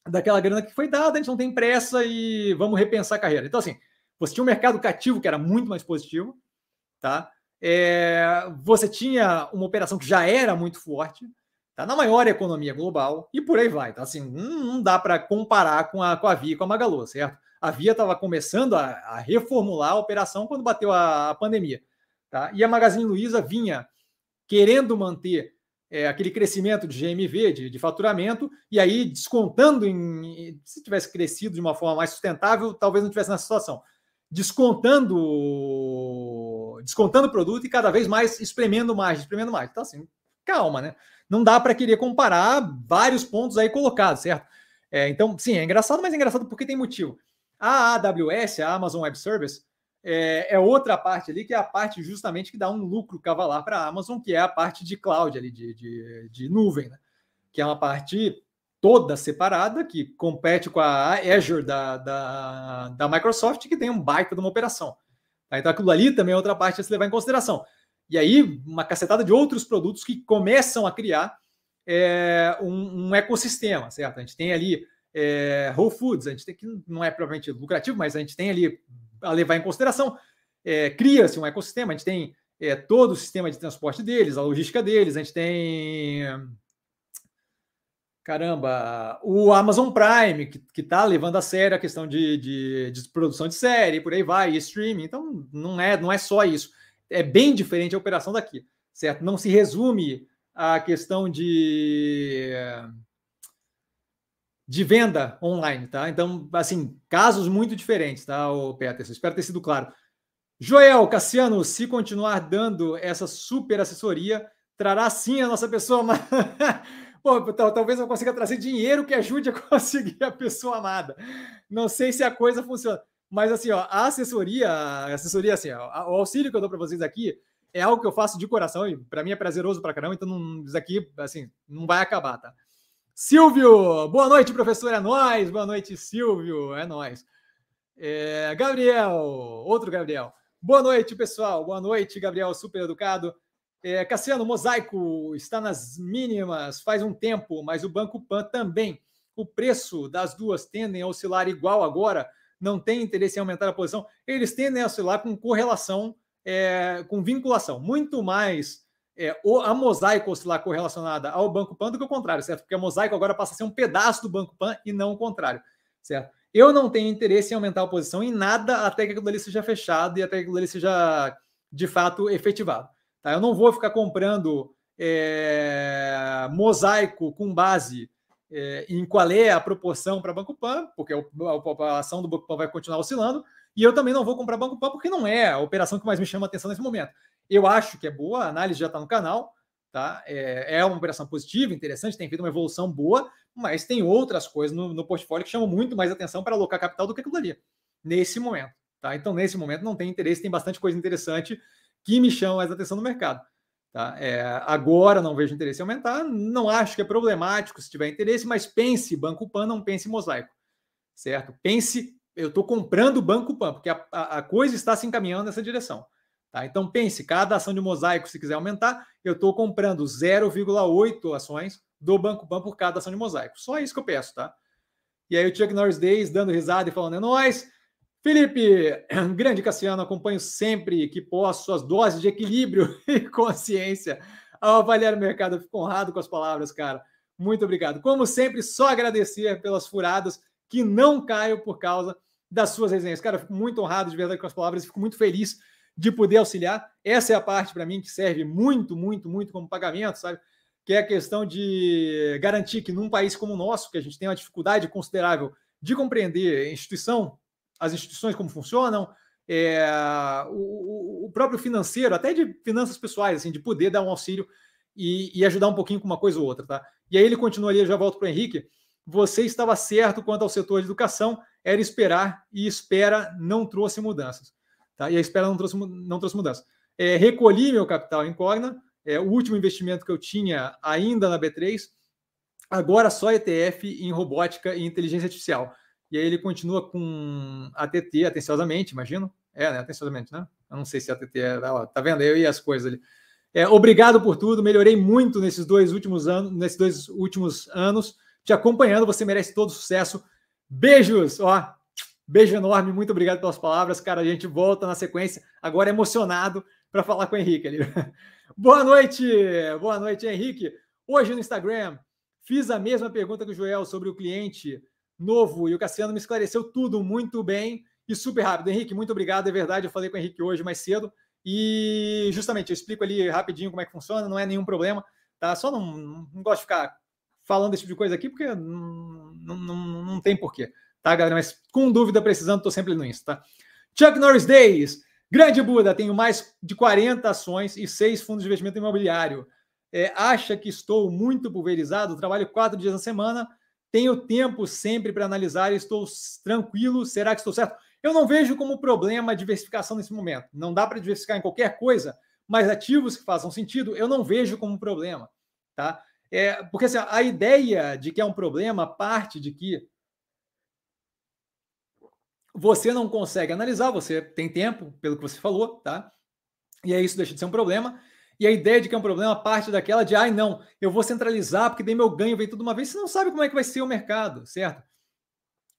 daquela grana que foi dada, a gente não tem pressa e vamos repensar a carreira. Então, assim, você tinha um mercado cativo que era muito mais positivo, tá? É, você tinha uma operação que já era muito forte, tá? Na maior economia global e por aí vai. Tá? Assim, não, dá para comparar com a, com a Via com a Magalu, certo? A Via estava começando a, a, reformular a operação quando bateu a, a pandemia, tá? E a Magazine Luiza vinha querendo manter é, aquele crescimento de GMV, de, de, faturamento, e aí descontando em. Se tivesse crescido de uma forma mais sustentável, talvez não tivesse nessa situação descontando descontando o produto e cada vez mais espremendo mais, espremendo mais. Então, assim, calma, né? Não dá para querer comparar vários pontos aí colocados, certo? É, então, sim, é engraçado, mas é engraçado porque tem motivo. A AWS, a Amazon Web Service, é, é, outra parte ali, que é a parte justamente que dá um lucro cavalar para a Amazon, que é a parte de cloud ali, de, de, de nuvem, né? Que é uma parte toda separada, que compete com a Azure da, da, da Microsoft, que tem um baita de uma operação. Tá? Então, aquilo ali também é outra parte a se levar em consideração. E aí, uma cacetada de outros produtos que começam a criar é, um, um, ecossistema, certo? A gente tem ali é, Whole Foods, a gente tem que não é provavelmente lucrativo, mas a gente tem ali a levar em consideração. É, Cria-se um ecossistema, a gente tem é, todo o sistema de transporte deles, a logística deles, a gente tem caramba, o Amazon Prime, que está levando a sério a questão de, de, de, produção de série, por aí vai, e streaming. Então, não é, não é só isso. é bem diferente a operação daqui, certo? Não se resume a questão de de venda online, tá? Então, assim, casos muito diferentes, tá, Peterson? Espero ter sido claro. Joel, Cassiano, se continuar dando essa super assessoria, trará sim a nossa pessoa. Talvez eu consiga trazer dinheiro que ajude a conseguir a pessoa amada. Não sei se a coisa funciona. Mas assim, ó, a assessoria, a assessoria, assim, ó, o auxílio que eu dou para vocês aqui é algo que eu faço de coração e para mim é prazeroso para caramba, então não, isso aqui, assim, não vai acabar, tá? Silvio, boa noite, professor, é nós. Boa noite, Silvio, é nós. É, Gabriel, outro Gabriel. Boa noite, pessoal. Boa noite, Gabriel, super educado. É, Cassiano, mosaico está nas mínimas faz um tempo, mas o Banco Pan também. O preço das duas tendem a oscilar igual agora. Não tem interesse em aumentar a posição. Eles tendem a oscilar com correlação, é, com vinculação. Muito mais é, a Mosaico oscilar correlacionada ao Banco Pan do que o contrário, certo? Porque a Mosaico agora passa a ser um pedaço do Banco Pan e não o contrário, certo? Eu não tenho interesse em aumentar a posição em nada até que aquilo ali seja fechado e até que aquilo ali seja de fato efetivado. Tá? Eu não vou ficar comprando é, mosaico com base é, em qual é a proporção para Banco Pan, porque a, ação do Banco Pan vai continuar oscilando, e eu também não vou comprar Banco Pan porque não é a operação que mais me chama atenção nesse momento. Eu acho que é boa, a análise já está no canal, tá? É, é, uma operação positiva, interessante, tem feito uma evolução boa, mas tem outras coisas no, no portfólio que chamam muito mais atenção para alocar capital do que aquilo ali, nesse momento, tá? Então, nesse momento, não tem interesse, tem bastante coisa interessante que me chama mais atenção no mercado. Tá? É, agora não vejo interesse em aumentar, não acho que é problemático se tiver interesse, mas pense Banco Pan, não pense Mosaico, certo? Pense, eu estou comprando Banco Pan, porque a, a, a coisa está se encaminhando nessa direção. Tá? Então pense, cada ação de mosaico, se quiser aumentar, eu estou comprando 0,8 ações do Banco Pan por cada ação de mosaico. Só isso que eu peço, tá? E aí o Chuck Norris Days dando risada e falando, é nóis. Felipe, grande Cassiano, acompanho sempre que posso suas doses de equilíbrio e consciência ao avaliar o mercado. Eu fico honrado com as palavras, cara. Muito obrigado. Como sempre, só agradecer pelas furadas que não caio por causa das suas resenhas. Cara, fico muito honrado de verdade com as palavras, fico muito feliz de poder auxiliar. Essa é a parte para mim que serve muito, muito, muito como pagamento, sabe? Que é a questão de garantir que num país como o nosso, que a gente tem uma dificuldade considerável de compreender instituição, as instituições como funcionam, é, o, o, próprio financeiro, até de finanças pessoais, assim, de poder dar um auxílio e, e, ajudar um pouquinho com uma coisa ou outra, tá? E aí ele continua ali, eu já volto para o Henrique. Você estava certo quanto ao setor de educação, era esperar e espera não trouxe mudanças. Tá? E a espera não trouxe, não trouxe mudança. É, recolhi meu capital em Cogna, é, o último investimento que eu tinha ainda na B3, agora só ETF em robótica e inteligência artificial. E aí ele continua com ATT atenciosamente, imagino. É, né? Atenciosamente, né? Eu não sei se ATT é. Ó, tá vendo? Eu e as coisas ali. É, obrigado por tudo, melhorei muito nesses dois últimos anos, nesses dois últimos anos, te acompanhando. Você merece todo sucesso. Beijos, ó, Beijo enorme, muito obrigado pelas palavras, cara. A gente volta na sequência, agora emocionado para falar com o Henrique ali. boa noite, boa noite, Henrique. Hoje no Instagram fiz a mesma pergunta que o Joel sobre o cliente novo e o Cassiano me esclareceu tudo muito bem e super rápido. Henrique, muito obrigado, é verdade. Eu falei com o Henrique hoje mais cedo e justamente eu explico ali rapidinho como é que funciona, não é nenhum problema, tá? Só não, não gosto de ficar falando esse tipo de coisa aqui porque não, não, não, não tem porquê tá, galera? Mas com dúvida, precisando, tô sempre no Insta, tá? Chuck Norris Days. Grande Buda, tenho mais de 40 ações e seis fundos de investimento imobiliário. É, acha que estou muito pulverizado? Trabalho quatro dias na semana, tenho tempo sempre para analisar, estou tranquilo. Será que estou certo? Eu não vejo como problema a diversificação nesse momento. Não dá para diversificar em qualquer coisa, mas ativos que façam sentido, eu não vejo como problema. Tá? É, porque assim, a ideia de que é um problema parte de que você não consegue analisar, você tem tempo, pelo que você falou, tá? E aí isso deixa de ser um problema. E a ideia de que é um problema parte daquela de, ai, não, eu vou centralizar porque daí meu ganho vem tudo uma vez. Você não sabe como é que vai ser o mercado, certo?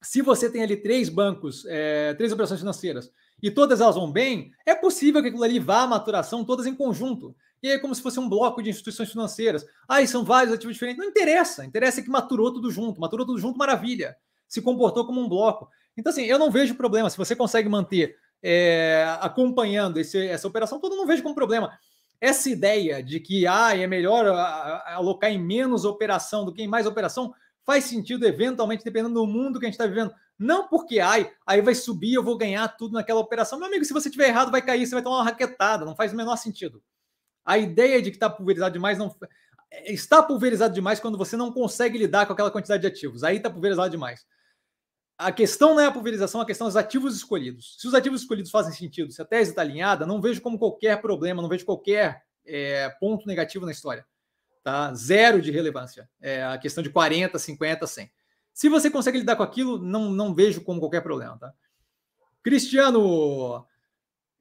Se você tem ali três bancos, é, três operações financeiras, e todas elas vão bem, é possível que aquilo ali vá à maturação todas em conjunto. E aí é como se fosse um bloco de instituições financeiras. Ah, são vários ativos diferentes. Não interessa. Interessa que maturou tudo junto. Maturou tudo junto, maravilha. Se comportou como um bloco. Então, assim, eu não vejo problema. Se você consegue manter é, acompanhando esse, essa operação toda, não vejo como problema. Essa ideia de que ah, é melhor alocar em menos operação do que em mais operação faz sentido eventualmente, dependendo do mundo que a gente está vivendo. Não porque ai, aí vai subir, eu vou ganhar tudo naquela operação. Meu amigo, se você tiver errado, vai cair, você vai tomar uma raquetada. Não faz o menor sentido. A ideia de que está pulverizado demais não está pulverizado demais quando você não consegue lidar com aquela quantidade de ativos. Aí está pulverizado demais. A questão não é a pulverização, a questão é os ativos escolhidos. Se os ativos escolhidos fazem sentido, se a tese está alinhada, não vejo como qualquer problema, não vejo qualquer é, ponto negativo na história. Tá? Zero de relevância. É a questão de 40, 50, 100. Se você consegue lidar com aquilo, não, não vejo como qualquer problema. Tá? Cristiano,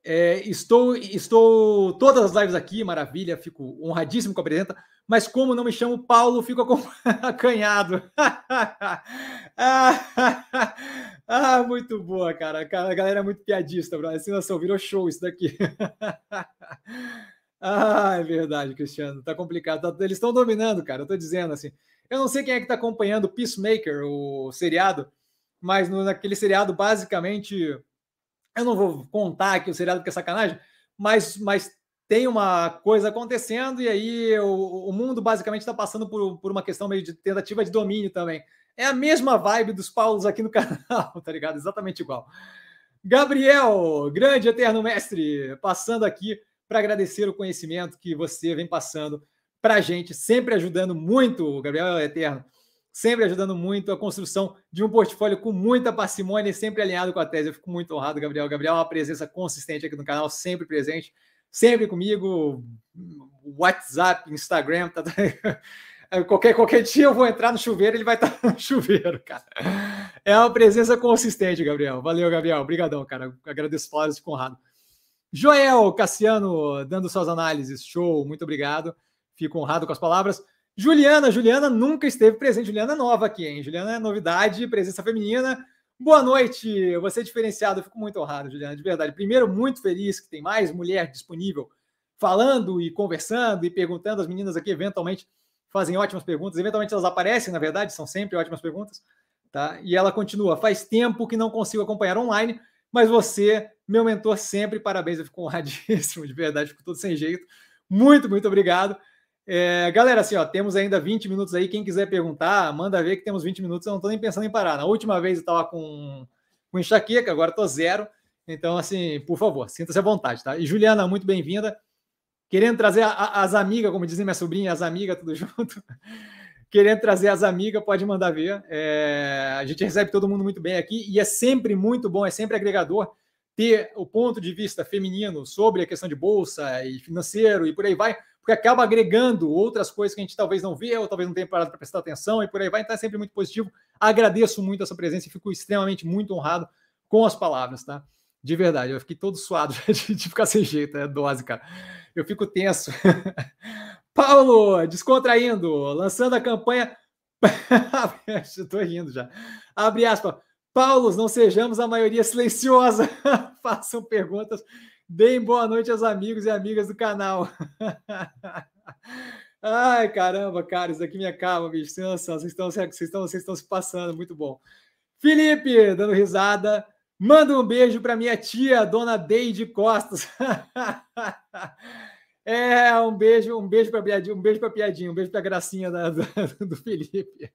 é, estou, estou todas as lives aqui, maravilha, fico honradíssimo com a presença mas como não me chamo Paulo, fico acanhado. ah, muito boa, cara. A galera é muito piadista, bro. Assim, noção, virou show isso daqui. ah, é verdade, Cristiano. Tá complicado. Tá, eles estão dominando, cara. Eu tô dizendo assim. Eu não sei quem é que tá acompanhando Peacemaker, o seriado, mas no, naquele seriado, basicamente, eu não vou contar aqui o seriado porque é sacanagem, mas, mas tem uma coisa acontecendo e aí o, o mundo basicamente está passando por, por uma questão meio de tentativa de domínio também. É a mesma vibe dos Paulos aqui no canal, tá ligado? Exatamente igual. Gabriel, grande eterno mestre, passando aqui para agradecer o conhecimento que você vem passando para a gente, sempre ajudando muito, Gabriel Eterno, sempre ajudando muito a construção de um portfólio com muita parcimônia e sempre alinhado com a tese. Eu fico muito honrado, Gabriel. Gabriel é uma presença consistente aqui no canal, sempre presente sempre comigo, WhatsApp, Instagram, tá, qualquer, qualquer dia eu vou entrar no chuveiro, ele vai estar no chuveiro, cara. É uma presença consistente, Gabriel. Valeu, Gabriel. Obrigadão, cara. Agradeço as palavras de Conrado. Joel Cassiano, dando suas análises. Show, muito obrigado. Fico honrado com as palavras. Juliana, Juliana nunca esteve presente. Juliana é nova aqui, hein? Juliana é novidade, presença feminina. Boa noite, você é diferenciado. Eu fico muito honrado, Juliana, de verdade. Primeiro, muito feliz que tem mais mulher disponível falando e conversando e perguntando. As meninas aqui, eventualmente, fazem ótimas perguntas. Eventualmente, elas aparecem, na verdade, são sempre ótimas perguntas. Tá? E ela continua. Faz tempo que não consigo acompanhar online, mas você, meu mentor, sempre parabéns. Eu fico honradíssimo, de verdade, fico todo sem jeito. Muito, muito obrigado. É, galera, assim, ó, temos ainda 20 minutos aí. Quem quiser perguntar, manda ver que temos 20 minutos. Eu não estou nem pensando em parar. Na última vez eu estava com, com enxaqueca, agora estou zero. Então, assim, por favor, sinta-se à vontade, tá? E Juliana, muito bem-vinda. Querendo trazer a, a, as amigas, como dizem minha sobrinha, as amigas, tudo junto. Querendo trazer as amigas, pode mandar ver. É, a gente recebe todo mundo muito bem aqui e é sempre muito bom, é sempre agregador ter o ponto de vista feminino sobre a questão de bolsa e financeiro e por aí vai acaba agregando outras coisas que a gente talvez não vê, ou talvez não tenha parado para prestar atenção, e por aí vai, então é sempre muito positivo. Agradeço muito essa presença e fico extremamente muito honrado com as palavras, tá? De verdade, eu fiquei todo suado de, de ficar sem jeito, é dose, cara. Eu fico tenso. Paulo, descontraindo, lançando a campanha. Estou rindo já. Abre aspas. Paulo, não sejamos a maioria silenciosa. Façam perguntas Deem boa noite aos amigos e amigas do canal. Ai, caramba, cara, isso aqui me acaba, bicho. Vocês estão, vocês, estão, vocês estão se passando, muito bom. Felipe, dando risada. Manda um beijo para minha tia, dona Deide Costas. é, um beijo, um beijo para piadinha, um beijo para piadinha, um beijo para gracinha da, do Felipe.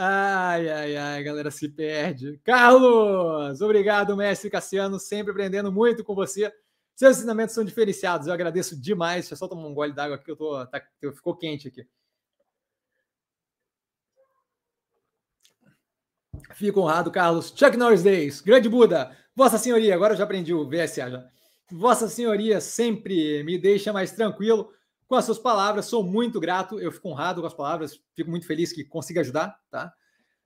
Ai, ai, ai, galera se perde. Carlos, obrigado, mestre Cassiano, sempre aprendendo muito com você. Seus ensinamentos são diferenciados, eu agradeço demais. Deixa eu só tomar um gole d'água aqui, que eu tô, tá, ficou quente aqui. Fico honrado, Carlos. Chuck Norris Days, grande Buda. Vossa Senhoria, agora eu já aprendi o VSA já. Vossa Senhoria sempre me deixa mais tranquilo com as suas palavras. Sou muito grato, eu fico honrado com as palavras, fico muito feliz que consiga ajudar, tá?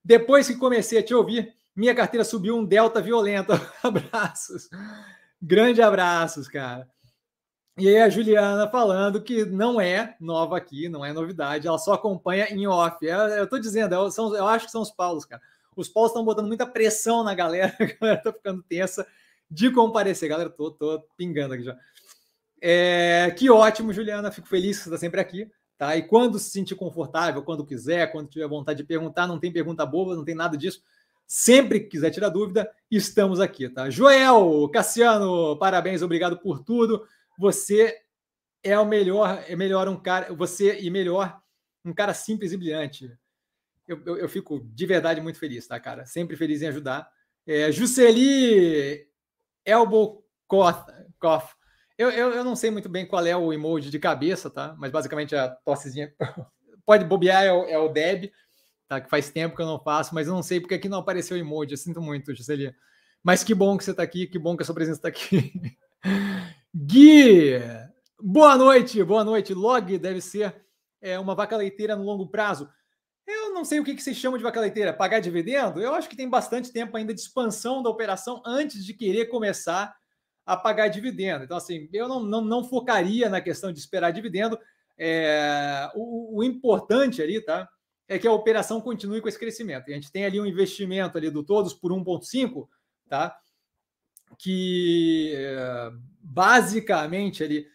Depois que comecei a te ouvir, minha carteira subiu um delta violento. abraços. Grande abraços, cara. E aí a Juliana falando que não é nova aqui, não é novidade, ela só acompanha em off. Eu, eu tô dizendo, eu, são, eu acho que são os Paulos, cara. Os Paulos estão botando muita pressão na galera, a galera tá ficando tensa de comparecer. Galera, tô, tô pingando aqui já. É, que ótimo, Juliana. Fico feliz que você está sempre aqui. Tá? E quando se sentir confortável, quando quiser, quando tiver vontade de perguntar, não tem pergunta boba, não tem nada disso. Sempre que quiser tirar dúvida, estamos aqui, tá? Joel, Cassiano, parabéns, obrigado por tudo. Você é o melhor, é melhor um cara, você e melhor um cara simples e brilhante. Eu, eu, eu fico de verdade muito feliz, tá, cara? Sempre feliz em ajudar. É, Jusceli Elbocoff. Eu, eu, eu não sei muito bem qual é o emoji de cabeça, tá? Mas basicamente a tossezinha. Pode bobear, é o, é o Deb, tá? Que faz tempo que eu não faço, mas eu não sei porque aqui não apareceu o emoji. Eu sinto muito, Juscelia. Mas que bom que você está aqui, que bom que a sua presença está aqui. Gui, boa noite, boa noite. Log deve ser é, uma vaca leiteira no longo prazo. Eu não sei o que, que se chama de vaca leiteira. Pagar dividendo? Eu acho que tem bastante tempo ainda de expansão da operação antes de querer começar a pagar dividendo. Então, assim, eu não, não, não focaria na questão de esperar dividendo. É, o, o, importante ali, tá? É que a operação continue com esse crescimento. E a gente tem ali um investimento ali do todos por 1,5, tá? Que é, basicamente ali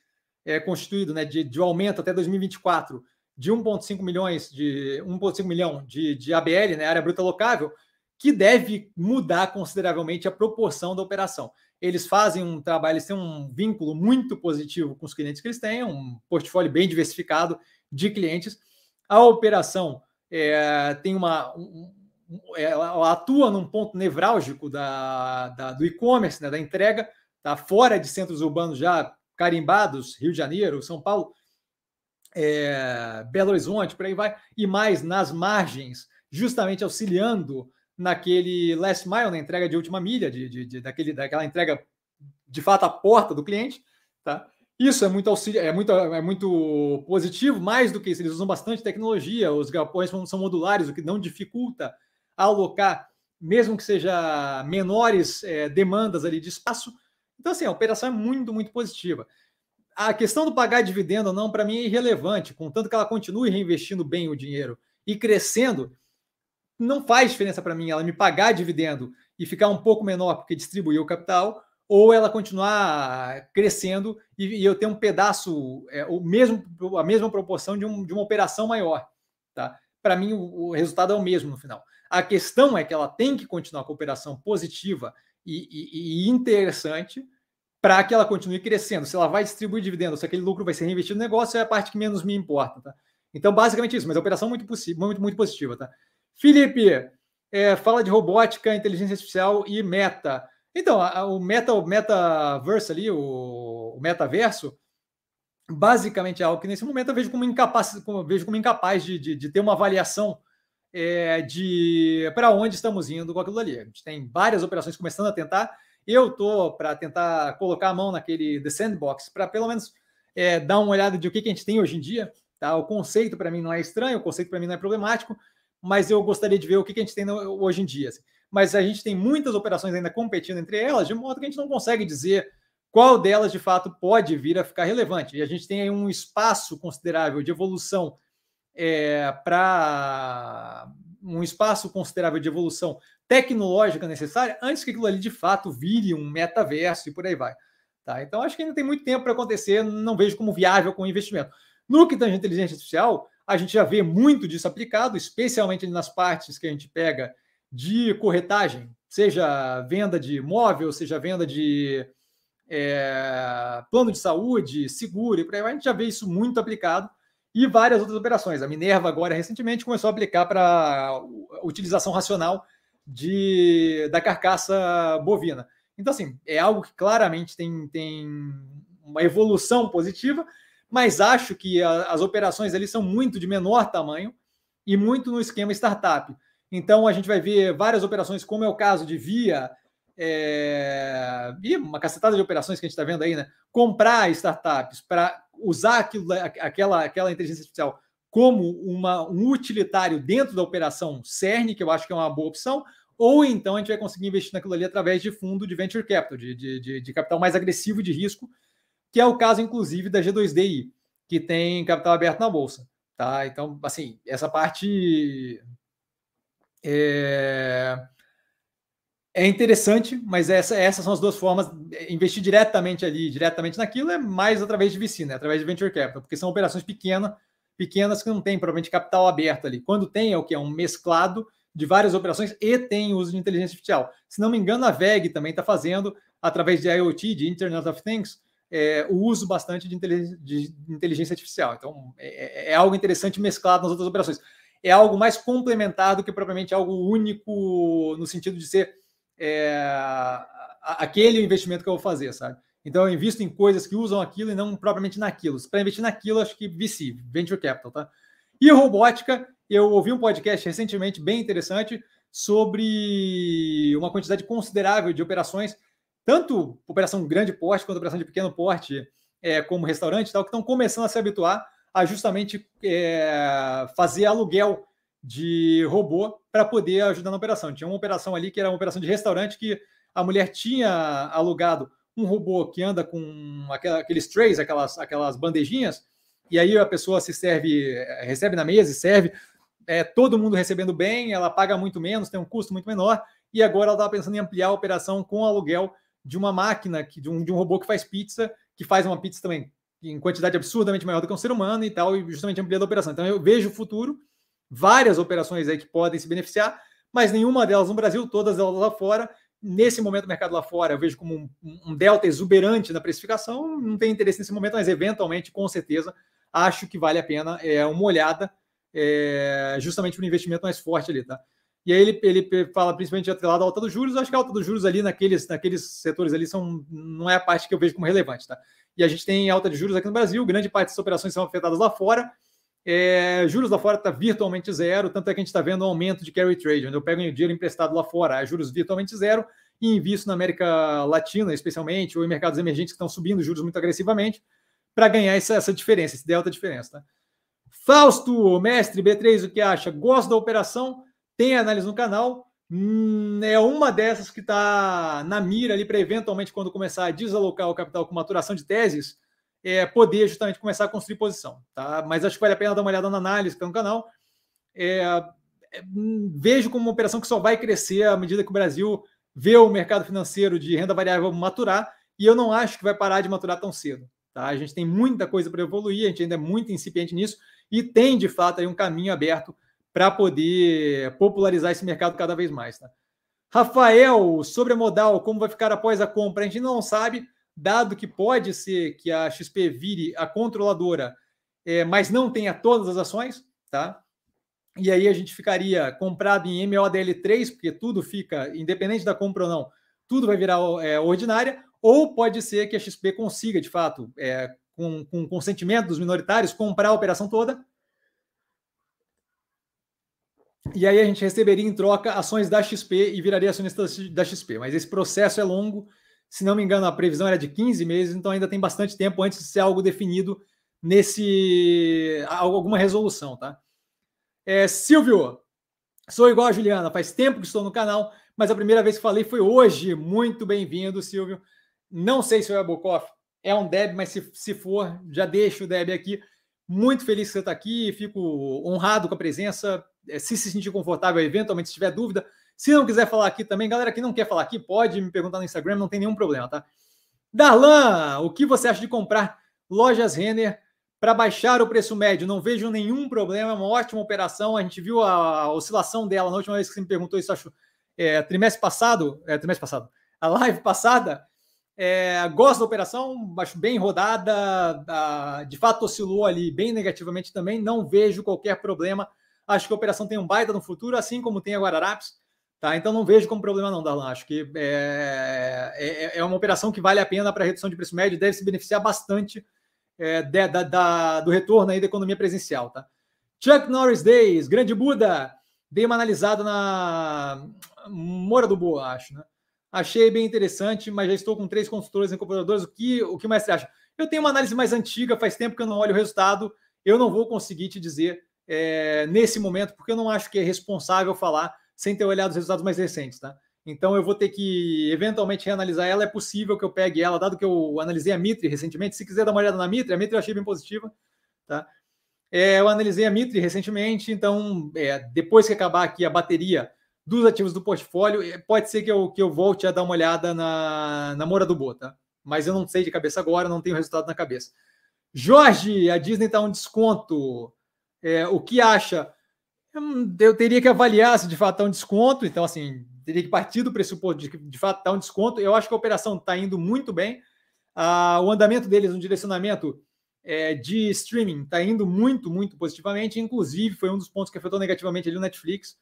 é constituído né, de, de aumento até 2024 de 1,5 milhões de 1,5 milhão de, de ABL, né, área bruta locável, que deve mudar consideravelmente a proporção da operação. Eles fazem um trabalho, eles têm um vínculo muito positivo com os clientes que eles têm, um portfólio bem diversificado de clientes. A operação é, tem uma. Um, é, ela atua num ponto nevrálgico da, da do e-commerce, né, da entrega, tá fora de centros urbanos já carimbados, Rio de Janeiro, São Paulo, é, Belo Horizonte, por aí vai, e mais nas margens, justamente auxiliando naquele last mile, na entrega de última milha, de, de, de, daquele, daquela entrega de fato à porta do cliente. Tá? Isso é muito, auxílio, é, muito, é muito positivo, mais do que isso, eles usam bastante tecnologia, os galpões são modulares, o que não dificulta alocar, mesmo que seja menores é, demandas ali de espaço. Então, assim, a operação é muito, muito positiva a questão do pagar dividendo ou não, para mim, é irrelevante, contanto que ela continue reinvestindo bem o dinheiro e crescendo, não faz diferença para mim ela me pagar dividendo e ficar um pouco menor porque distribuiu o capital, ou ela continuar crescendo e, e eu ter um pedaço, é, o mesmo, a mesma proporção de, um, de uma operação maior. Tá? Para mim, o, o, resultado é o mesmo no final. A questão é que ela tem que continuar com a operação positiva e, e, e interessante para que ela continue crescendo. Se ela vai distribuir dividendos, se aquele lucro vai ser reinvestido no negócio, é a parte que menos me importa. Tá? Então, basicamente isso, mas a operação muito, muito, muito positiva. Tá? Felipe, é, fala de robótica, inteligência artificial e meta. Então, a, o meta, o metaverso ali, o, o, metaverso, basicamente é algo que nesse momento eu vejo como incapaz, como, vejo como incapaz de, de, de ter uma avaliação é, de para onde estamos indo com aquilo ali. A gente tem várias operações começando a tentar eu tô para tentar colocar a mão naquele The Sandbox para pelo menos é, dar uma olhada de o que, que a gente tem hoje em dia. Tá? O conceito para mim não é estranho, o conceito para mim não é problemático, mas eu gostaria de ver o que, a gente tem hoje em dia. Assim. Mas a gente tem muitas operações ainda competindo entre elas, de modo que a gente não consegue dizer qual delas de fato pode vir a ficar relevante. E a gente tem aí um espaço considerável de evolução é, para um espaço considerável de evolução tecnológica necessária antes que aquilo ali de fato vire um metaverso e por aí vai. Tá? Então, acho que ainda tem muito tempo para acontecer, não vejo como viável com investimento. No que tange inteligência artificial, a gente já vê muito disso aplicado, especialmente nas partes que a gente pega de corretagem, seja venda de imóvel, seja venda de é, plano de saúde, seguro e por aí. A gente já vê isso muito aplicado e várias outras operações. A Minerva, agora, recentemente, começou a aplicar para utilização racional de, da carcaça bovina. Então, assim, é algo que claramente tem, tem uma evolução positiva, mas acho que a, as operações ali são muito de menor tamanho e muito no esquema startup. Então, a gente vai ver várias operações, como é o caso de Via, é, e uma cacetada de operações que a gente está vendo aí, né? Comprar startups para usar aquilo, aquela, aquela inteligência artificial como uma, um utilitário dentro da operação CERN, que eu acho que é uma boa opção, ou então a gente vai conseguir investir naquilo ali através de fundo de venture capital, de, de, de, de capital mais agressivo de risco, que é o caso, inclusive, da G2DI, que tem capital aberto na Bolsa. Tá? Então, assim, essa parte é, é interessante, mas essa, essas são as duas formas. Investir diretamente ali, diretamente naquilo, é mais através de VC, né? através de venture capital, porque são operações pequenas, pequenas que não tem provavelmente capital aberto ali. Quando tem, é o que? É um mesclado de várias operações e tem uso de inteligência artificial. Se não me engano, a VEG também está fazendo, através de IoT, de Internet of Things, é, o uso bastante de inteligência, de inteligência artificial. Então, é, é, algo interessante mesclado nas outras operações. É algo mais complementar do que propriamente algo único no sentido de ser é, aquele investimento que eu vou fazer, sabe? Então, eu invisto em coisas que usam aquilo e não propriamente naquilo. Para investir naquilo, acho que VC, Venture Capital, tá? E robótica, eu ouvi um podcast recentemente bem interessante sobre uma quantidade considerável de operações, tanto operação grande porte quanto operação de pequeno porte, é, como restaurante, tal, que estão começando a se habituar a justamente é, fazer aluguel de robô para poder ajudar na operação. Tinha uma operação ali que era uma operação de restaurante que a mulher tinha alugado um robô que anda com aqueles trays, aquelas, aquelas bandejinhas, e aí a pessoa se serve, recebe na mesa e serve, é, todo mundo recebendo bem, ela paga muito menos, tem um custo muito menor, e agora ela estava pensando em ampliar a operação com aluguel de uma máquina, que, de, um, de um robô que faz pizza, que faz uma pizza também em quantidade absurdamente maior do que um ser humano e tal, e justamente ampliando a operação. Então eu vejo o futuro, várias operações aí que podem se beneficiar, mas nenhuma delas no Brasil, todas elas lá fora. Nesse momento, o mercado lá fora eu vejo como um, um delta exuberante na precificação, não tem interesse nesse momento, mas eventualmente, com certeza, acho que vale a pena é, uma olhada é, justamente para um investimento mais forte ali, tá? E aí ele, ele fala principalmente atrelado à alta dos juros, acho que a alta dos juros ali naqueles, naqueles setores ali são, não é a parte que eu vejo como relevante, tá? E a gente tem alta de juros aqui no Brasil, grande parte das operações são afetadas lá fora, é, juros lá fora está virtualmente zero, tanto é que a gente está vendo um aumento de carry trade, onde eu pego dinheiro emprestado lá fora, juros virtualmente zero, e invisto na América Latina, especialmente, ou em mercados emergentes que estão subindo juros muito agressivamente, para ganhar essa, essa diferença, esse delta diferença. Tá? Fausto, mestre B3, o que acha? Gosto da operação, tem análise no canal. Hum, é uma dessas que está na mira ali para eventualmente, quando começar a desalocar o capital com maturação de teses, é, poder justamente começar a construir posição. Tá? Mas acho que vale a pena dar uma olhada na análise que está no canal. É, é, hum, vejo como uma operação que só vai crescer à medida que o Brasil vê o mercado financeiro de renda variável maturar, e eu não acho que vai parar de maturar tão cedo. Tá? A gente tem muita coisa para evoluir, a gente ainda é muito incipiente nisso e tem, de fato, aí um caminho aberto para poder popularizar esse mercado cada vez mais. Tá? Rafael, sobre a modal, como vai ficar após a compra? A gente não sabe, dado que pode ser que a XP vire a controladora, é, mas não tenha todas as ações, tá? E aí a gente ficaria comprado em MODL3, porque tudo fica, independente da compra ou não, tudo vai virar é, ordinária, ou pode ser que a XP consiga, de fato, é, com, com consentimento dos minoritários, comprar a operação toda. E aí a gente receberia em troca ações da XP e viraria acionista da XP. Mas esse processo é longo. Se não me engano, a previsão era de 15 meses, então ainda tem bastante tempo antes de ser algo definido nesse alguma resolução, tá? É, Silvio, sou igual a Juliana, faz tempo que estou no canal, mas a primeira vez que falei foi hoje. Muito bem-vindo, Silvio. Não sei se o Ebokoff é um Deb, mas se, se for, já deixo o Deb aqui. Muito feliz que você está aqui, fico honrado com a presença. É, se se sentir confortável, eventualmente, se tiver dúvida. Se não quiser falar aqui também, galera que não quer falar aqui, pode me perguntar no Instagram, não tem nenhum problema, tá? Darlan, o que você acha de comprar lojas Renner para baixar o preço médio? Não vejo nenhum problema, é uma ótima operação. A gente viu a oscilação dela na última vez que você me perguntou isso, acho, é, trimestre passado, é, trimestre passado, a live passada, é, gosto da operação, acho bem rodada, a, de fato oscilou ali bem negativamente também, não vejo qualquer problema. Acho que a operação tem um baita no futuro, assim como tem a Guararapes, tá? Então não vejo como problema não, Darlan. Acho que é, é, é uma operação que vale a pena para redução de preço médio, deve se beneficiar bastante é, da, da, do retorno aí da economia presencial, tá? Chuck Norris Days, Grande Buda, dei uma analisada na Moura do Boa, acho, né? Achei bem interessante, mas já estou com três consultores e computadores. O que, o que mais você acha? Eu tenho uma análise mais antiga, faz tempo que eu não olho o resultado. Eu não vou conseguir te dizer é, nesse momento, porque eu não acho que é responsável falar sem ter olhado os resultados mais recentes, tá? Então eu vou ter que eventualmente reanalisar ela. É possível que eu pegue ela, dado que eu analisei a Mitre recentemente. Se quiser dar uma olhada na Mitre, a Mitre eu achei bem positiva, tá? É, eu analisei a Mitre recentemente, então é, depois que acabar aqui a bateria dos ativos do portfólio. Pode ser que eu, que eu volte a dar uma olhada na, na Mora do Bota, tá? mas eu não sei de cabeça agora, não tenho resultado na cabeça. Jorge, a Disney está um desconto. É, o que acha? Eu teria que avaliar se de fato é um desconto, então, assim, teria que partir do pressuposto de que de fato está um desconto. Eu acho que a operação está indo muito bem. Ah, o andamento deles no direcionamento é, de streaming está indo muito, muito positivamente. Inclusive, foi um dos pontos que afetou negativamente ali o Netflix.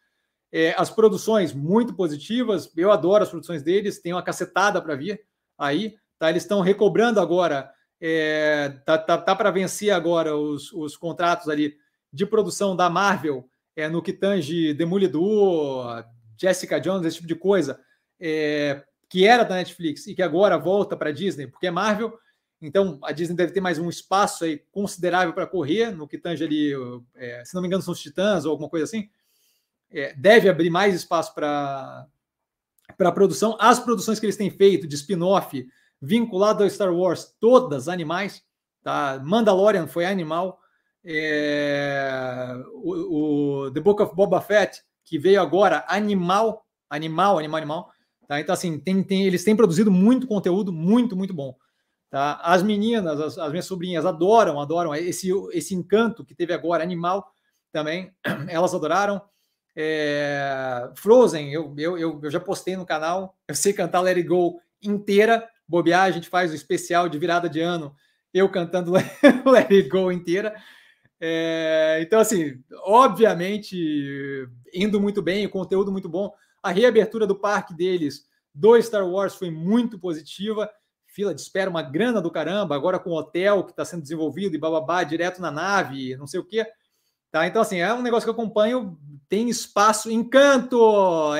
É, as produções muito positivas. Eu adoro as produções deles. Tem uma cacetada para vir aí. Tá? Eles estão recobrando agora. É, tá, tá, tá para vencer agora os, os contratos ali de produção da Marvel é, no que tange Demolidor, Jessica Jones, esse tipo de coisa, é, que era da Netflix e que agora volta para a Disney, porque é Marvel. Então a Disney deve ter mais um espaço aí considerável para correr no que tange ali, é, se não me engano, são os Titãs ou alguma coisa assim. É, deve abrir mais espaço para para produção. As produções que eles têm feito de spin-off vinculado ao Star Wars, todas animais. Tá? Mandalorian foi animal é, o, o, The Book of Boba Fett, que veio agora, animal, animal, animal, animal. Tá? Então, assim, tem, tem, eles têm produzido muito conteúdo, muito, muito bom. Tá? As meninas, as, as, minhas sobrinhas adoram, adoram esse, esse encanto que teve agora, animal também, elas adoraram. É, Frozen, eu, eu, eu, eu, já postei no canal, eu sei cantar Let It Go inteira, bobear, a gente faz o especial de virada de ano, eu cantando Let It Go inteira. É, então, assim, obviamente, indo muito bem, conteúdo muito bom. A reabertura do parque deles do Star Wars foi muito positiva. Fila de espera, uma grana do caramba, agora com o hotel que está sendo desenvolvido e bababá, direto na nave, não sei o quê. Tá? Então, assim, é um negócio que eu acompanho, tem espaço, encanto!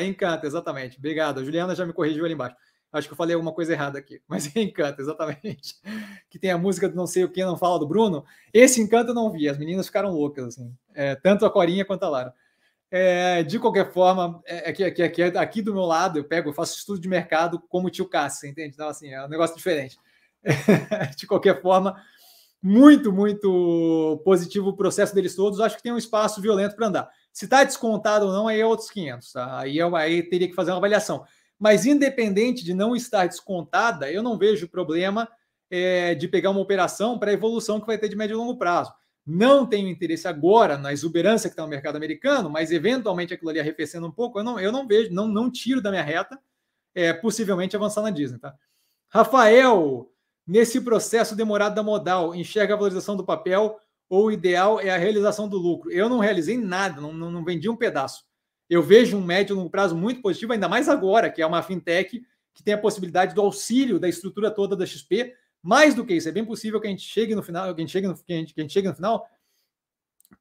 Encanto, exatamente. Obrigado. A Juliana já me corrigiu ali embaixo. Acho que eu falei alguma coisa errada aqui, mas é Encanto, exatamente. Que tem a música do não sei o que, não fala do Bruno. Esse Encanto eu não vi, as meninas ficaram loucas, assim. É, tanto a Corinha quanto a Lara. É, de qualquer forma, é, aqui, aqui, aqui, aqui do meu lado, eu pego, eu faço estudo de mercado como o tio Cássio, entende? Então, assim, é um negócio diferente. de qualquer forma, muito, muito positivo o processo deles todos. Acho que tem um espaço violento para andar. Se está descontado ou não, aí é outros 500, tá? Aí, eu, aí teria que fazer uma avaliação. Mas, independente de não estar descontada, eu não vejo problema é, de pegar uma operação para a evolução que vai ter de médio e longo prazo. Não tenho interesse agora na exuberância que está no mercado americano, mas eventualmente aquilo ali arrefecendo um pouco, eu não, eu não vejo, não, não tiro da minha reta, é, possivelmente avançar na Disney. Tá? Rafael, nesse processo demorado da modal, enxerga a valorização do papel ou o ideal é a realização do lucro? Eu não realizei nada, não, não, não vendi um pedaço eu vejo um médio e longo prazo muito positivo, ainda mais agora, que é uma fintech que tem a possibilidade do auxílio da estrutura toda da XP. Mais do que isso, é bem possível que a gente chegue no final, que a gente chegue no, que a gente, que a gente chegue no final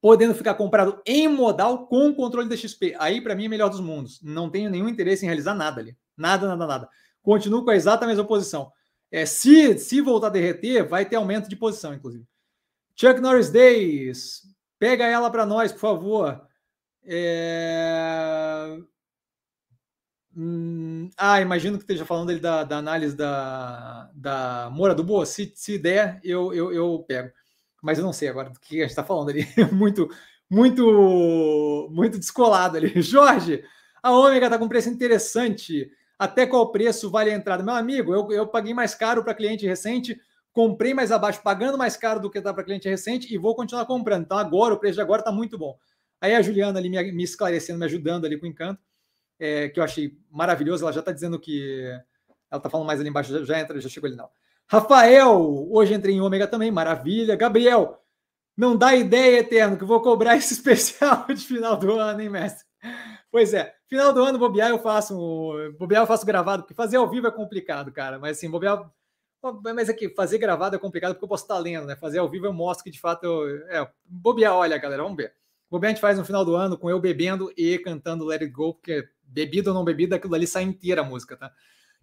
podendo ficar comprado em modal com o controle da XP. Aí, para mim, é melhor dos mundos. Não tenho nenhum interesse em realizar nada ali. Nada, nada, nada. Continuo com a exata mesma posição. É, se, se voltar a derreter, vai ter aumento de posição, inclusive. Chuck Norris Days, pega ela para nós, por favor. É... Hum, ah, imagino que esteja falando ele da, da análise da, da Moura do Boa. Se, se der, eu, eu, eu pego. Mas eu não sei agora do que a gente está falando ali. muito, muito, muito descolado ali. Jorge, a Ômega está com preço interessante. Até qual preço vale a entrada? Meu amigo, eu, eu paguei mais caro para cliente recente, comprei mais abaixo, pagando mais caro do que está para cliente recente e vou continuar comprando. Então agora, o preço de agora está muito bom. Aí a Juliana ali me, me esclarecendo, me ajudando ali com o encanto, é, que eu achei maravilhoso. Ela já está dizendo que. Ela está falando mais ali embaixo, já, já entra, já chegou ali não. Rafael, hoje entrei em ômega também, maravilha. Gabriel, não dá ideia, Eterno, que vou cobrar esse especial de final do ano, hein, mestre? Pois é, final do ano, bobear eu faço, bobear eu faço gravado, porque fazer ao vivo é complicado, cara, mas assim, bobear, mas aqui, fazer gravado é complicado porque eu posso estar lendo, né? Fazer ao vivo eu mostro que de fato eu, é, bobear, olha, galera, vamos ver. O a gente faz no final do ano com eu bebendo e cantando Let It Go, porque bebida ou não bebida, aquilo ali sai inteira a música, tá?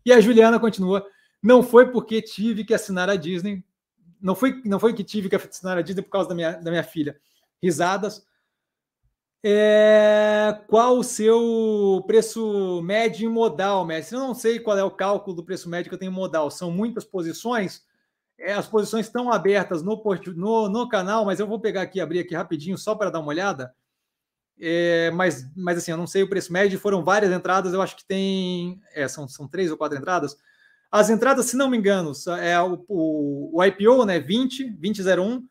E a Juliana continua. Não foi porque tive que assinar a Disney. Não foi, não foi que tive que assinar a Disney por causa da minha, da minha filha. Risadas. É, qual o seu preço médio em modal, mestre? Eu não sei qual é o cálculo do preço médio que eu tenho em modal. São muitas posições é, as posições estão abertas no, no, no, canal, mas eu vou pegar aqui, abrir aqui rapidinho só para dar uma olhada. É, mas, mas assim, eu não sei o preço médio, foram várias entradas, eu acho que tem. É, são, são três ou quatro entradas. As entradas, se não me engano, é o, o, o IPO, né? 20, 2001,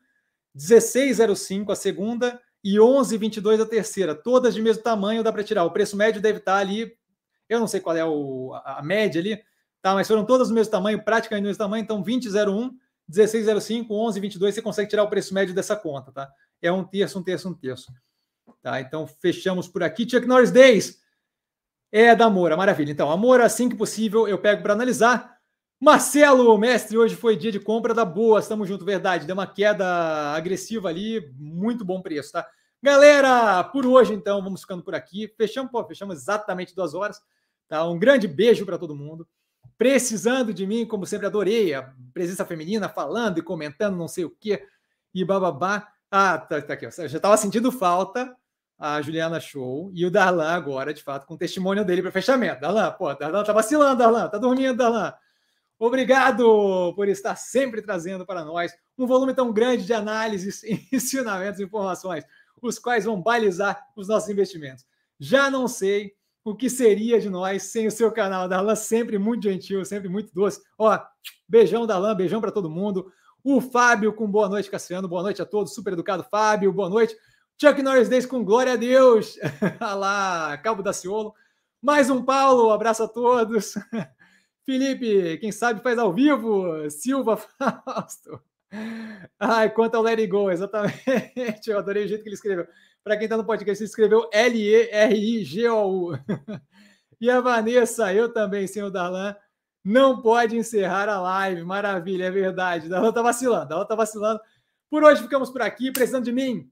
1605 a segunda e 11,22 a terceira, todas de mesmo tamanho, dá para tirar. O preço médio deve estar ali, eu não sei qual é o, a média ali, tá? Mas foram todas do mesmo tamanho, praticamente do mesmo tamanho, então 20,01, 16,05, 11,22, você consegue tirar o preço médio dessa conta, tá? É um terço, um terço, um terço. Tá? Então fechamos por aqui. Chuck Norris Days é da Moura, maravilha. Então, Amor, assim que possível, eu pego para analisar. Marcelo, mestre, hoje foi dia de compra da boa, estamos junto, verdade. Deu uma queda agressiva ali, muito bom preço, tá? Galera, por hoje então, vamos ficando por aqui. Fechamos, pô, fechamos exatamente duas horas. Tá? Um grande beijo para todo mundo. Precisando de mim, como sempre, adorei a presença feminina falando e comentando não sei o que e bababá. Ah, tá, tá aqui. Já estava sentindo falta a Juliana Show e o Darlan agora, de fato, com o testemunho dele para fechamento. Darlan, pô, Darlan tá vacilando, Darlan, tá dormindo, Darlan. Obrigado por estar sempre trazendo para nós um volume tão grande de análises, ensinamentos e informações, os quais vão balizar os nossos investimentos. Já não sei o que seria de nós sem o seu canal. Darlan sempre muito gentil, sempre muito doce. Ó, beijão, Darlan, beijão para todo mundo. O Fábio com boa noite, Cassiano. Boa noite a todos. Super educado, Fábio. Boa noite. Chuck Norris Days com glória a Deus. Olha lá, Cabo da Ciolo. Mais um Paulo, abraço a todos. Felipe, quem sabe faz ao vivo. Silva Fausto. Ai, quanto ao Let It Go, exatamente. Eu adorei o jeito que ele escreveu. Para quem está no podcast, ele escreveu L-E-R-I-G-O-U. E a Vanessa, eu também, senhor Darlan, não pode encerrar a live. Maravilha, é verdade. Darlan tá vacilando, Darlan tá vacilando. Por hoje ficamos por aqui, precisando de mim.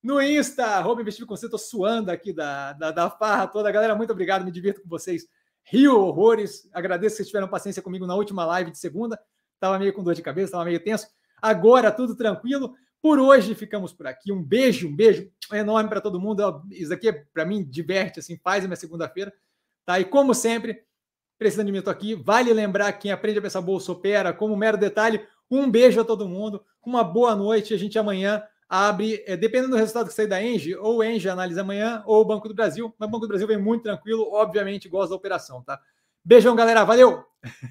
No Insta, arroba investir com você, tô suando aqui da, da, da farra toda. Galera, muito obrigado, me divirto com vocês rio horrores. Agradeço que vocês tiveram paciência comigo na última live de segunda. Estava meio com dor de cabeça, estava meio tenso. Agora tudo tranquilo. Por hoje ficamos por aqui. Um beijo, um beijo enorme para todo mundo. Isso aqui para mim diverte, assim, faz a minha segunda-feira. Tá? E como sempre, precisando de mim, estou aqui. Vale lembrar quem aprende a pensar bolsa opera, como mero detalhe. Um beijo a todo mundo, uma boa noite. A gente amanhã abre, é, dependendo do resultado que sair da Engie, ou Engie analisa amanhã, ou o Banco do Brasil. Mas o Banco do Brasil vem muito tranquilo, obviamente gosta da operação, tá? Beijão, galera. Valeu!